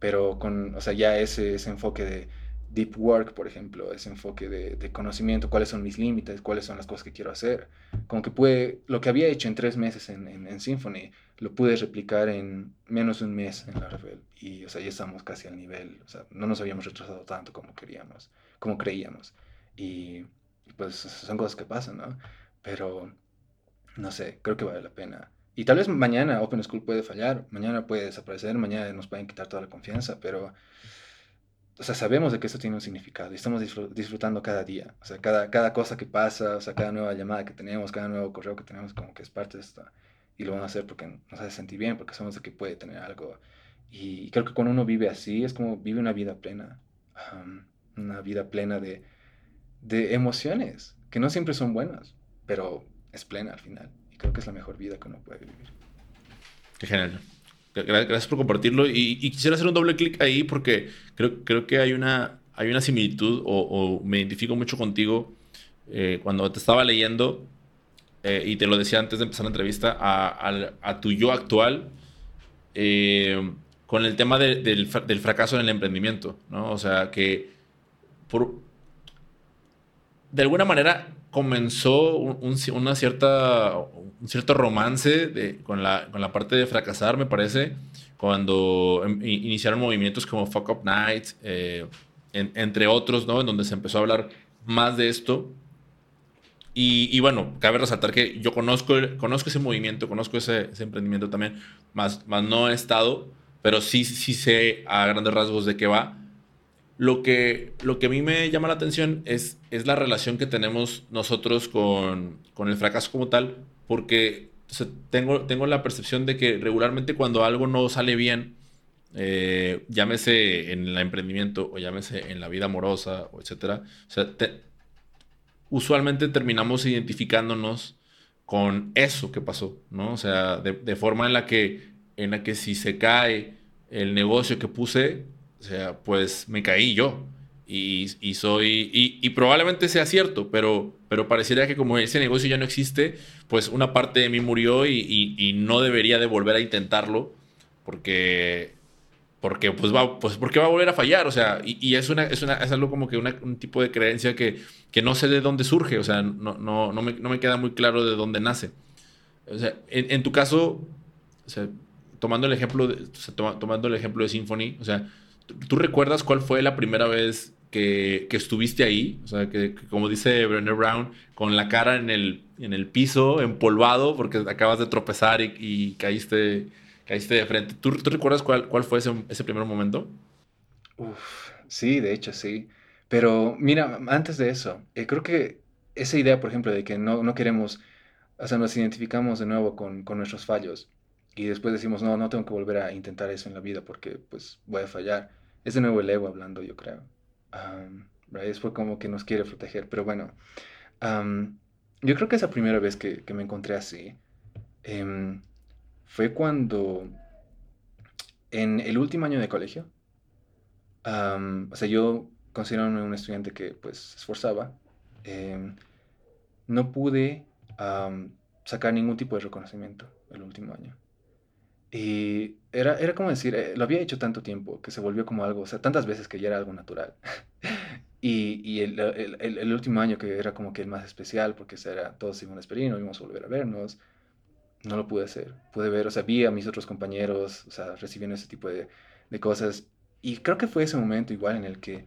Pero con, o sea, ya ese, ese enfoque de, deep work, por ejemplo, ese enfoque de, conocimiento, cuáles son mis límites, cuáles son las cosas que quiero hacer. Como que pude, lo que había hecho en tres meses en, en, Symfony, lo pude replicar en menos de un mes en Laravel. Y, o sea, ya estamos casi al nivel, o sea, no nos habíamos retrasado tanto como queríamos, como creíamos. Y, pues son cosas que pasan, ¿no? Pero, no sé, creo que vale la pena. Y tal vez mañana Open School puede fallar, mañana puede desaparecer, mañana nos pueden quitar toda la confianza, pero o sea, sabemos de que eso tiene un significado y estamos disfrutando cada día. O sea, cada, cada cosa que pasa, o sea, cada nueva llamada que tenemos, cada nuevo correo que tenemos, como que es parte de esto. Y lo vamos a hacer porque nos hace sentir bien, porque sabemos de que puede tener algo. Y creo que cuando uno vive así, es como vive una vida plena. una vida plena de, de emociones, que no siempre son buenas, pero es plena al final. Y creo que es la mejor vida que uno puede vivir. Qué genial. Gracias por compartirlo. Y, quisiera hacer un doble clic ahí porque creo, creo que hay una, hay una similitud o, me identifico mucho contigo eh, cuando te estaba leyendo eh, y te lo decía antes de empezar la entrevista a, a, tu yo actual eh, con el tema del, del, fracaso en el emprendimiento, ¿no? O sea, que por, de alguna manera comenzó un, una cierta, un cierto romance con, la, con, la, parte de fracasar, me parece, cuando em, iniciaron movimientos como Fuck Up Night, eh, entre otros, ¿no? En donde se empezó a hablar más de esto. Y, y, bueno, cabe resaltar que yo conozco, conozco ese movimiento, conozco ese, ese, emprendimiento también, más, más no he estado, pero sí, sí sé a grandes rasgos de qué va. Lo que, lo que a mí me llama la atención es, es la relación que tenemos nosotros con, con el fracaso como tal, porque tengo, tengo la percepción de que regularmente cuando algo no sale bien, eh, llámese en el emprendimiento o llámese en la vida amorosa, o etcétera, o sea, usualmente terminamos identificándonos con eso que pasó, ¿no? O sea, de, de forma en la que, en la que si se cae el negocio que puse, o sea, pues me caí yo. Y, soy. Y, probablemente sea cierto, pero, pero parecería que como ese negocio ya no existe, pues una parte de mí murió y, y no debería de volver a intentarlo. Porque. Porque, pues, va, pues, porque va a volver a fallar. O sea, y, es, una, es, una, es algo como que un tipo de creencia que, que no sé de dónde surge. O sea, no, no, no, me, no me queda muy claro de dónde nace. O sea, en, tu caso, tomando el ejemplo de, tomando el ejemplo de Symphony, o sea, ¿Tú recuerdas cuál fue la primera vez que, estuviste ahí? O sea, que, como dice Brené Brown, con la cara en el, en el piso, empolvado, porque acabas de tropezar y, caíste, caíste de frente. ¿Tú, recuerdas cuál, cuál fue ese, primer momento? Uf, sí, de hecho sí. Pero mira, antes de eso, eh, creo que esa idea, por ejemplo, de que no, no queremos, o sea, nos identificamos de nuevo con, con nuestros fallos, y después decimos, no, no tengo que volver a intentar eso en la vida porque pues voy a fallar. Es de nuevo el ego hablando, yo creo. es por como que nos quiere proteger, pero bueno. yo creo que esa primera vez que, me encontré así em, fue cuando en el último año de colegio, o sea, yo considerando un estudiante que pues se esforzaba, em, no pude sacar ningún tipo de reconocimiento el último año. Y era, era como decir, eh, lo había hecho tanto tiempo que se volvió como algo, o sea, tantas veces que ya era algo natural. *laughs* y, y el, el, el, último año que era como que el más especial, porque era, todos íbamos a esperar, no íbamos a volver a vernos, no lo pude hacer. Pude ver, o sea, vi a mis otros compañeros, o sea, recibiendo ese tipo de, de cosas. Y creo que fue ese momento igual en el que,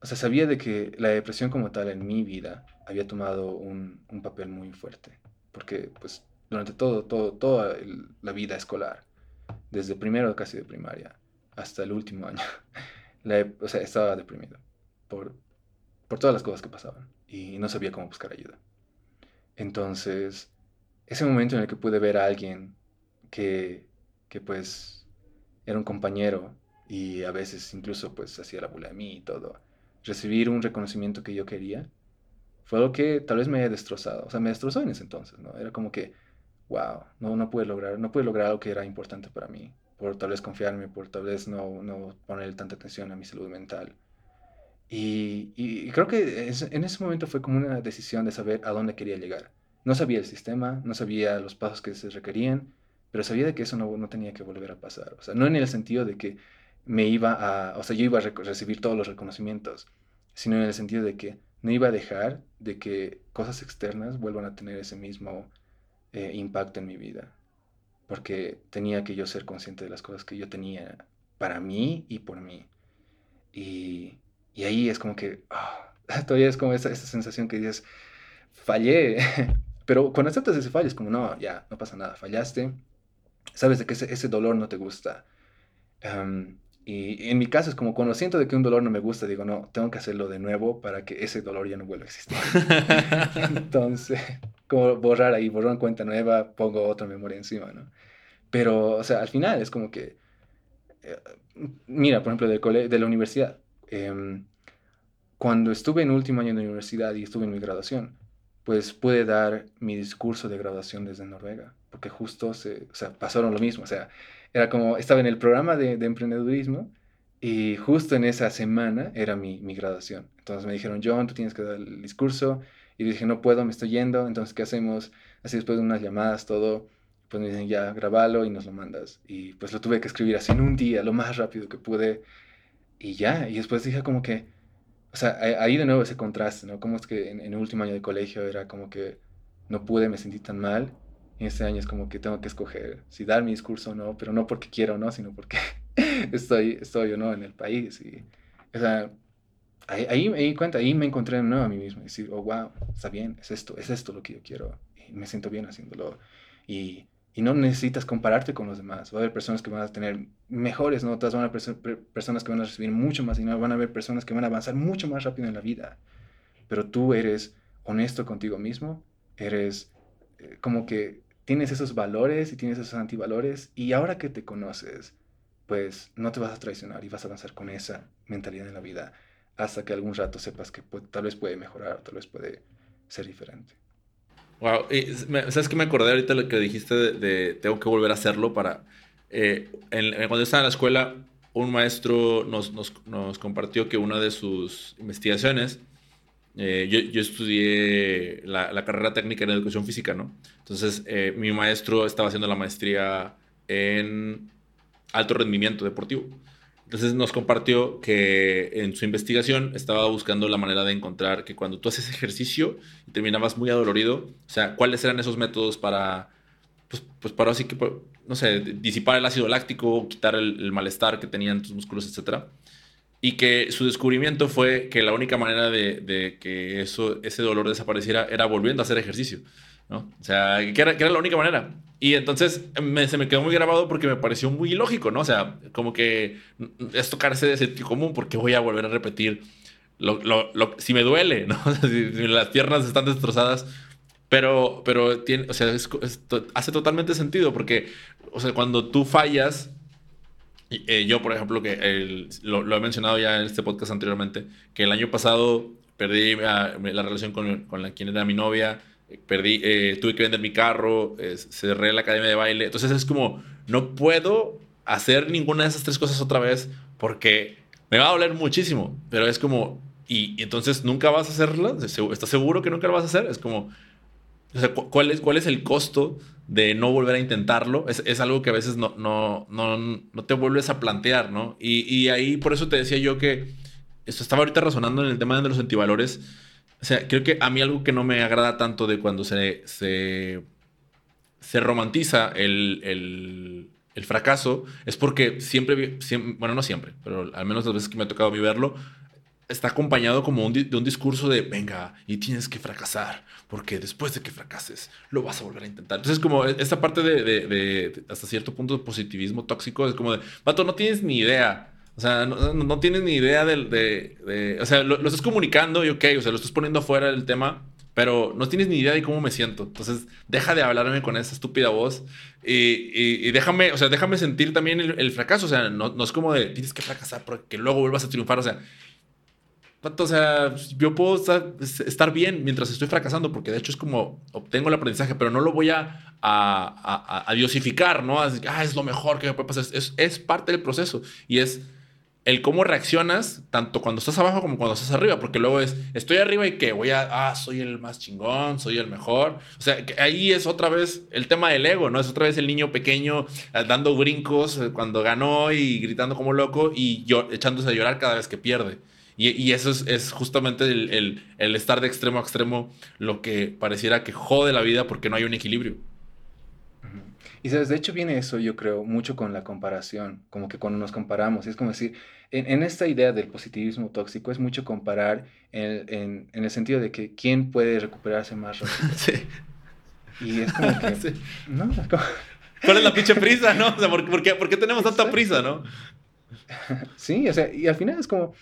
o sea, sabía de que la depresión como tal en mi vida había tomado un, un papel muy fuerte. Porque, pues, durante todo, todo, toda la vida escolar, desde primero casi de primaria hasta el último año, *laughs* o sea, estaba deprimido por, por todas las cosas que pasaban y no sabía cómo buscar ayuda. Entonces, ese momento en el que pude ver a alguien que, que pues era un compañero y a veces incluso pues hacía la bula a mí y todo, recibir un reconocimiento que yo quería, fue algo que tal vez me haya destrozado, o sea, me destrozó en ese entonces, ¿no? Era como que wow, no, no pude lograr, no pude lograr algo que era importante para mí, por tal vez confiarme, por tal vez no, no poner tanta atención a mi salud mental. Y, y creo que en ese momento fue como una decisión de saber a dónde quería llegar. No sabía el sistema, no sabía los pasos que se requerían, pero sabía de que eso no, no tenía que volver a pasar. O sea, no en el sentido de que me iba a, o sea, yo iba a recibir todos los reconocimientos, sino en el sentido de que no iba a dejar de que cosas externas vuelvan a tener ese mismo eh, impacto en mi vida, porque tenía que yo ser consciente de las cosas que yo tenía para mí y por mí. Y, y ahí es como que, ah, *laughs* todavía es como esa, esa sensación que dices, fallé, *laughs* pero cuando aceptas ese fallo es como, no, ya, no pasa nada, fallaste, sabes de que ese, ese dolor no te gusta. y en mi caso es como cuando siento de que un dolor no me gusta, digo, no, tengo que hacerlo de nuevo para que ese dolor ya no vuelva a existir. *laughs* Entonces, como borrar ahí, borrar cuenta nueva, pongo otra memoria encima, ¿no? Pero, o sea, al final es como que, eh, mira, por ejemplo, del de la universidad. Em, cuando estuve en último año de universidad y estuve en mi graduación, pues pude dar mi discurso de graduación desde Noruega, porque justo se, o sea, pasaron lo mismo, o sea, era como, estaba en el programa de, de emprendedurismo y justo en esa semana era mi, mi, graduación. Entonces me dijeron, John, tú tienes que dar el discurso y dije, no puedo, me estoy yendo, entonces, ¿qué hacemos? Así después de unas llamadas, todo, pues me dicen, ya, grabalo y nos lo mandas. Y pues lo tuve que escribir así en un día, lo más rápido que pude. Y ya, y después dije como que, o sea, ahí de nuevo ese contraste, ¿no? Como es que en, el último año de colegio era como que no pude, me sentí tan mal. Y este año es como que tengo que escoger si dar mi discurso o no, pero no porque quiero, ¿no? Sino porque *laughs* estoy, estoy o no en el país. Y, o sea, ahí, me di cuenta, ahí me encontré de nuevo a mí mismo decir, oh, wow, está bien, es esto, es esto lo que yo quiero y me siento bien haciéndolo. Y, y no necesitas compararte con los demás. Va a haber personas que van a tener mejores notas, van a haber personas que van a recibir mucho más dinero, van a haber personas que van a avanzar mucho más rápido en la vida. Pero tú eres honesto contigo mismo, eres eh, como que tienes esos valores y tienes esos antivalores y ahora que te conoces, pues no te vas a traicionar y vas a avanzar con esa mentalidad en la vida hasta que algún rato sepas que tal vez puede mejorar, tal vez puede ser diferente. Wow, ¿sabes qué me acordé ahorita lo que dijiste de, tengo que volver a hacerlo para... Eh, cuando estaba en la escuela, un maestro nos, nos, nos compartió que una de sus investigaciones, eh, yo, yo, estudié la, la, carrera técnica en educación física, ¿no? Entonces, eh, mi maestro estaba haciendo la maestría en alto rendimiento deportivo. Entonces nos compartió que en su investigación estaba buscando la manera de encontrar que cuando tú haces ejercicio y terminabas muy adolorido, o sea, cuáles eran esos métodos para, pues, pues para así que, no sé, disipar el ácido láctico, quitar el, malestar que tenían tus músculos, etc. Y que su descubrimiento fue que la única manera de, de que eso, ese dolor desapareciera era volviendo a hacer ejercicio. ¿No? O sea, que era, que era, la única manera. Y entonces me, se me quedó muy grabado porque me pareció muy ilógico, ¿no? O sea, como que es tocarse de sentido común porque voy a volver a repetir lo, lo, lo, si me duele, ¿no? *laughs* si, las piernas están destrozadas, Pero, pero tiene, o sea, hace totalmente sentido porque, o sea, cuando tú fallas, eh, yo, por ejemplo, que lo, he mencionado ya en este podcast anteriormente, que el año pasado perdí la relación con, con la, quien era mi novia, perdí, eh, tuve que vender mi carro, cerré la academia de baile. Entonces es como, no puedo hacer ninguna de esas tres cosas otra vez porque me va a doler muchísimo. Pero es como, y, entonces nunca vas a hacerla. ¿Estás seguro que nunca lo vas a hacer? Es como, ¿cuál es, cuál es el costo de no volver a intentarlo? Es, es algo que a veces no, no, no, no, te vuelves a plantear, ¿no? Y, y ahí por eso te decía yo que esto estaba ahorita razonando en el tema de los antivalores o sea, creo que a mí algo que no me agrada tanto de cuando se, se, se romantiza el, el, el, fracaso es porque siempre, bueno, no siempre, pero al menos las veces que me ha tocado a mí verlo, está acompañado como un, de un discurso de, venga, y tienes que fracasar, porque después de que fracases, lo vas a volver a intentar. Entonces, como e, esta parte de, de, de hasta cierto punto de positivismo tóxico, es como de, vato, no tienes ni idea o sea, no, tienes ni idea del, de, O sea, lo, estás comunicando y ok, o sea, lo estás poniendo afuera del tema, pero no tienes ni idea de cómo me siento. Entonces, deja de hablarme con esa estúpida voz y, y, déjame, o sea, déjame sentir también el, fracaso. O sea, no, no, es como de tienes que fracasar porque luego vuelvas a triunfar. O sea, o sea, yo puedo estar, bien mientras estoy fracasando, porque de hecho es como obtengo el aprendizaje, pero no lo voy a, a, a, diosificar, ¿no? ah, es lo mejor que me puede pasar. Es, es parte del proceso y es el cómo reaccionas, tanto cuando estás abajo como cuando estás arriba, porque luego es, estoy arriba y que voy a, ah, soy el más chingón, soy el mejor. O sea, ahí es otra vez el tema del ego, ¿no? Es otra vez el niño pequeño eh, dando brincos eh, cuando ganó y gritando como loco y yo, echándose a llorar cada vez que pierde. Y, eso es, justamente el, estar de extremo a extremo lo que pareciera que jode la vida porque no hay un equilibrio. Y sabes, de hecho viene eso, yo creo, mucho con la comparación, como que cuando nos comparamos, es como decir, en, esta idea del positivismo tóxico es mucho comparar en, en, el sentido de que quién puede recuperarse más rápido. *laughs* Sí. Y es como que... *laughs* Sí. ¿no? *laughs* ¿Cuál es la pinche prisa, no? O sea, ¿por, qué, ¿por qué tenemos tanta prisa, no? Sí, o sea, y al final es como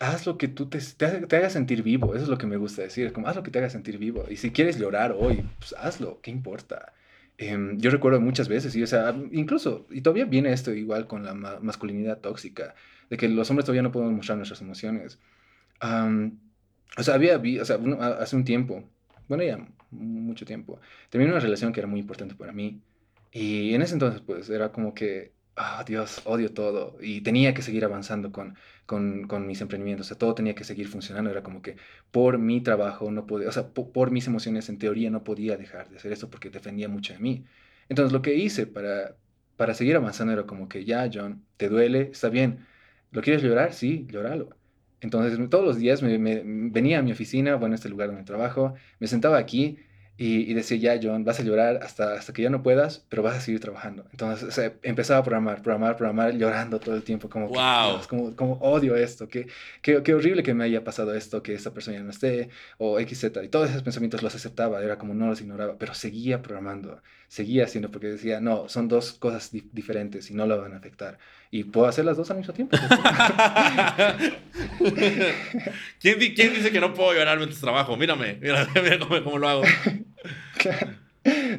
haz lo que tú te, te, haga sentir vivo. Eso es lo que me gusta decir. Como haz lo que te haga sentir vivo. Y si quieres llorar hoy, pues hazlo. ¿Qué importa? Em, yo recuerdo muchas veces, y o sea, incluso, y todavía viene esto igual con la masculinidad tóxica, de que los hombres todavía no podemos mostrar nuestras emociones. o sea, había, o sea, hace un tiempo, bueno, ya mucho tiempo, tenía una relación que era muy importante para mí. Y en ese entonces, pues, era como que ah, Dios, odio todo. Y tenía que seguir avanzando con, con, con, mis emprendimientos. O sea, todo tenía que seguir funcionando. Era como que por mi trabajo no podía, o sea, por, mis emociones en teoría no podía dejar de hacer eso porque defendía mucho de mí. Entonces lo que hice para, para seguir avanzando era como que ya, John, ¿te duele? Está bien. ¿Lo quieres llorar? Sí, llóralo. Entonces todos los días me, me, venía a mi oficina, bueno, este lugar donde trabajo, me sentaba aquí y, decía, ya, John, vas a llorar hasta, hasta que ya no puedas, pero vas a seguir trabajando. Entonces empezaba a programar, programar, programar, llorando todo el tiempo, como, wow. como, como, odio esto, qué, qué, qué, horrible que me haya pasado esto, que esta persona ya no esté, o XZ. Y todos esos pensamientos los aceptaba, era como no los ignoraba, pero seguía programando, seguía haciendo, porque decía, no, son dos cosas diferentes y no lo van a afectar y puedo hacer las dos al mismo tiempo. *laughs* ¿Quién, ¿Quién, dice que no puedo llorar mientras trabajo? Mírame, mírame, mira *laughs* cómo, lo hago. *laughs*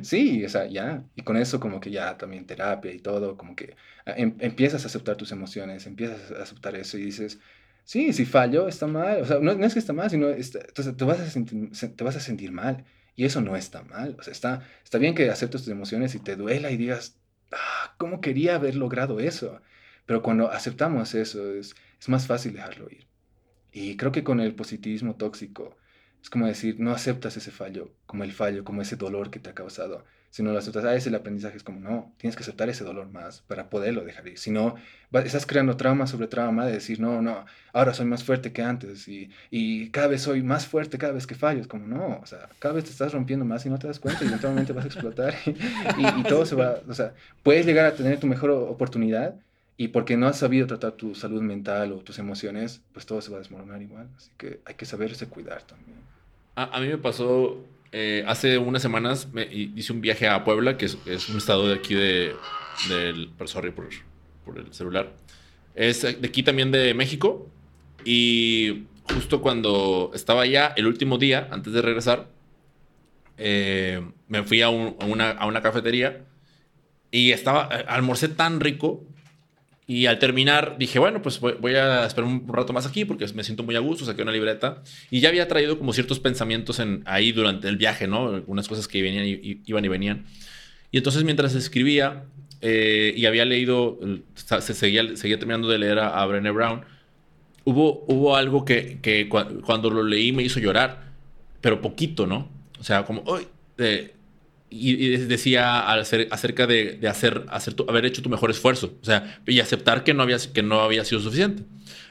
Sí, o sea, ya. Y con eso como que ya también terapia y todo, como que ah, em, empiezas a aceptar tus emociones, empiezas a aceptar eso y dices, sí, si fallo está mal. O sea, no, es que está mal, sino entonces te vas, a sentir, te vas a sentir mal. Y eso no está mal. O sea, está, está bien que aceptes tus emociones y te duela y digas, ah, ¿cómo quería haber logrado eso? Pero cuando aceptamos eso, es, es más fácil dejarlo ir. Y creo que con el positivismo tóxico, es como decir, no aceptas ese fallo como el fallo, como ese dolor que te ha causado. Si no lo ah, el aprendizaje, es como, no, tienes que aceptar ese dolor más para poderlo dejar ir. Si no, estás creando trauma sobre trauma de decir, no, no, ahora soy más fuerte que antes y, y cada vez soy más fuerte cada vez que fallo. Es como, no, o sea, cada vez te estás rompiendo más y no te das cuenta y eventualmente vas a explotar *laughs* y, y todo se va, o sea, puedes llegar a tener tu mejor oportunidad, y porque no has sabido tratar tu salud mental o tus emociones, pues todo se va a desmoronar igual. Así que hay que saberse cuidar también. A, mí me pasó eh, hace unas semanas, me hice un viaje a Puebla, que es, un estado de aquí de, del, sorry por, por el celular. Es de aquí también de México. Y justo cuando estaba allá, el último día, antes de regresar, eh, me fui a, una, a una cafetería y estaba, almorcé tan rico y al terminar dije, bueno, pues voy, a esperar un rato más aquí porque me siento muy a gusto, saqué una libreta y ya había traído como ciertos pensamientos en, ahí durante el viaje, ¿no? Algunas cosas que venían y, iban y venían. Y entonces mientras escribía eh, y había leído, se seguía, seguía terminando de leer a, Brené Brown, hubo, hubo algo que, que, cuando lo leí me hizo llorar, pero poquito, ¿no? O sea, como, hoy y, decía acerca de, hacer, haber hecho tu mejor esfuerzo, o sea, y aceptar que no había, que no había sido suficiente.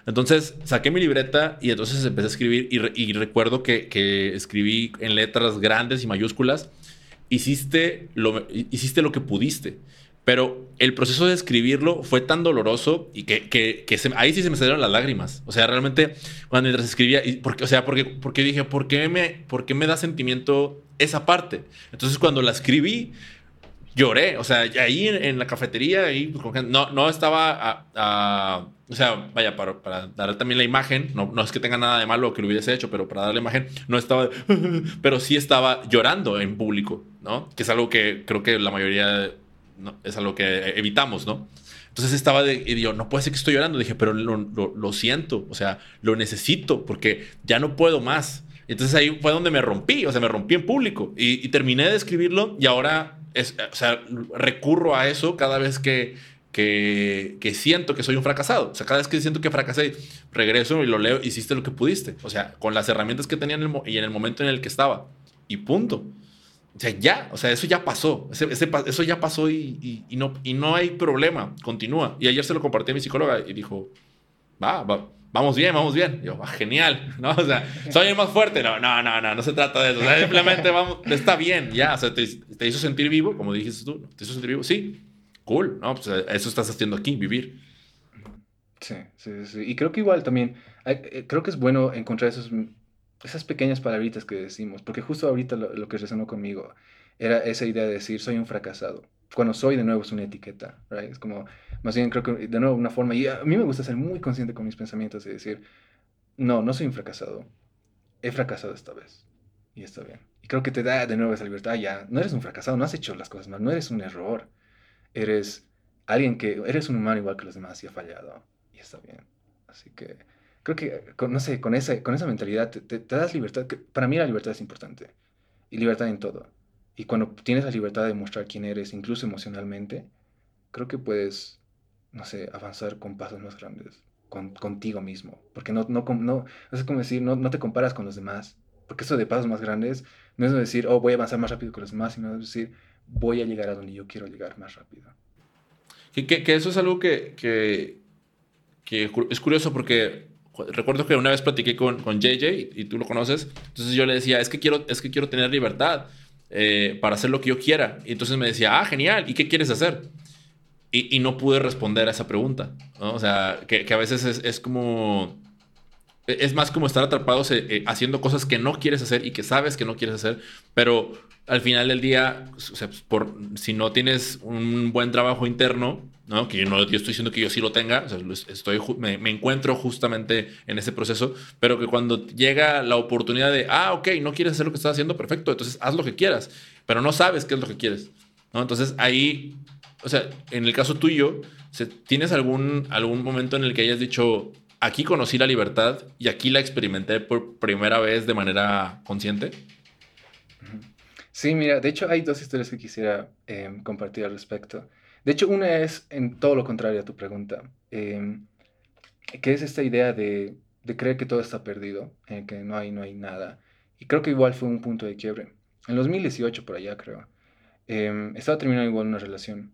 Entonces saqué mi libreta y entonces empecé a escribir y, recuerdo que, que, escribí en letras grandes y mayúsculas, hiciste hiciste lo que pudiste. Pero el proceso de escribirlo fue tan doloroso y que, que, que ahí sí se me salieron las lágrimas. O sea, realmente, cuando mientras escribía, y porque, o sea, porque, porque dije, ¿por qué, me, ¿por qué me da sentimiento esa parte? Entonces, cuando la escribí, lloré. O sea, ahí en, la cafetería, ahí, pues, no, no estaba, a, o sea, vaya, para, para dar también la imagen, no, no es que tenga nada de malo que lo hubiese hecho, pero para dar la imagen, no estaba, *laughs* pero sí estaba llorando en público, ¿no? Que es algo que creo que la mayoría es algo que evitamos, ¿no? Entonces estaba de, y yo, no puede ser que estoy llorando. Dije, pero lo, siento, o sea, lo necesito porque ya no puedo más. Entonces ahí fue donde me rompí, o sea, me rompí en público y, terminé de escribirlo y ahora, es, o sea, recurro a eso cada vez que, que, que, siento que soy un fracasado. O sea, cada vez que siento que fracasé, regreso y lo leo, hiciste lo que pudiste. O sea, con las herramientas que tenía y en el momento en el que estaba. Y punto. O sea, ya, o sea, eso ya pasó. eso ya pasó y, no, y no hay problema. Continúa. Y ayer se lo compartí a mi psicóloga y dijo, va, vamos bien, vamos bien. yo, va, genial. *laughs* ¿no? O sea, soy el más fuerte. No, no, no, no, no se trata de eso. simplemente vamos, está bien, ya. O sea, te, hizo sentir vivo, como dijiste tú. ¿Te hizo sentir vivo? Sí, cool. No, pues eso estás haciendo aquí, vivir. Sí, sí, sí. Y creo que igual también, eh, creo que es bueno encontrar esos esas pequeñas palabritas que decimos, porque justo ahorita lo, que resonó conmigo era esa idea de decir soy un fracasado. Cuando soy de nuevo es una etiqueta, right? Es como, más bien creo que de nuevo una forma, y a mí me gusta ser muy consciente con mis pensamientos y decir, no, no soy un fracasado, he fracasado esta vez y está bien. Y creo que te da de nuevo esa libertad, ya, no eres un fracasado, no has hecho las cosas mal, no eres un error, eres alguien que, eres un humano igual que los demás y ha fallado y está bien. Así que creo que, con, no sé, con esa, con esa mentalidad te, das libertad. Que para mí la libertad es importante. Y libertad en todo. Y cuando tienes la libertad de mostrar quién eres, incluso emocionalmente, creo que puedes, no sé, avanzar con pasos más grandes, con, contigo mismo. Porque no, no, no, es como decir, no, no te comparas con los demás. Porque eso de pasos más grandes no es decir, oh, voy a avanzar más rápido que los demás, sino decir, voy a llegar a donde yo quiero llegar más rápido. Que, que, que eso es algo que, que, que es curioso porque recuerdo que una vez platiqué con, con JJ y, tú lo conoces, entonces yo le decía, es que quiero, es que quiero tener libertad eh, para hacer lo que yo quiera. Y entonces me decía, ah, genial, ¿y qué quieres hacer? Y, y no pude responder a esa pregunta, ¿no? O sea, que, que a veces es, como... Es más como estar atrapados eh, eh, haciendo cosas que no quieres hacer y que sabes que no quieres hacer, pero al final del día, por, si no tienes un buen trabajo interno, ¿no? Que yo no yo estoy diciendo que yo sí lo tenga, estoy, me, me, encuentro justamente en ese proceso, pero que cuando llega la oportunidad de, ah, ok, no quieres hacer lo que estás haciendo, perfecto, entonces haz lo que quieras, pero no sabes qué es lo que quieres, ¿no? Entonces ahí, o sea, en el caso tuyo, ¿tienes algún, algún momento en el que hayas dicho, aquí conocí la libertad y aquí la experimenté por primera vez de manera consciente? Sí, mira, de hecho hay dos historias que quisiera em, compartir al respecto. De hecho, una es en todo lo contrario a tu pregunta, em, que es esta idea de, creer que todo está perdido, eh, que no hay, no hay nada. Y creo que igual fue un punto de quiebre. En 2018, por allá creo, em, estaba terminando igual una relación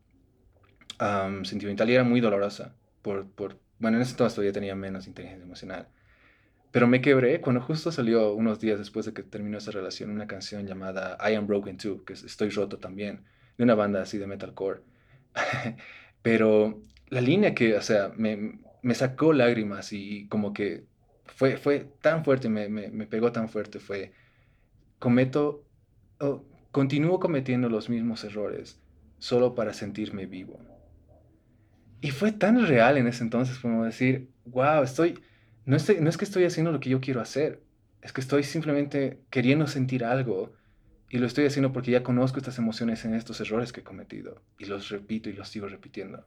sentimental y era muy dolorosa. Por, por, bueno, en ese entonces todavía tenía menos inteligencia emocional. Pero me quebré cuando justo salió unos días después de que terminó esa relación una canción llamada I Am Broken Too, que es Estoy Roto también, de una banda así de metalcore. *laughs* Pero la línea que, o sea, me, me, sacó lágrimas y como que fue, fue tan fuerte, me, me, me pegó tan fuerte, fue, cometo, continúo cometiendo los mismos errores solo para sentirme vivo. Y fue tan real en ese entonces como decir, wow, estoy, no, no es que estoy haciendo lo que yo quiero hacer, es que estoy simplemente queriendo sentir algo Y lo estoy haciendo porque ya conozco estas emociones en estos errores que he cometido. Y los repito y los sigo repitiendo.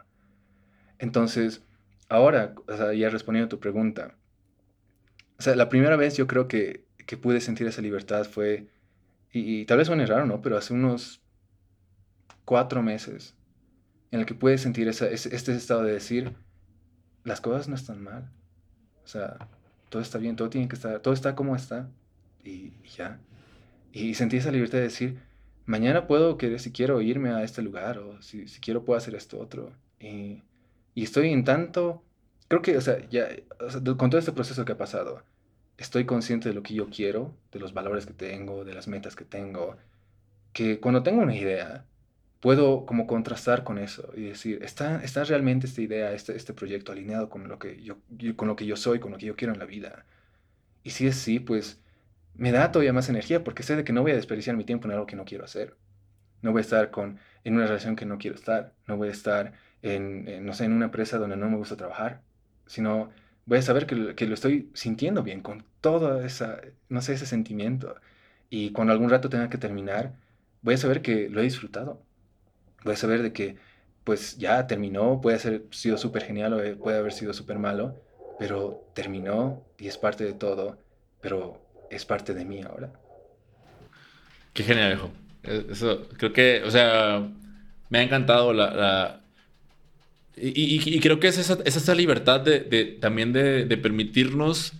Entonces, ahora, o sea, ya respondiendo a tu pregunta. O sea, la primera vez yo creo que, que pude sentir esa libertad fue, y, tal vez suene raro, ¿no? Pero hace unos cuatro meses en el que pude sentir ese, este estado de decir, las cosas no están mal. O sea, todo está bien, todo tiene que estar, todo está como está. Y, ya. Y sentí esa libertad de decir, mañana puedo querer, si quiero irme a este lugar, o si, si quiero puedo hacer esto otro. Y, y, estoy en tanto, creo que, o sea, ya, con todo este proceso que ha pasado, estoy consciente de lo que yo quiero, de los valores que tengo, de las metas que tengo, que cuando tengo una idea, puedo como contrastar con eso y decir, ¿está, está realmente esta idea, este, este proyecto alineado con lo, que yo, con lo que yo soy, con lo que yo quiero en la vida? Y si es sí, pues me da todavía más energía porque sé de que no voy a desperdiciar mi tiempo en algo que no quiero hacer. No voy a estar con, en una relación que no quiero estar. No voy a estar en, no sé, en una empresa donde no me gusta trabajar. Sino voy a saber que, que lo estoy sintiendo bien, con todo esa, no sé, ese sentimiento. Y cuando algún rato tenga que terminar, voy a saber que lo he disfrutado voy a saber de que pues ya terminó, puede haber sido súper genial o puede haber sido súper malo, pero terminó y es parte de todo, pero es parte de mí ahora. Qué genial, hijo. E, eso, creo que, o sea, me ha encantado la... Y, creo que es esa, es esa libertad de también de, de permitirnos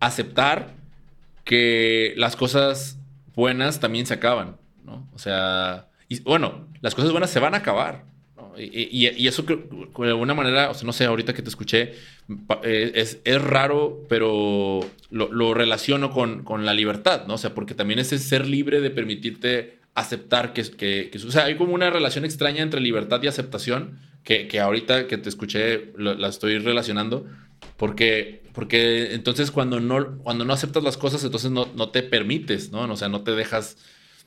aceptar que las cosas buenas también se acaban, ¿no? O sea, y bueno, las cosas buenas se van a acabar. Y, eso de alguna manera, o sea, no sé, ahorita que te escuché, eh, es, es raro, pero lo, relaciono con, con, la libertad, ¿no? O sea, porque también es ser libre de permitirte aceptar que, que, que, o sea, hay como una relación extraña entre libertad y aceptación, que, que ahorita que te escuché la estoy relacionando, porque, porque entonces cuando no, cuando no aceptas las cosas, entonces no, no te permites, ¿no? O sea, no te dejas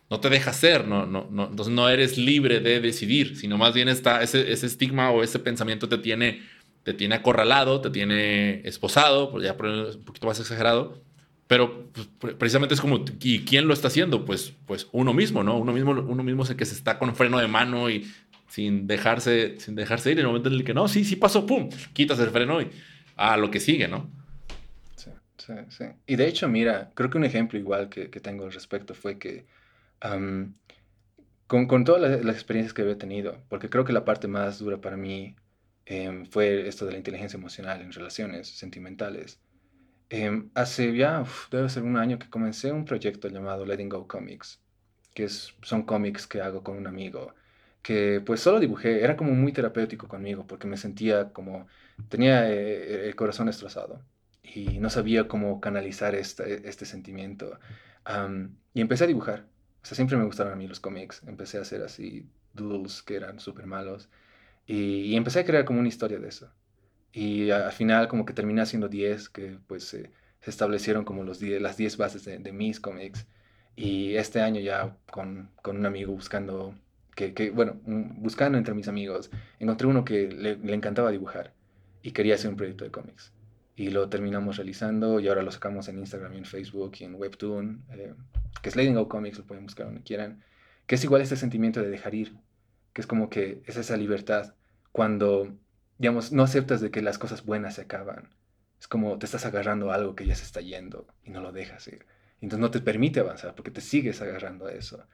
no te deja ser, no, no, no, entonces no eres libre de decidir, sino más bien está ese, ese estigma o ese pensamiento te tiene, te tiene acorralado, te tiene esposado, ya un poquito más exagerado, pero pues, precisamente es como, ¿y quién lo está haciendo? Pues, pues uno mismo, ¿no? Uno mismo, uno mismo el que se está con freno de mano y sin dejarse, sin dejarse ir, en el momento en el que no, sí, sí pasó, pum, quitas el freno y a lo que sigue, ¿no? Sí, sí, sí. Y de hecho, mira, creo que un ejemplo igual que, que tengo al respecto fue que con, con, todas las, experiencias que había tenido, porque creo que la parte más dura para mí em, fue esto de la inteligencia emocional en relaciones sentimentales. Em, hace ya, debe ser un año que comencé un proyecto llamado Letting Go Comics, que es, son cómics que hago con un amigo, que pues solo dibujé, era como muy terapéutico conmigo, porque me sentía como, tenía eh, el corazón destrozado y no sabía cómo canalizar este, este sentimiento. y empecé a dibujar o sea, siempre me gustaron a mí los cómics. Empecé a hacer así doodles que eran súper malos. Y, empecé a crear como una historia de eso. Y al final como que terminé haciendo 10, que pues se establecieron como los las 10 bases de, mis cómics. Y este año ya con, con un amigo buscando, que, bueno, buscando entre mis amigos, encontré uno que le, le encantaba dibujar y quería hacer un proyecto de cómics y lo terminamos realizando y ahora lo sacamos en Instagram y en Facebook y en Webtoon, eh, que es Letting Go Comics, lo pueden buscar donde quieran, que es igual este sentimiento de dejar ir, que es como que es esa libertad cuando, digamos, no aceptas de que las cosas buenas se acaban. Es como te estás agarrando a algo que ya se está yendo y no lo dejas ir. Entonces no te permite avanzar porque te sigues agarrando a eso.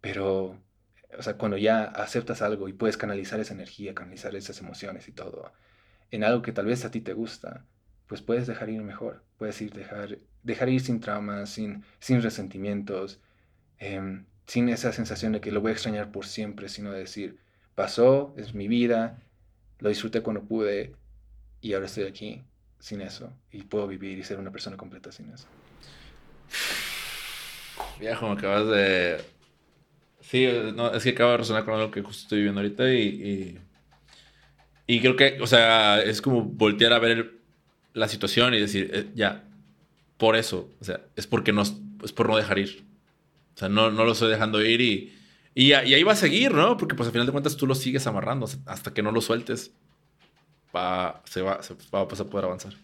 Pero, o sea, cuando ya aceptas algo y puedes canalizar esa energía, canalizar esas emociones y todo, en algo que tal vez a ti te gusta, pues puedes dejar ir mejor, puedes ir dejar, dejar ir sin traumas, sin, sin resentimientos, em, sin esa sensación de que lo voy a extrañar por siempre, sino de decir, pasó, es mi vida, lo disfruté cuando pude y ahora estoy aquí sin eso y puedo vivir y ser una persona completa sin eso. Viejo, me acabas de... Sí, no, es que acabo de resonar con algo que justo estoy viviendo ahorita y, y, y creo que, o sea, es como voltear a ver el la situación y decir, eh, ya, por eso, o sea, es porque no, es por no dejar ir. O sea, no, no lo estoy dejando ir y, y, ahí va a seguir, ¿no? Porque pues al final de cuentas tú lo sigues amarrando hasta que no lo sueltes. Va, se va, va, a poder avanzar.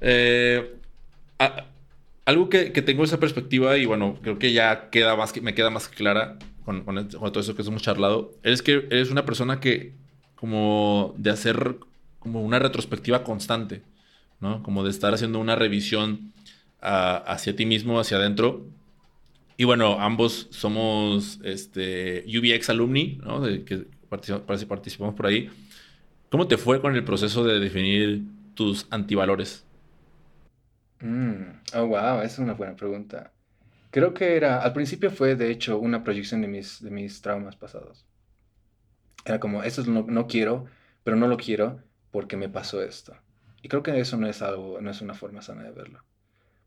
Eh, algo que, tengo esa perspectiva y bueno, creo que ya queda más, me queda más clara con, con, todo eso que hemos charlado, es que eres una persona que como de hacer como una retrospectiva constante, ¿no? Como de estar haciendo una revisión hacia ti mismo, hacia adentro. Y bueno, ambos somos este, UBX alumni, ¿no? Que participamos por ahí. ¿Cómo te fue con el proceso de definir tus antivalores? Mm, oh, wow, esa es una buena pregunta. Creo que era, al principio fue de hecho una proyección de mis, traumas pasados. Era como, eso no, no quiero, pero no lo quiero porque me pasó esto. Y creo que eso no es algo, no es una forma sana de verlo.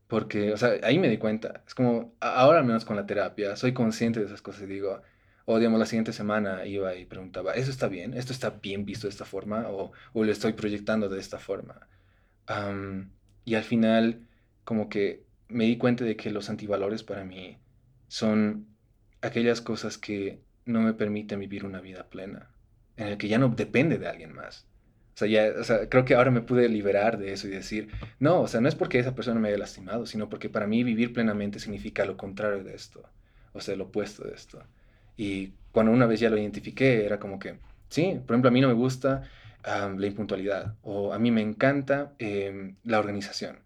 Porque, o sea, ahí me di cuenta. Es como, ahora al menos con la terapia, soy consciente de esas cosas y digo, o digamos, la siguiente semana iba y preguntaba, ¿eso está bien? ¿Esto está bien visto de esta forma? ¿O, o lo estoy proyectando de esta forma? y al final, como que me di cuenta de que los antivalores para mí son aquellas cosas que no me permiten vivir una vida plena, en el que ya no depende de alguien más. Sea, ya, o sea, creo que ahora me pude liberar de eso y decir, no, o sea, no es porque esa persona me haya lastimado, sino porque para mí vivir plenamente significa lo contrario de esto, o sea, lo opuesto de esto. Y cuando una vez ya lo identifiqué, era como que, sí, por ejemplo, a mí no me gusta la impuntualidad, o a mí me encanta em, la organización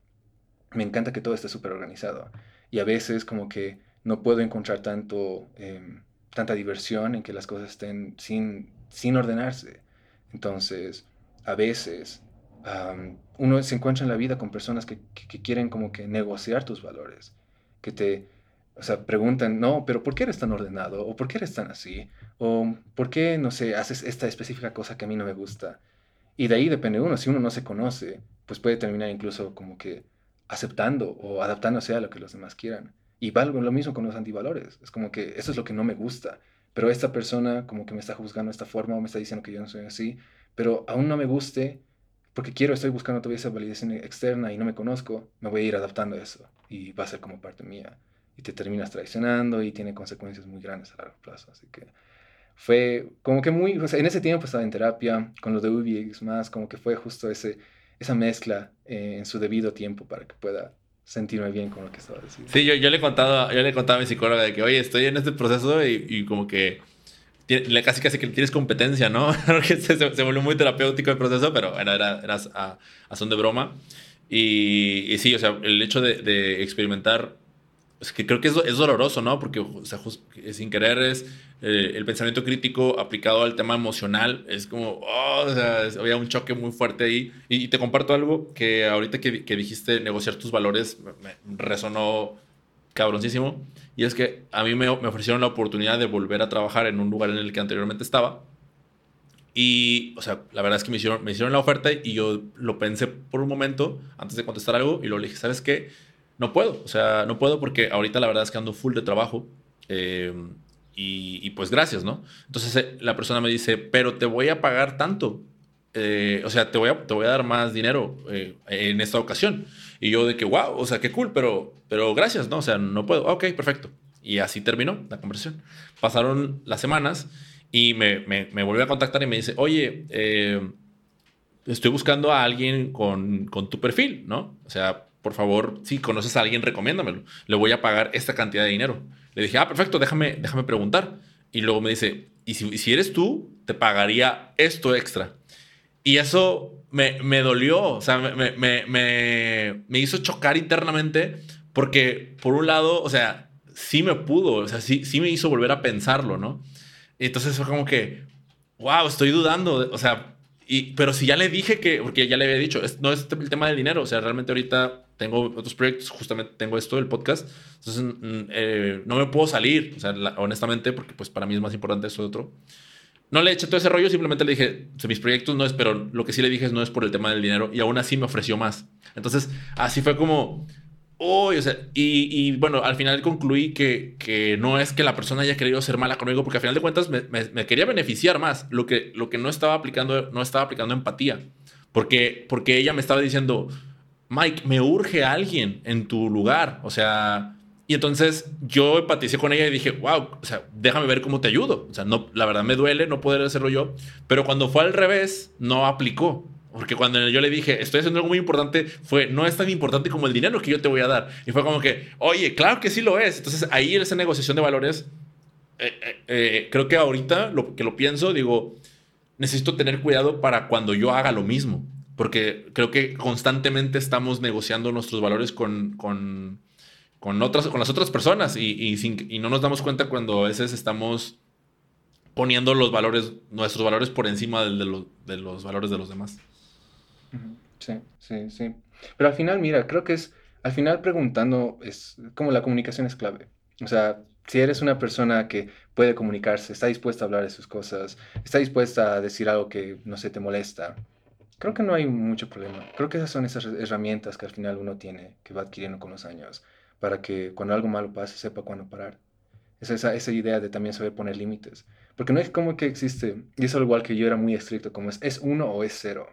me encanta que todo esté súper organizado. Y a veces como que no puedo encontrar tanto, em, tanta diversión en que las cosas estén sin, sin ordenarse. Entonces, a veces uno se encuentra en la vida con personas que, que, quieren como que negociar tus valores, que te, o sea, preguntan, no, pero ¿por qué eres tan ordenado? ¿O por qué eres tan así? ¿O por qué, no sé, haces esta específica cosa que a mí no me gusta? Y de ahí depende uno, si uno no se conoce, pues puede terminar incluso como que aceptando o adaptándose a lo que los demás quieran. Y valgo lo mismo con los antivalores. Es como que eso es lo que no me gusta. Pero esta persona como que me está juzgando de esta forma o me está diciendo que yo no soy así. Pero aún no me guste, porque quiero, estoy buscando todavía esa validación externa y no me conozco, me voy a ir adaptando a eso. Y va a ser como parte mía. Y te terminas traicionando y tiene consecuencias muy grandes a largo plazo. Así que fue como que muy, en ese tiempo estaba en terapia con los de UBX más, como que fue justo ese esa mezcla eh, en su debido tiempo para que pueda sentirme bien con lo que estaba diciendo. Sí, yo, yo, le, he contado, yo le he contado a mi psicóloga de que, oye, estoy en este proceso y, como que casi casi que tienes competencia, ¿no? *laughs* Porque se, se, volvió muy terapéutico el proceso, pero era, era, era a, a, son de broma. Y, y, sí, o sea, el hecho de, de experimentar es que creo que es, es doloroso, ¿no? Porque o sea, sin querer es eh, el pensamiento crítico aplicado al tema emocional. Es como, oh, o sea, había un choque muy fuerte ahí. Y, te comparto algo que ahorita que, que dijiste negociar tus valores me, resonó cabroncísimo. Y es que a mí me, me, ofrecieron la oportunidad de volver a trabajar en un lugar en el que anteriormente estaba. Y, o sea, la verdad es que me hicieron, me hicieron la oferta y yo lo pensé por un momento antes de contestar algo y le dije, ¿sabes qué? no puedo, o sea, no puedo porque ahorita la verdad es que ando full de trabajo. Eh, y, pues gracias, ¿no? Entonces eh, la persona me dice, pero te voy a pagar tanto. Eh, o sea, te voy, a, te voy a dar más dinero en esta ocasión. Y yo de que, wow, o sea, qué cool, pero, pero gracias, ¿no? O sea, no puedo. Ok, perfecto. Y así terminó la conversación. Pasaron las semanas y me, me, me volvió a contactar y me dice, oye, estoy buscando a alguien con, con tu perfil, ¿no? O sea, por favor, si conoces a alguien, recomiéndamelo. Le voy a pagar esta cantidad de dinero. Le dije, ah, perfecto, déjame, déjame preguntar. Y luego me dice, y si, eres tú, te pagaría esto extra. Y eso me, me dolió, o sea, me, me, me, hizo chocar internamente porque, por un lado, o sea, sí me pudo, o sea, sí, sí me hizo volver a pensarlo, ¿no? entonces fue como que, wow, estoy dudando, o sea, y, pero si ya le dije que, porque ya le había dicho, no es el tema del dinero, o sea, realmente ahorita tengo otros proyectos, justamente tengo esto del podcast, entonces mm, eh, no me puedo salir, o sea, honestamente, porque pues para mí es más importante eso otro. No le eché todo ese rollo, simplemente le dije, mis proyectos no es, pero lo que sí le dije es no es por el tema del dinero y aún así me ofreció más. Entonces, así fue como, oh, o sea, y, y, bueno, al final concluí que, que, no es que la persona haya querido ser mala conmigo, porque al final de cuentas me, me, quería beneficiar más. Lo que, lo que no estaba aplicando, no estaba aplicando empatía, porque, porque ella me estaba diciendo, Mike, me urge alguien en tu lugar. O sea, y entonces yo empaticé con ella y dije, wow, o sea, déjame ver cómo te ayudo. O sea, no, la verdad me duele no poder hacerlo yo. Pero cuando fue al revés, no aplicó. Porque cuando yo le dije, estoy haciendo algo muy importante, fue, no es tan importante como el dinero que yo te voy a dar. Y fue como que, oye, claro que sí lo es. Entonces ahí esa negociación de valores, eh, eh, eh, creo que ahorita lo que lo pienso, digo, necesito tener cuidado para cuando yo haga lo mismo. Porque creo que constantemente estamos negociando nuestros valores con, con, con otras, con las otras personas y, sin, y no nos damos cuenta cuando a veces estamos poniendo los valores, nuestros valores por encima de, de, de los valores de los demás. Sí, sí, sí. Pero al final, mira, creo que es, al final preguntando, es como la comunicación es clave. O sea, si eres una persona que puede comunicarse, está dispuesta a hablar de sus cosas, está dispuesta a decir algo que no se te molesta, creo que no hay mucho problema. Creo que esas son esas herramientas que al final uno tiene, que va adquiriendo con los años, para que cuando algo malo pase sepa cuándo parar. Es esa, esa idea de también saber poner límites. Porque no es como que existe, y eso igual que yo era muy estricto, como es, es uno o es cero.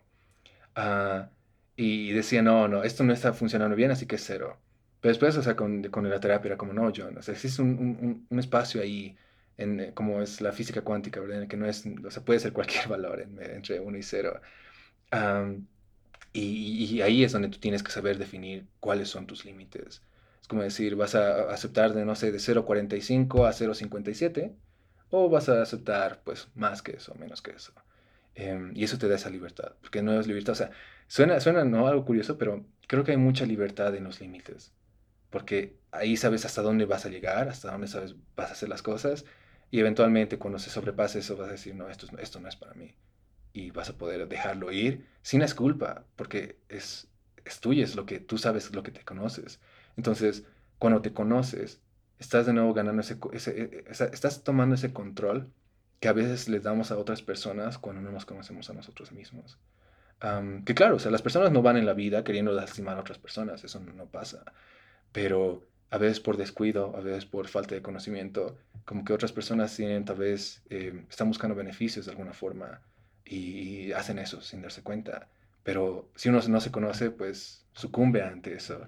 Uh, y decía, no, no, esto no está funcionando bien, así que cero. Pero después, o sea, con, con la terapia era como, no, John, o sea, existe un, un, un espacio ahí, en, eh, como es la física cuántica, ¿verdad? En el que no es, o sea, puede ser cualquier *laughs* valor en, entre uno y cero. Um, y, y, ahí es donde tú tienes que saber definir cuáles son tus límites. Es como decir, vas a aceptar de, no sé, de 0,45 a 0,57, o vas a aceptar, pues, más que eso, menos que eso. Um, y eso te da esa libertad, porque no es libertad, o sea, suena, suena no algo curioso, pero creo que hay mucha libertad en los límites porque ahí sabes hasta dónde vas a llegar, hasta dónde sabes vas a hacer las cosas y eventualmente cuando se sobrepase eso vas a decir, no, esto, esto no es para mí. Y vas a poder dejarlo ir sin es culpa, porque es, es tuyo, es lo que tú sabes, lo que te conoces. Entonces, cuando te conoces, estás de nuevo ganando ese, ese, estás tomando ese control que a veces le damos a otras personas cuando no nos conocemos a nosotros mismos. que claro, o sea, las personas no van en la vida queriendo lastimar a otras personas, eso no, pasa pero a veces por descuido, a veces por falta de conocimiento, como que otras personas tienen tal vez, eh, están buscando beneficios de alguna forma y, hacen eso sin darse cuenta. Pero si uno no se conoce, pues sucumbe ante eso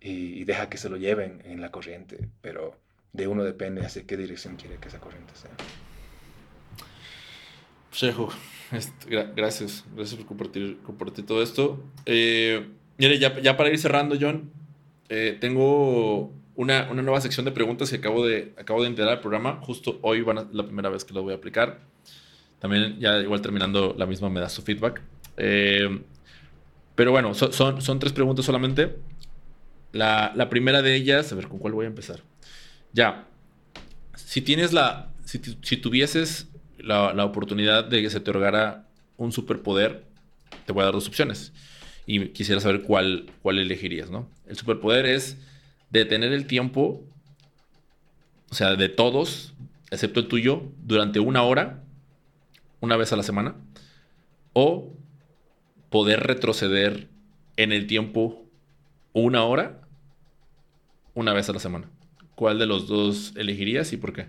y, deja que se lo lleven en la corriente, pero de uno depende hacia qué dirección quiere que esa corriente sea. Shehu, gracias, gracias por compartir, compartir todo esto. Eh, mire, ya, ya para ir cerrando, John, eh, tengo una, una, nueva sección de preguntas que acabo de, acabo de integrar al programa. Justo hoy van a, la primera vez que lo voy a aplicar. También ya igual terminando la misma me da su feedback. Eh, pero bueno, son, son tres preguntas solamente. La, la, primera de ellas, a ver, ¿con cuál voy a empezar? Ya, si tienes la, si, si tuvieses la, la, oportunidad de que se te otorgara un superpoder, te voy a dar dos opciones y quisiera saber cuál, cuál elegirías, ¿no? El superpoder es detener el tiempo, o sea, de todos, excepto el tuyo, durante una hora, una vez a la semana, o poder retroceder en el tiempo una hora, una vez a la semana. ¿Cuál de los dos elegirías y por qué?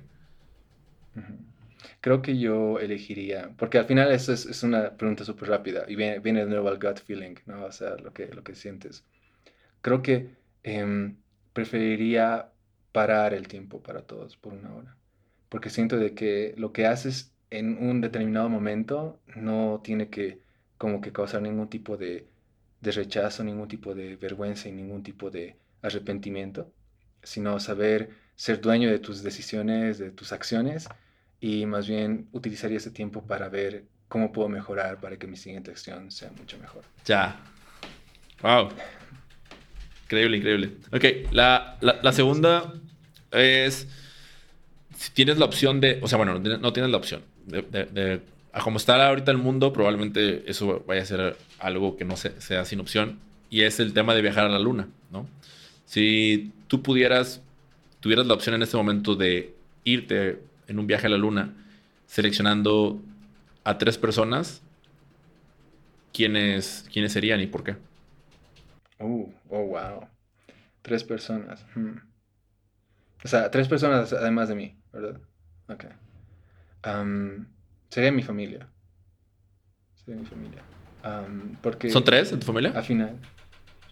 Creo que yo elegiría, porque al final eso es, es una pregunta súper rápida y viene, viene de nuevo al gut feeling, ¿no? O sea, lo que, lo que sientes. Creo que eh, preferiría parar el tiempo para todos por una hora, porque siento de que lo que haces en un determinado momento no tiene que como que causar ningún tipo de, de rechazo, ningún tipo de vergüenza y ningún tipo de arrepentimiento, sino saber ser dueño de tus decisiones, de tus acciones y más bien utilizaría ese tiempo para ver cómo puedo mejorar para que mi siguiente acción sea mucho mejor. Ya. Wow. Increíble, increíble. Ok, la, la, segunda es si tienes la opción de, o sea, bueno, no tienes la opción de, de, a como está ahorita el mundo, probablemente eso vaya a ser algo que no sea sin opción y es el tema de viajar a la luna, ¿no? Si tú pudieras, tuvieras la opción en este momento de irte en un viaje a la luna, seleccionando a tres personas, ¿quiénes, quiénes serían y por qué? Oh, oh, wow. Tres personas. Hmm. O sea, tres personas además de mí, ¿verdad? Ok. sería mi familia. Sería mi familia. porque ¿Son tres en tu familia? Al final.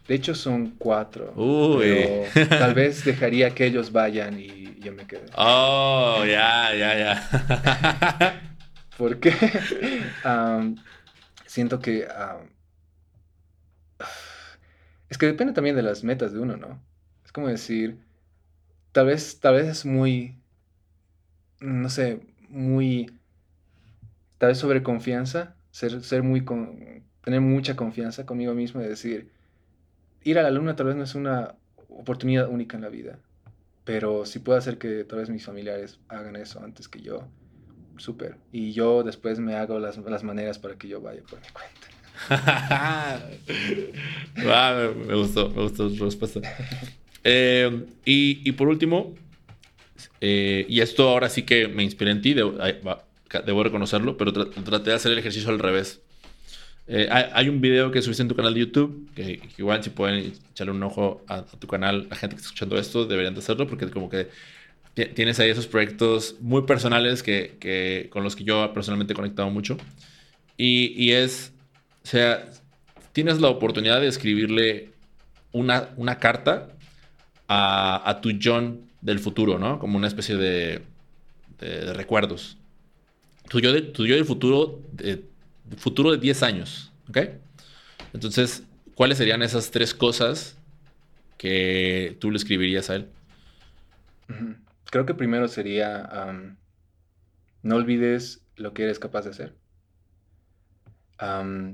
De hecho, son cuatro. Uy. *laughs* tal vez dejaría que ellos vayan y yo me quede. Oh, ya, ya, ya. *laughs* Porque *laughs* siento que Es que depende también de las metas de uno, ¿no? Es como decir, tal vez, tal vez es muy, no sé, muy, tal vez sobre confianza, ser, ser muy, con, tener mucha confianza conmigo mismo y decir, ir a la luna tal vez no es una oportunidad única en la vida, pero si puedo hacer que tal vez mis familiares hagan eso antes que yo, súper. Y yo después me hago las, las maneras para que yo vaya por mi cuenta. *laughs* me gustó, me gustó tu respuesta. Eh, y, por último, eh, y esto ahora sí que me inspiré en ti, debo, reconocerlo, pero traté de hacer el ejercicio al revés. Eh, hay, un video que subiste en tu canal de YouTube, que, igual si pueden echarle un ojo a, tu canal, la gente que está escuchando esto, deberían de hacerlo, porque como que tienes ahí esos proyectos muy personales que, con los que yo personalmente he conectado mucho. Y, y es o sea, tienes la oportunidad de escribirle una, una carta a, tu John del futuro, ¿no? Como una especie de, de, recuerdos. Tu yo, de, tu yo del futuro, de, futuro de 10 años, ¿ok? Entonces, ¿cuáles serían esas tres cosas que tú le escribirías a él? Creo que primero sería, no olvides lo que eres capaz de hacer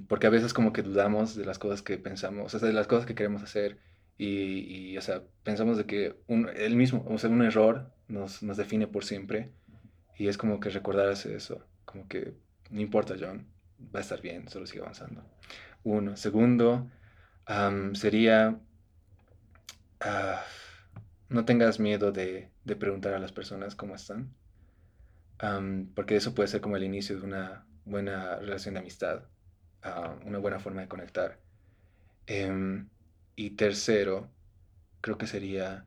porque a veces como que dudamos de las cosas que pensamos, o sea, de las cosas que queremos hacer y, o sea, pensamos de que un, el mismo, o sea, un error nos, nos define por siempre y es como que recordarse eso, como que no importa, John, va a estar bien, solo sigue avanzando. Uno. Segundo, sería, ah, no tengas miedo de, de, preguntar a las personas cómo están, porque eso puede ser como el inicio de una buena relación de amistad una buena forma de conectar. Em, y tercero, creo que sería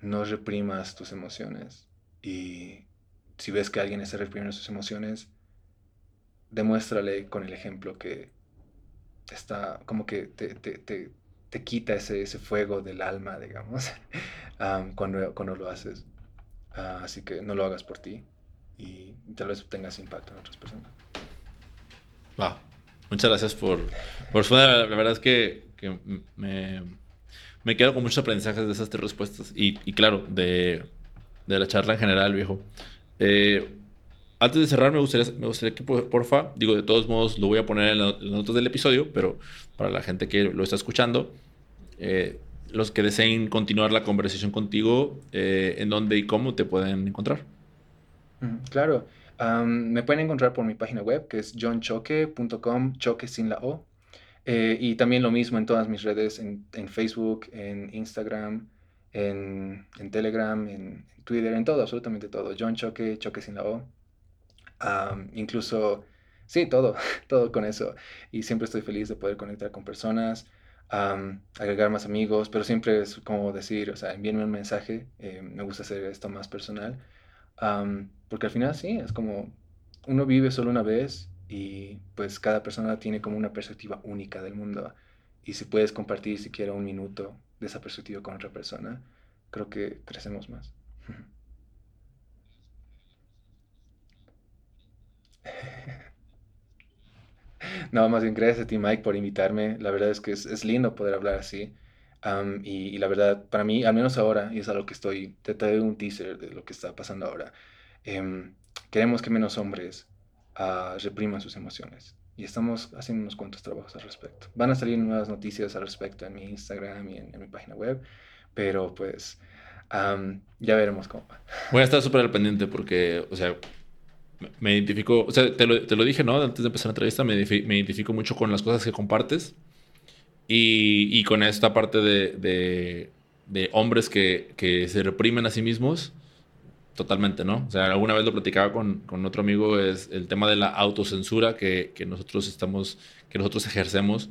no reprimas tus emociones. Y si ves que alguien está reprimiendo sus emociones, demuéstrale con el ejemplo que está como que te, te, te, te quita ese, ese, fuego del alma, digamos, *laughs* cuando, cuando lo haces. Ah, así que no lo hagas por ti y tal vez tengas impacto en otras personas. Wow. Muchas gracias por, por La, verdad es que, me, me, quedo con muchos aprendizajes de esas tres respuestas. Y, y claro, de, de, la charla en general, viejo. Eh, antes de cerrar, me gustaría, me gustaría que, porfa, digo, de todos modos, lo voy a poner en, las notas del episodio, pero para la gente que lo está escuchando, eh, los que deseen continuar la conversación contigo, eh, en dónde y cómo te pueden encontrar. Claro me pueden encontrar por mi página web, que es johnchoque.com, choque sin la O. Eh, y también lo mismo en todas mis redes, en, Facebook, en Instagram, en, Telegram, en, Twitter, en todo, absolutamente todo. John Choque, Choque sin la O. incluso, sí, todo, *laughs* todo con eso. Y siempre estoy feliz de poder conectar con personas, agregar más amigos, pero siempre es como decir, o sea, envíenme un mensaje. Eh, me gusta hacer esto más personal porque al final sí, es como uno vive solo una vez y pues cada persona tiene como una perspectiva única del mundo. Y si puedes compartir siquiera un minuto de esa perspectiva con otra persona, creo que crecemos más. *laughs* No, más bien gracias a ti, Mike, por invitarme. La verdad es que es, es lindo poder hablar así y, la verdad, para mí, al menos ahora, y es algo que estoy, te traigo un teaser de lo que está pasando ahora, em, queremos que menos hombres uh, repriman sus emociones. Y estamos haciendo unos cuantos trabajos al respecto. Van a salir nuevas noticias al respecto en mi Instagram y en, mi página web, pero pues ya veremos cómo va. Voy a estar súper al pendiente porque, o sea, me identifico, o sea, te lo, te lo, dije, ¿no? Antes de empezar la entrevista, me, me identifico mucho con las cosas que compartes y, con esta parte de, hombres que, se reprimen a sí mismos, totalmente, ¿no? O sea, alguna vez lo platicaba con, otro amigo, es el tema de la autocensura que, nosotros estamos, que nosotros ejercemos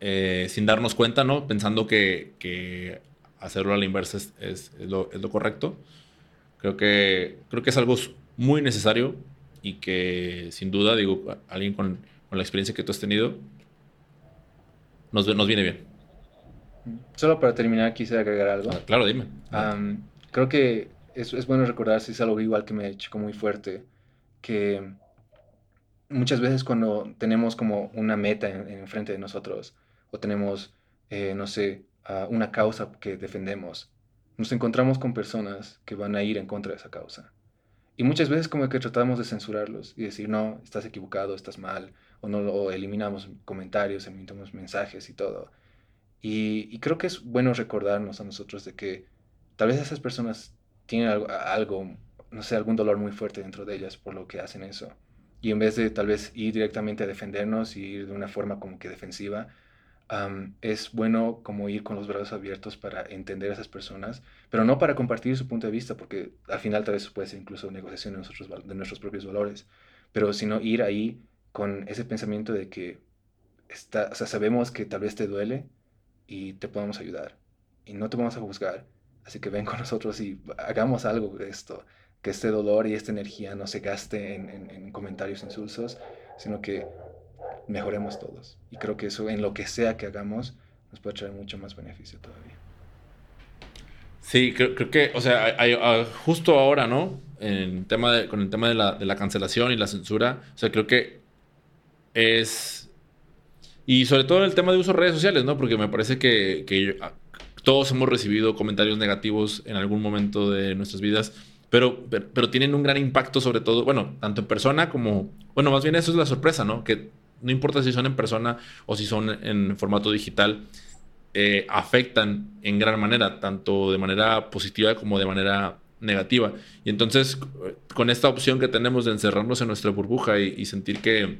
eh, sin darnos cuenta, ¿no? Pensando que, hacerlo a la inversa es, lo, correcto. Creo que, creo que es algo muy necesario y que sin duda, digo, alguien con, con la experiencia que tú has tenido, nos, nos viene bien. Solo para terminar, quise agregar algo. Ah, claro, dime. creo que es, es, bueno recordar, si es algo igual que me chocó muy fuerte, que muchas veces cuando tenemos como una meta enfrente en de nosotros, o tenemos eh, no sé, a una causa que defendemos, nos encontramos con personas que van a ir en contra de esa causa. Y muchas veces como que tratamos de censurarlos y decir, no, estás equivocado, estás mal, o, no, eliminamos comentarios, eliminamos mensajes y todo. Y, creo que es bueno recordarnos a nosotros de que tal vez esas personas tienen algo, no sé, algún dolor muy fuerte dentro de ellas por lo que hacen eso. Y en vez de tal vez ir directamente a defendernos y ir de una forma como que defensiva, es bueno como ir con los brazos abiertos para entender a esas personas, pero no para compartir su punto de vista, porque al final tal vez puede ser incluso negociación de, nosotros, de nuestros propios valores, pero sino ir ahí con ese pensamiento de que está, sabemos que tal vez te duele y te podemos ayudar y no te vamos a juzgar, así que ven con *laughs* nosotros y hagamos algo de esto, que este dolor y esta energía no se gaste en, en comentarios insulsos, sino que mejoremos todos. Y creo que eso, en lo que sea que hagamos, nos puede traer mucho más beneficio todavía. Sí, creo, que, o sea, ah, justo ahora, ¿no? En tema con el tema de la, de la cancelación y la censura, o sea, creo que es... Y sobre todo en el tema de uso de redes sociales, ¿no? Porque me parece que, que ah, todos hemos recibido comentarios negativos en algún momento de nuestras vidas, pero, pero, pero, tienen un gran impacto sobre todo, bueno, tanto en persona como, bueno, más bien eso es la sorpresa, ¿no? Que no importa si son en persona o si son en formato digital, eh, afectan en gran manera, tanto de manera positiva como de manera negativa. Y entonces, con esta opción que tenemos de encerrarnos en nuestra burbuja y, sentir que,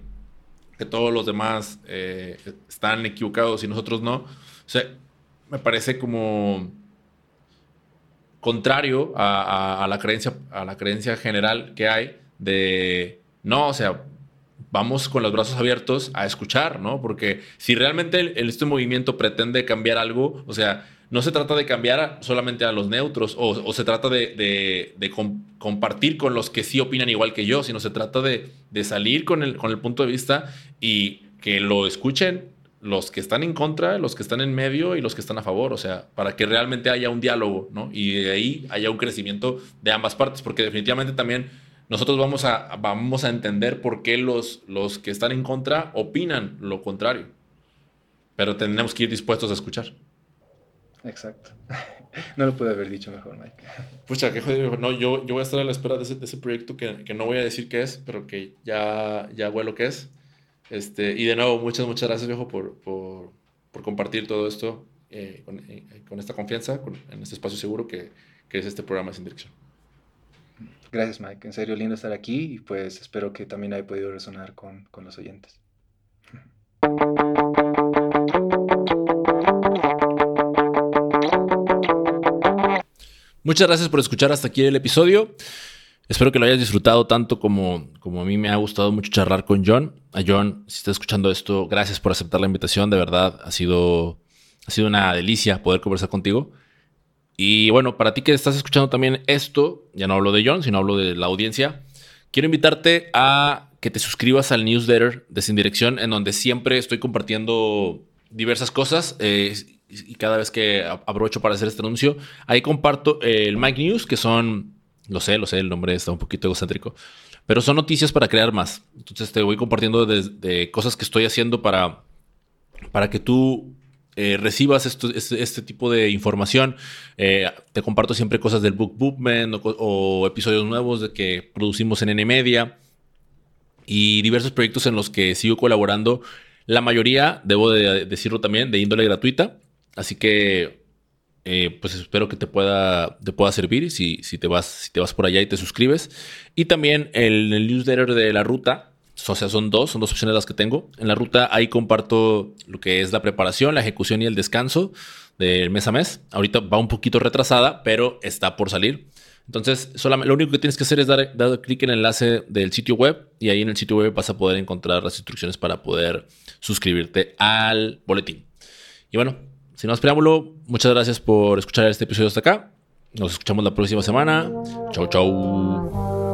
que, todos los demás eh, están equivocados y nosotros no, o sea, me parece como contrario a, a, la creencia, a la creencia general que hay de, no, o sea, vamos con los brazos abiertos a escuchar, ¿no? Porque si realmente este movimiento pretende cambiar algo, o sea, no se trata de cambiar solamente a los neutros o, se trata de, compartir con los que sí opinan igual que yo, sino se trata de, salir con el, con el punto de vista y que lo escuchen los que están en contra, los que están en medio y los que están a favor, o sea, para que realmente haya un diálogo, ¿no? Y de ahí haya un crecimiento de ambas partes, porque definitivamente también nosotros vamos a, vamos a entender por qué los, los que están en contra opinan lo contrario. Pero tenemos que ir dispuestos a escuchar. Exacto. *laughs* No lo pude haber dicho mejor, Mike. *laughs* Pucha, qué jodido. No, yo, yo voy a estar a la espera de ese, de ese proyecto que, que, no voy a decir qué es, pero que ya, ya lo que es. Este, y de nuevo, muchas, muchas gracias, viejo, por, por, por compartir todo esto eh, con, eh, con, esta confianza, en este espacio seguro que, que es este programa Sin Dirección. Gracias, Mike. En serio, lindo estar aquí y pues espero que también haya podido resonar con, con los oyentes. Muchas gracias por escuchar hasta aquí el episodio. Espero que lo hayas disfrutado tanto como, como a mí me ha gustado mucho charlar con John. A John, si estás escuchando esto, gracias por aceptar la invitación. De verdad, ha sido, ha sido una delicia poder conversar contigo. Y bueno, para ti que estás escuchando también esto, ya no hablo de John, sino hablo de la audiencia, quiero invitarte a que te suscribas al newsletter de Sin Dirección, en donde siempre estoy compartiendo diversas cosas. Eh, y cada vez que aprovecho para hacer este anuncio, ahí comparto el Mike News, que son, lo sé, lo sé, el nombre está un poquito egocéntrico, pero son noticias para crear más. Entonces te voy compartiendo de, cosas que estoy haciendo para, para que tú eh, recibas este, tipo de información. Eh, te comparto siempre cosas del Book Movement o, episodios nuevos de que producimos en N Media y diversos proyectos en los que sigo colaborando. La mayoría, debo de decirlo también, de índole gratuita. Así que, eh, pues espero que te pueda, te pueda servir si, si, te vas, si te vas por allá y te suscribes. Y también el newsletter de la ruta, o sea, son dos, son dos opciones las que tengo. En la ruta ahí comparto lo que es la preparación, la ejecución y el descanso del mes a mes. Ahorita va un poquito retrasada, pero está por salir. Entonces, solamente, lo único que tienes que hacer es dar, dar clic en el enlace del sitio web y ahí en el sitio web vas a poder encontrar las instrucciones para poder suscribirte al boletín. Y bueno, sin más preámbulo, muchas gracias por escuchar este episodio hasta acá. Nos escuchamos la próxima semana. Chau, chau.